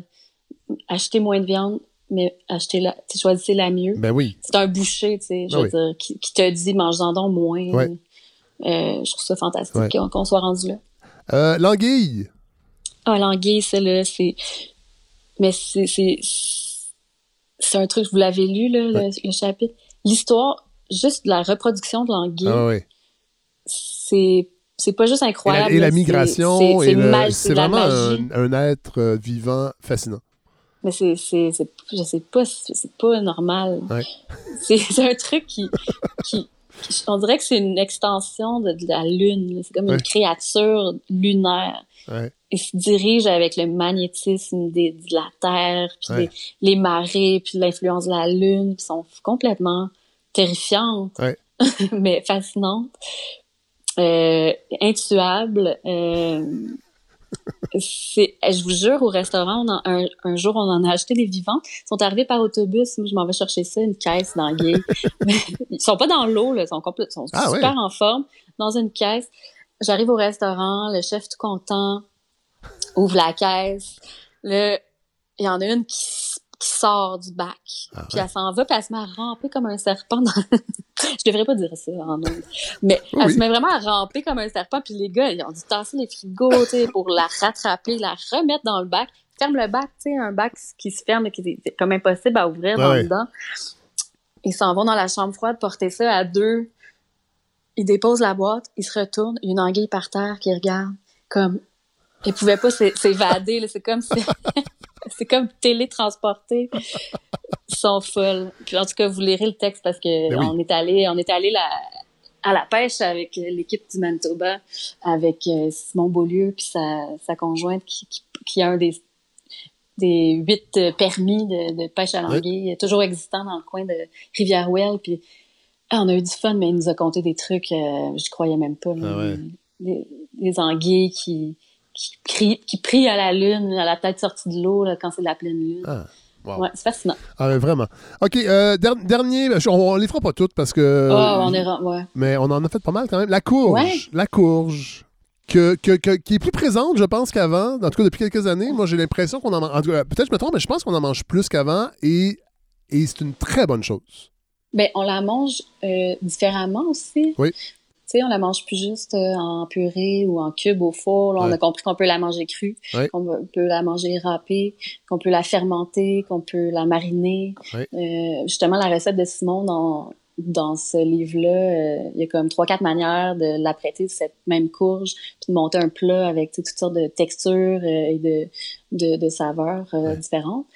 achetez moins de viande mais achetez la choisissez la mieux Ben oui. c'est un boucher, tu sais, je Ah veux oui. dire, qui, qui te dit mange-en donc moins. Euh, je trouve ça fantastique qu'on soit rendu là. L'anguille. Ah, l'anguille, ça, là, c'est... Mais c'est... c'est un truc, vous l'avez lu, là, le, le chapitre. L'histoire, juste de la reproduction de l'anguille, Ah c'est... C'est pas juste Et la, incroyable. et la là, c'est- migration, c'est- et la vraiment un, un être euh, vivant fascinant. Mais c'est, je sais pas, c'est pas normal. Ouais. [laughs] C'est, un truc qui, qui, qui- on dirait que c'est une extension de, de la lune. C'est comme Ouais. une créature lunaire. Ouais. Il se dirige avec le magnétisme des, de la Terre, puis Ouais. des- les marées, puis l'influence de la lune, puis sont complètement terrifiantes, Ouais. [laughs] mais fascinantes, euh, intuables. Euh, c'est, je vous jure, au restaurant, on en- un, un jour, on en a acheté des vivants. Ils sont arrivés par autobus. Moi, je m'en vais chercher ça, une caisse d'anguilles. [laughs] ils sont pas dans l'eau, là. Ils sont, ils sont Ah, super en forme. Dans une caisse. J'arrive au restaurant, le chef tout content ouvre la caisse. Là, il y en a une qui, qui sort du bac. Ah, puis elle s'en va, puis elle se met à ramper comme un serpent dans... [laughs] Je devrais pas dire ça en ondes. Mais Oui. elle se met vraiment à ramper comme un serpent, puis les gars, ils ont dû tasser les frigos, tu sais, pour la rattraper, la remettre dans le bac. Ils ferment le bac, tu sais, un bac qui se ferme et qui est comme impossible à ouvrir dans Ouais. dedans. Ils s'en vont dans la chambre froide porter ça à deux. Ils déposent la boîte, se il y a une anguille par terre qui regarde comme ils pouvaient pas s'é- s'évader là, c'est comme [laughs] c'est comme télétransporté. Ils sont folles. Puis en tout cas, vous lirez le texte parce que Ben oui. on est allé on est allé la à la pêche avec l'équipe du Manitoba, avec euh, Simon Beaulieu puis sa, sa conjointe qui, qui, qui a un des des huit permis de, de pêche à l'anguille, toujours existant dans le coin de Rivière-Ouelle. Puis ah, on a eu du fun, mais il nous a conté des trucs, euh, je croyais même pas. Ah ouais. des, des anguilles qui, qui, crient, qui prient à la lune, à la tête sortie de l'eau quand c'est de la pleine lune. Ah, wow. Ouais, c'est fascinant. Ah, mais vraiment. OK, euh, der- dernier, on, on les fera pas toutes parce que. oh, on est... Ouais. Mais on en a fait pas mal quand même. La courge. Ouais. La courge. Que, que- que- qui est plus présente, je pense, qu'avant. En tout cas, depuis quelques années. Moi, j'ai l'impression qu'on en mange. Peut-être je me trompe, mais je pense qu'on en mange plus qu'avant. Et, et c'est une très bonne chose. Ben, on la mange euh, différemment aussi. Oui. Tu sais, on la mange plus juste euh, en purée ou en cube au four. Là, on Ouais. a compris qu'on peut la manger crue, Ouais. qu'on peut- la manger râpée, qu'on peut la fermenter, qu'on peut la mariner. Ouais. Euh, justement, la recette de Simon dans, dans ce livre-là, euh, il y a comme trois, quatre manières de l'apprêter, cette même courge, puis de monter un plat avec toutes sortes de textures euh, et de, de, de saveurs euh, différentes.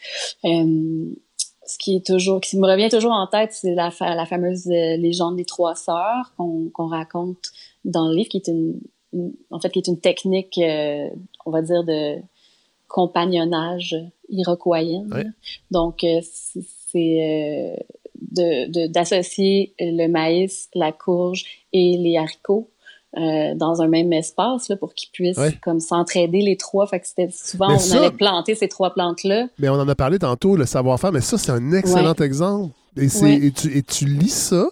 Ce qui est toujours, qui me revient toujours en tête, c'est la, fa- la fameuse euh, légende des trois sœurs qu'on raconte dans le livre, qui est une, une- en fait, qui est une technique, euh, on va dire, de compagnonnage iroquoienne. Ouais. Donc, euh, c'est d'associer le maïs, la courge et les haricots euh, dans un même espace là, pour qu'ils puissent Ouais. comme s'entraider les trois. Fait que c'était souvent Mais on ça- allait planter ces trois plantes-là. Mais on en a parlé tantôt, le savoir-faire. Mais ça, c'est un excellent exemple. Et, Ouais. et, tu, et tu lis ça,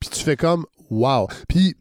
puis tu fais comme wow. Puis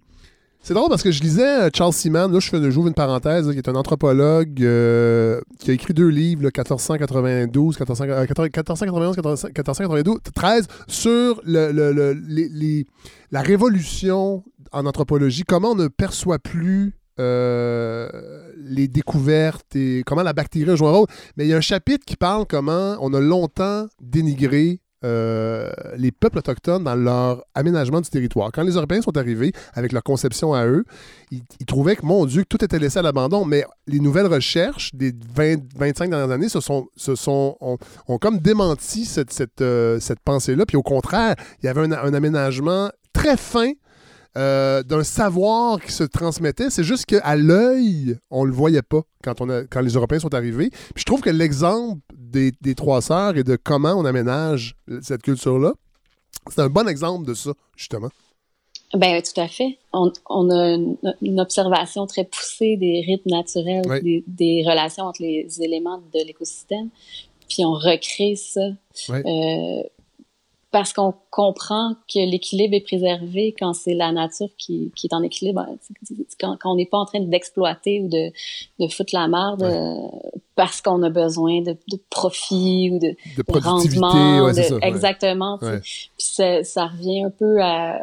c'est drôle parce que je lisais euh, Charles Seaman, là je fais j'ouvre une parenthèse, qui est un anthropologue euh, qui a écrit deux livres, là, 1492, 1400, euh, 1491, 1400, 1492, 13, sur la révolution en anthropologie, comment on ne perçoit plus euh, les découvertes et comment la bactérie a joué un rôle. Mais il y a un chapitre qui parle comment on a longtemps dénigré euh, les peuples autochtones dans leur aménagement du territoire. Quand les Européens sont arrivés avec leur conception à eux, ils, trouvaient que, mon Dieu, que tout était laissé à l'abandon. Mais les nouvelles recherches des 20, 25 dernières années se sont, ont, comme démenti euh, cette pensée-là. Puis au contraire, il y avait un aménagement très fin euh, d'un savoir qui se transmettait. C'est juste qu'à l'œil, on le voyait pas quand, on a, quand les Européens sont arrivés. Puis je trouve que l'exemple des, des trois sœurs et de comment on aménage cette culture-là, c'est un bon exemple de ça, justement. Ben tout à fait. On, on a une, une observation très poussée des rythmes naturels, Oui. des, des relations entre les éléments de l'écosystème, puis on recrée ça. Oui. Euh, parce qu'on comprend que l'équilibre est préservé quand c'est la nature qui, qui est en équilibre. Quand, quand on n'est pas en train d'exploiter ou de, de foutre la merde Ouais. euh, parce qu'on a besoin de, de profit ou de, De rendement. ouais, ça. Exactement. Ouais. Puis ça, ça revient un peu à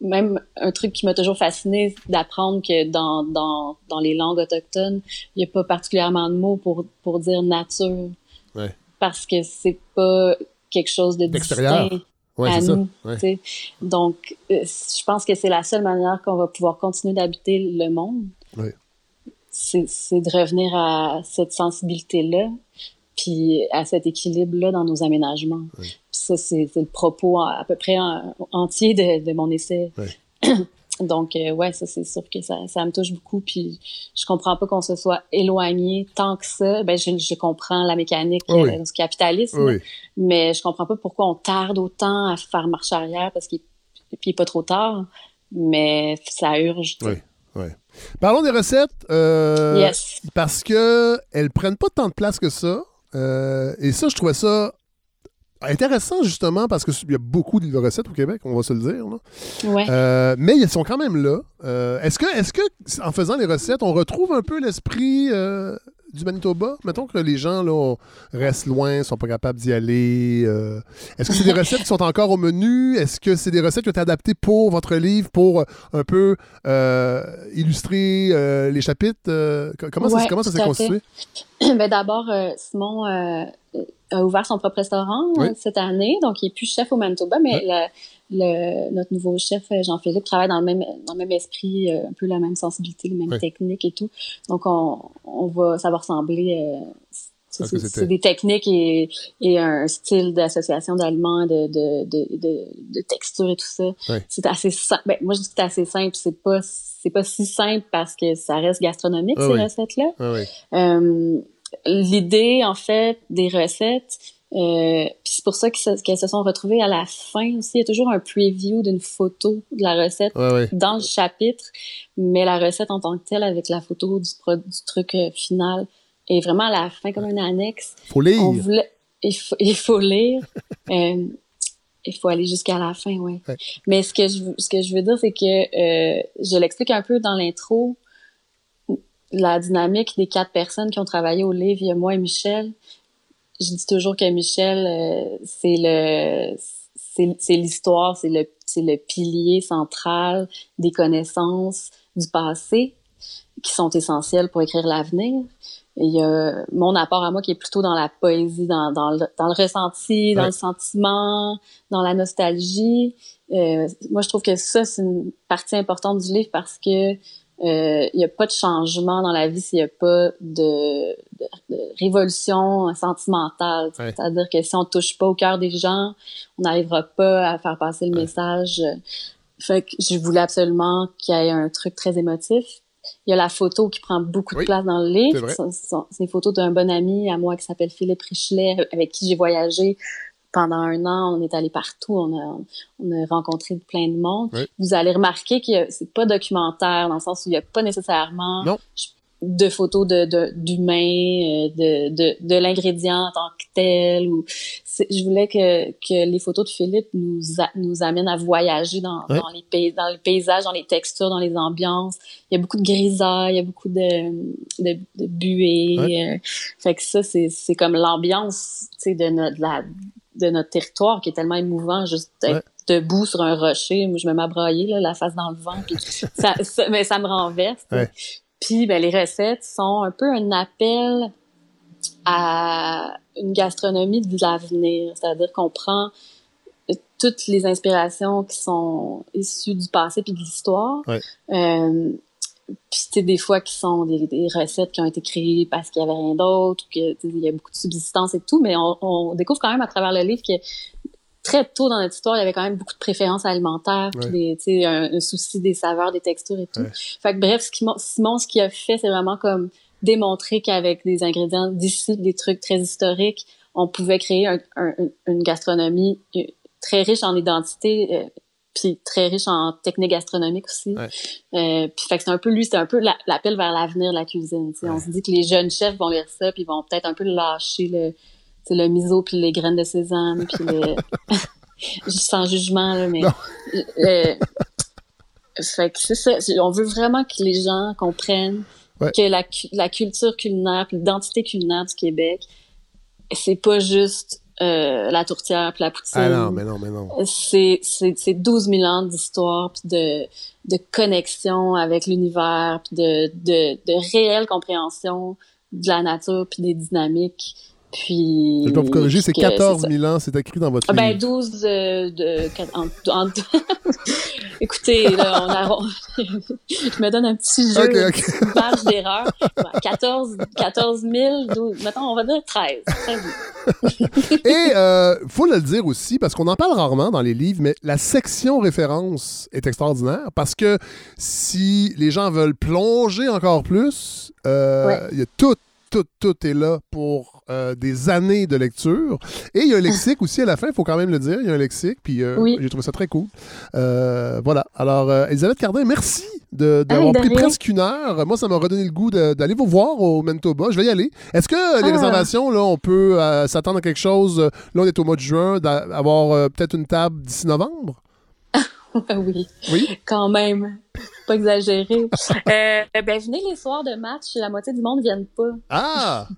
même un truc qui m'a toujours fasciné, d'apprendre que dans, dans, dans les langues autochtones, il n'y a pas particulièrement de mots pour, pour dire nature. Ouais. Parce que c'est pas quelque chose de distinct Ouais, à c'est ça. nous. Ouais. Donc, euh, je pense que c'est la seule manière qu'on va pouvoir continuer d'habiter le monde. Oui. C'est de revenir à cette sensibilité-là, puis à cet équilibre-là dans nos aménagements. Ça, c'est c'est le propos à, à peu près en- entier de, de mon essai. [clears throat] Oui. Donc, euh, ouais, ça, c'est sûr que ça, ça me touche beaucoup. Puis, je comprends pas qu'on se soit éloigné tant que ça. Ben, je, je comprends la mécanique Oui, oui. euh, du capitalisme, Oui, oui. mais je comprends pas pourquoi on tarde autant à faire marche arrière parce qu'il puis il est pas trop tard, mais ça urge. Oui. Ouais. Parlons des recettes. euh, Yes. Parce que elles prennent pas tant de place que ça. Euh, et ça, je trouvais ça intéressant, justement, parce qu'il y a beaucoup de recettes au Québec, on va se le dire. là. Ouais. Euh, mais ils sont quand même là. Euh, est-ce que, est-ce que, en faisant les recettes, on retrouve un peu l'esprit euh, du Manitoba? Mettons que les gens là, restent loin, sont pas capables d'y aller. est-ce que c'est des [laughs] recettes qui sont encore au menu? Est-ce que c'est des recettes qui ont été adaptées pour votre livre, pour un peu illustrer les chapitres? Co- comment, ça, comment ça s'est constitué? [coughs] Ben, D'abord, euh, Simon euh, a ouvert son propre restaurant Oui. euh, cette année, donc il est plus chef au Manitoba, mais le- le- notre nouveau chef, Jean-Philippe, travaille dans le même, dans le même esprit, euh, un peu la même sensibilité, les mêmes Oui. techniques et tout. Donc, on, on va, ça va ressembler. euh, c'est- des techniques et, et un style d'association d'aliments, de, de, de, de, texture et tout ça. Oui. C'est assez simple. Ben, moi, je dis que c'est assez simple. C'est pas, c'est pas si simple parce que ça reste gastronomique, Ah ces oui. recettes-là. Ah oui. Euh, L'idée, en fait, des recettes, euh, puis c'est pour ça qu'elles se, sont retrouvées à la fin aussi. Il y a toujours un preview d'une photo de la recette Ouais, ouais. dans le chapitre, mais la recette en tant que telle, avec la photo du truc euh, final, est vraiment à la fin comme une annexe. Faut lire. On voulait, il faut, [laughs] il faut lire. Euh, il faut aller jusqu'à la fin, ouais. Ouais. Mais ce que je, ce que je veux dire, c'est que euh, je l'explique un peu dans l'intro. La dynamique des quatre personnes qui ont travaillé au livre, il y a moi et Michel. Je dis toujours que Michel, euh, c'est le, c'est, c'est l'histoire, c'est le, c'est le pilier central des connaissances du passé qui sont essentielles pour écrire l'avenir. Il y a mon apport à moi qui est plutôt dans la poésie, dans, dans, le, dans le ressenti, dans Ouais. le sentiment, dans la nostalgie. Euh, moi, je trouve que ça, c'est une partie importante du livre parce que euh, il n'y a pas de changement dans la vie s'il n'y a pas de, de, de révolution sentimentale. Ouais. C'est-à-dire que si on touche pas au cœur des gens, on n'arrivera pas à faire passer le message. Fait que je voulais absolument qu'il y ait un truc très émotif. Il y a la photo qui prend beaucoup de Oui, place dans le livre. C'est une photo d'un bon ami à moi qui s'appelle Philippe Richelet, avec qui j'ai voyagé pendant un an. On est allé partout. On a, on a rencontré plein de monde. Oui. Vous allez remarquer que c'est pas documentaire dans le sens où il n'y a pas nécessairement Non. De photos de de- d'humains, euh, de, de, de l'ingrédient en tant que tel. Ou je voulais que, que les photos de Philippe nous a- nous amènent à voyager dans, Ouais. dans les pays, dans les paysages, dans les textures, dans les ambiances. Il y a beaucoup de grisailles, il y a beaucoup de de, de buées. euh, fait que ça c'est c'est comme l'ambiance, tu sais, de notre de la de notre territoire qui est tellement émouvant juste Ouais. debout sur un rocher. Moi je me brailler là, la face dans le vent puis ça, ça mais ça me renverse. Ouais. Puis ben, les recettes sont un peu un appel à une gastronomie de l'avenir, c'est-à-dire qu'on prend euh, toutes les inspirations qui sont issues du passé puis de l'histoire. Ouais. Euh, puis tu sais, des fois qui sont des, des recettes qui ont été créées parce qu'il y avait rien d'autre, ou que tu sais, il y a beaucoup de subsistance et tout, mais on, on découvre quand même à travers le livre que très tôt dans notre histoire, il y avait quand même beaucoup de préférences alimentaires, puis des, un, un souci des saveurs, des textures et tout. Ouais. Fait que bref, ce qui, mon- Simon, ce qu'il a fait, c'est vraiment comme démontrer qu'avec des ingrédients d'ici, des trucs très historiques, on pouvait créer un- un- une gastronomie euh, très riche en identité, euh, puis très riche en techniques gastronomiques aussi. Ouais. Euh, puis fait que c'est un peu lui, c'est un peu la- l'appel vers l'avenir de la cuisine. On se dit que les jeunes chefs vont lire ça, puis ils vont peut-être un peu lâcher le, sais, le miso puis les graines de sésame, puis le [laughs] sans jugement là, mais euh, fait que c'est ça. On veut vraiment que les gens comprennent Ouais. que la, la culture culinaire, puis l'identité culinaire du Québec, c'est pas juste euh, la tourtière puis la poutine. Ah non, mais non, mais non. C'est c'est c'est 12 000 ans d'histoire puis de de connexion avec l'univers puis de de de réelle compréhension de la nature puis des dynamiques. Puis Je dois vous corriger, c'est que 14 ça. 000 ans, c'est écrit dans votre Ah ben livre. 12 euh, de en, en- [laughs] écoutez là on a [laughs] je me donne un petit jeu Ok, une ok. petite marge d'erreur Ouais, 14 14 000 12, mettons on va dire 13 13 000. Et euh, faut le dire aussi, parce qu'on en parle rarement dans les livres, mais la section référence est extraordinaire parce que si les gens veulent plonger encore plus, euh, Ouais. il y a tout, tout, tout est là pour euh, des années de lecture. Et il y a un lexique aussi à la fin, il faut quand même le dire. Il y a un lexique, puis euh, Oui. j'ai trouvé ça très cool. Euh, voilà. Alors, Elisabeth Cardin, merci de- d'avoir de pris presque une heure. Moi, ça m'a redonné le goût d'aller vous voir au Manitoba. Je vais y aller. Est-ce que les Ah. réservations, là, on peut s'attendre à quelque chose? Là, on est au mois de juin, d'avoir peut-être une table d'ici novembre? [laughs] oui, Oui? quand même. Pas exagéré. [laughs] Euh, ben, venez les soirs de match, la moitié du monde ne viennent pas. Ah! [laughs]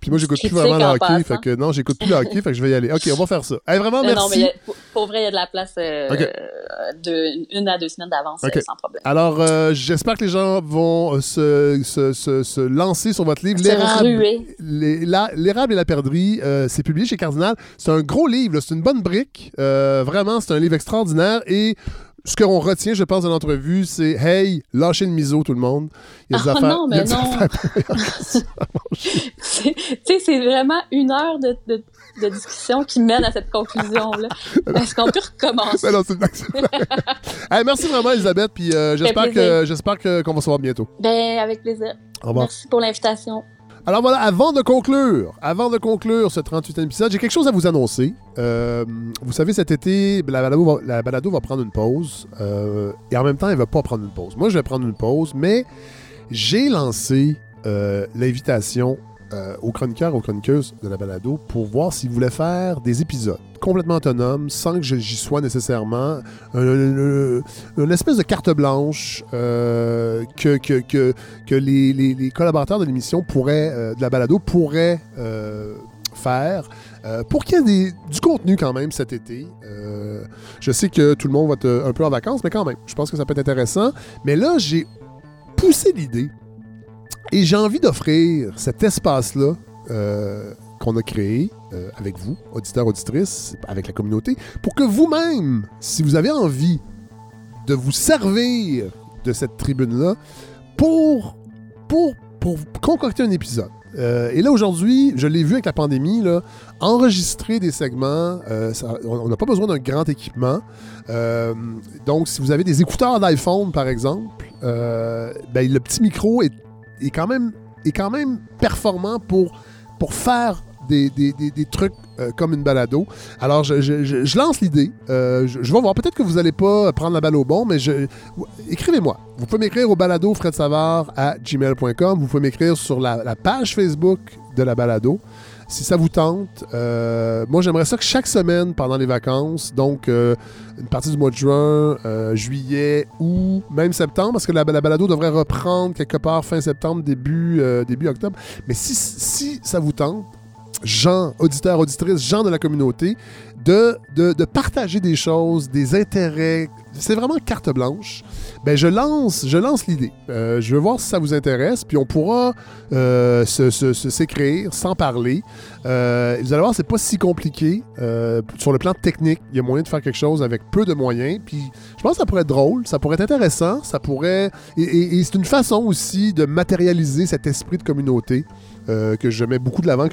Puis moi, j'écoute plus vraiment le hockey. Fait que non, j'écoute plus le hockey. fait que je vais y aller. OK, on va faire ça. Hey, vraiment, merci. non, mais a- pour, vrai, il y a de la place euh, de une à deux semaines d'avance, Ok. euh, sans problème. Alors, euh, j'espère que les gens vont se, se- se- se lancer sur votre livre. L'érable, et la perdrix, euh, c'est publié chez Cardinal. C'est un gros livre, c'est une bonne brique. Vraiment, c'est un livre extraordinaire. Et ce qu'on retient, je pense, de l'entrevue, c'est Hey, lâchez le miso, tout le monde. Il y a des Ah affaires. non, mais non. [laughs] Tu sais, c'est vraiment une heure de, de, de discussion qui mène à cette conclusion-là. [laughs] Est-ce qu'on peut recommencer? Non. [laughs] Hey, merci vraiment, Elisabeth. Puis euh, j'espère qu'on va se voir bientôt. Ben, avec plaisir. Au revoir. Merci pour l'invitation. Alors voilà, avant de conclure, avant de conclure ce 38e épisode, j'ai quelque chose à vous annoncer. Euh, vous savez, cet été, la balado va, prendre une pause. euh, et en même temps, elle va pas prendre une pause. Moi, je vais prendre une pause, mais j'ai lancé euh, l'invitation euh, aux chroniqueurs, aux chroniqueuses de la balado pour voir s'ils voulaient faire des épisodes complètement autonomes, sans que j'y sois nécessairement. Un- un- une espèce de carte blanche euh, que, les, collaborateurs de l'émission pourraient, euh, de la balado pourraient euh, faire pour qu'il y ait du contenu quand même cet été. Je sais que tout le monde va être un peu en vacances, mais quand même, je pense que ça peut être intéressant. Mais là, j'ai poussé l'idée et j'ai envie d'offrir cet espace-là euh, qu'on a créé euh, avec vous, auditeurs, auditrices, avec la communauté, pour que vous-même, si vous avez envie de vous servir de cette tribune-là pour, pour, pour concocter un épisode. Euh, et là, aujourd'hui, je l'ai vu avec la pandémie, là, enregistrer des segments, on n'a pas besoin d'un grand équipement. Donc, si vous avez des écouteurs d'iPhone, par exemple, ben, le petit micro est, est quand même, est quand même performant pour, pour faire des, des- des- des trucs euh, comme une balado. Alors, je, je- lance l'idée. Euh, je, vais voir. Peut-être que vous n'allez pas prendre la balle au bon, mais écrivez-moi. Vous pouvez m'écrire au balado Fred à gmail.com. Vous pouvez m'écrire sur la page Facebook de la balado. Si ça vous tente, euh, moi j'aimerais ça que chaque semaine pendant les vacances, donc euh, une partie du mois de juin, euh, juillet ou même septembre, parce que la, la balado devrait reprendre quelque part fin septembre, début, octobre. Mais si, si ça vous tente, gens, auditeurs, auditrices, gens de la communauté, de, de, partager des choses, des intérêts. C'est vraiment carte blanche. Ben, je lance, je lance l'idée. Euh, je veux voir si ça vous intéresse, puis on pourra euh, se- s'écrire sans parler. Euh, vous allez voir, c'est pas si compliqué. Sur le plan technique, il y a moyen de faire quelque chose avec peu de moyens. Puis je pense que ça pourrait être drôle, ça pourrait être intéressant, ça pourrait. Et c'est une façon aussi de matérialiser cet esprit de communauté euh, que je mets beaucoup de l'avant,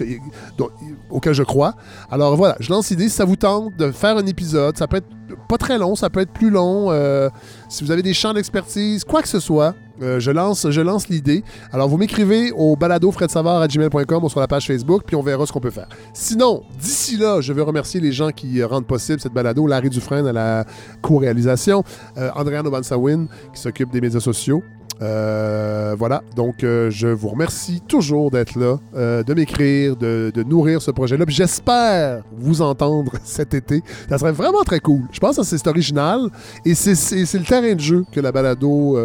auquel je crois. Alors voilà, je lance l'idée, si ça vous tente de faire un épisode, ça peut être pas très long, ça peut être plus long. euh, si vous avez des champs d'expertise, quoi que ce soit, euh, je lance, je lance l'idée. Alors vous m'écrivez au balado ou sur la page Facebook, puis on verra ce qu'on peut faire. Sinon, d'ici là, je veux remercier les gens qui rendent possible cette balado, Larry Dufresne à la co-réalisation, euh, Andréane Obansawin qui s'occupe des médias sociaux. Euh, voilà, donc euh, je vous remercie toujours d'être là, euh, de m'écrire, de, nourrir ce projet-là. J'espère vous entendre [laughs] cet été. Ça serait vraiment très cool. Je pense que c'est original et c'est- le terrain de jeu que la balado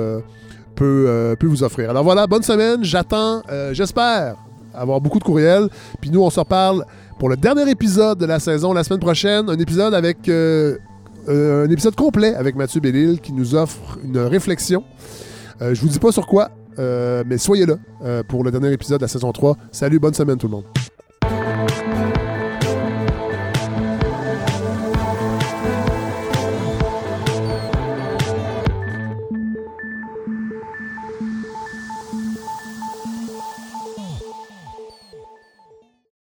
peut, peut vous offrir. Alors voilà, bonne semaine. J'attends, j'espère avoir beaucoup de courriels. Puis nous, on se reparle pour le dernier épisode de la saison la semaine prochaine. Un épisode avec un épisode complet avec Mathieu Bellil qui nous offre une réflexion. Euh, je vous dis pas sur quoi, euh, mais soyez là euh, pour le dernier épisode de la saison 3. Salut, bonne semaine tout le monde.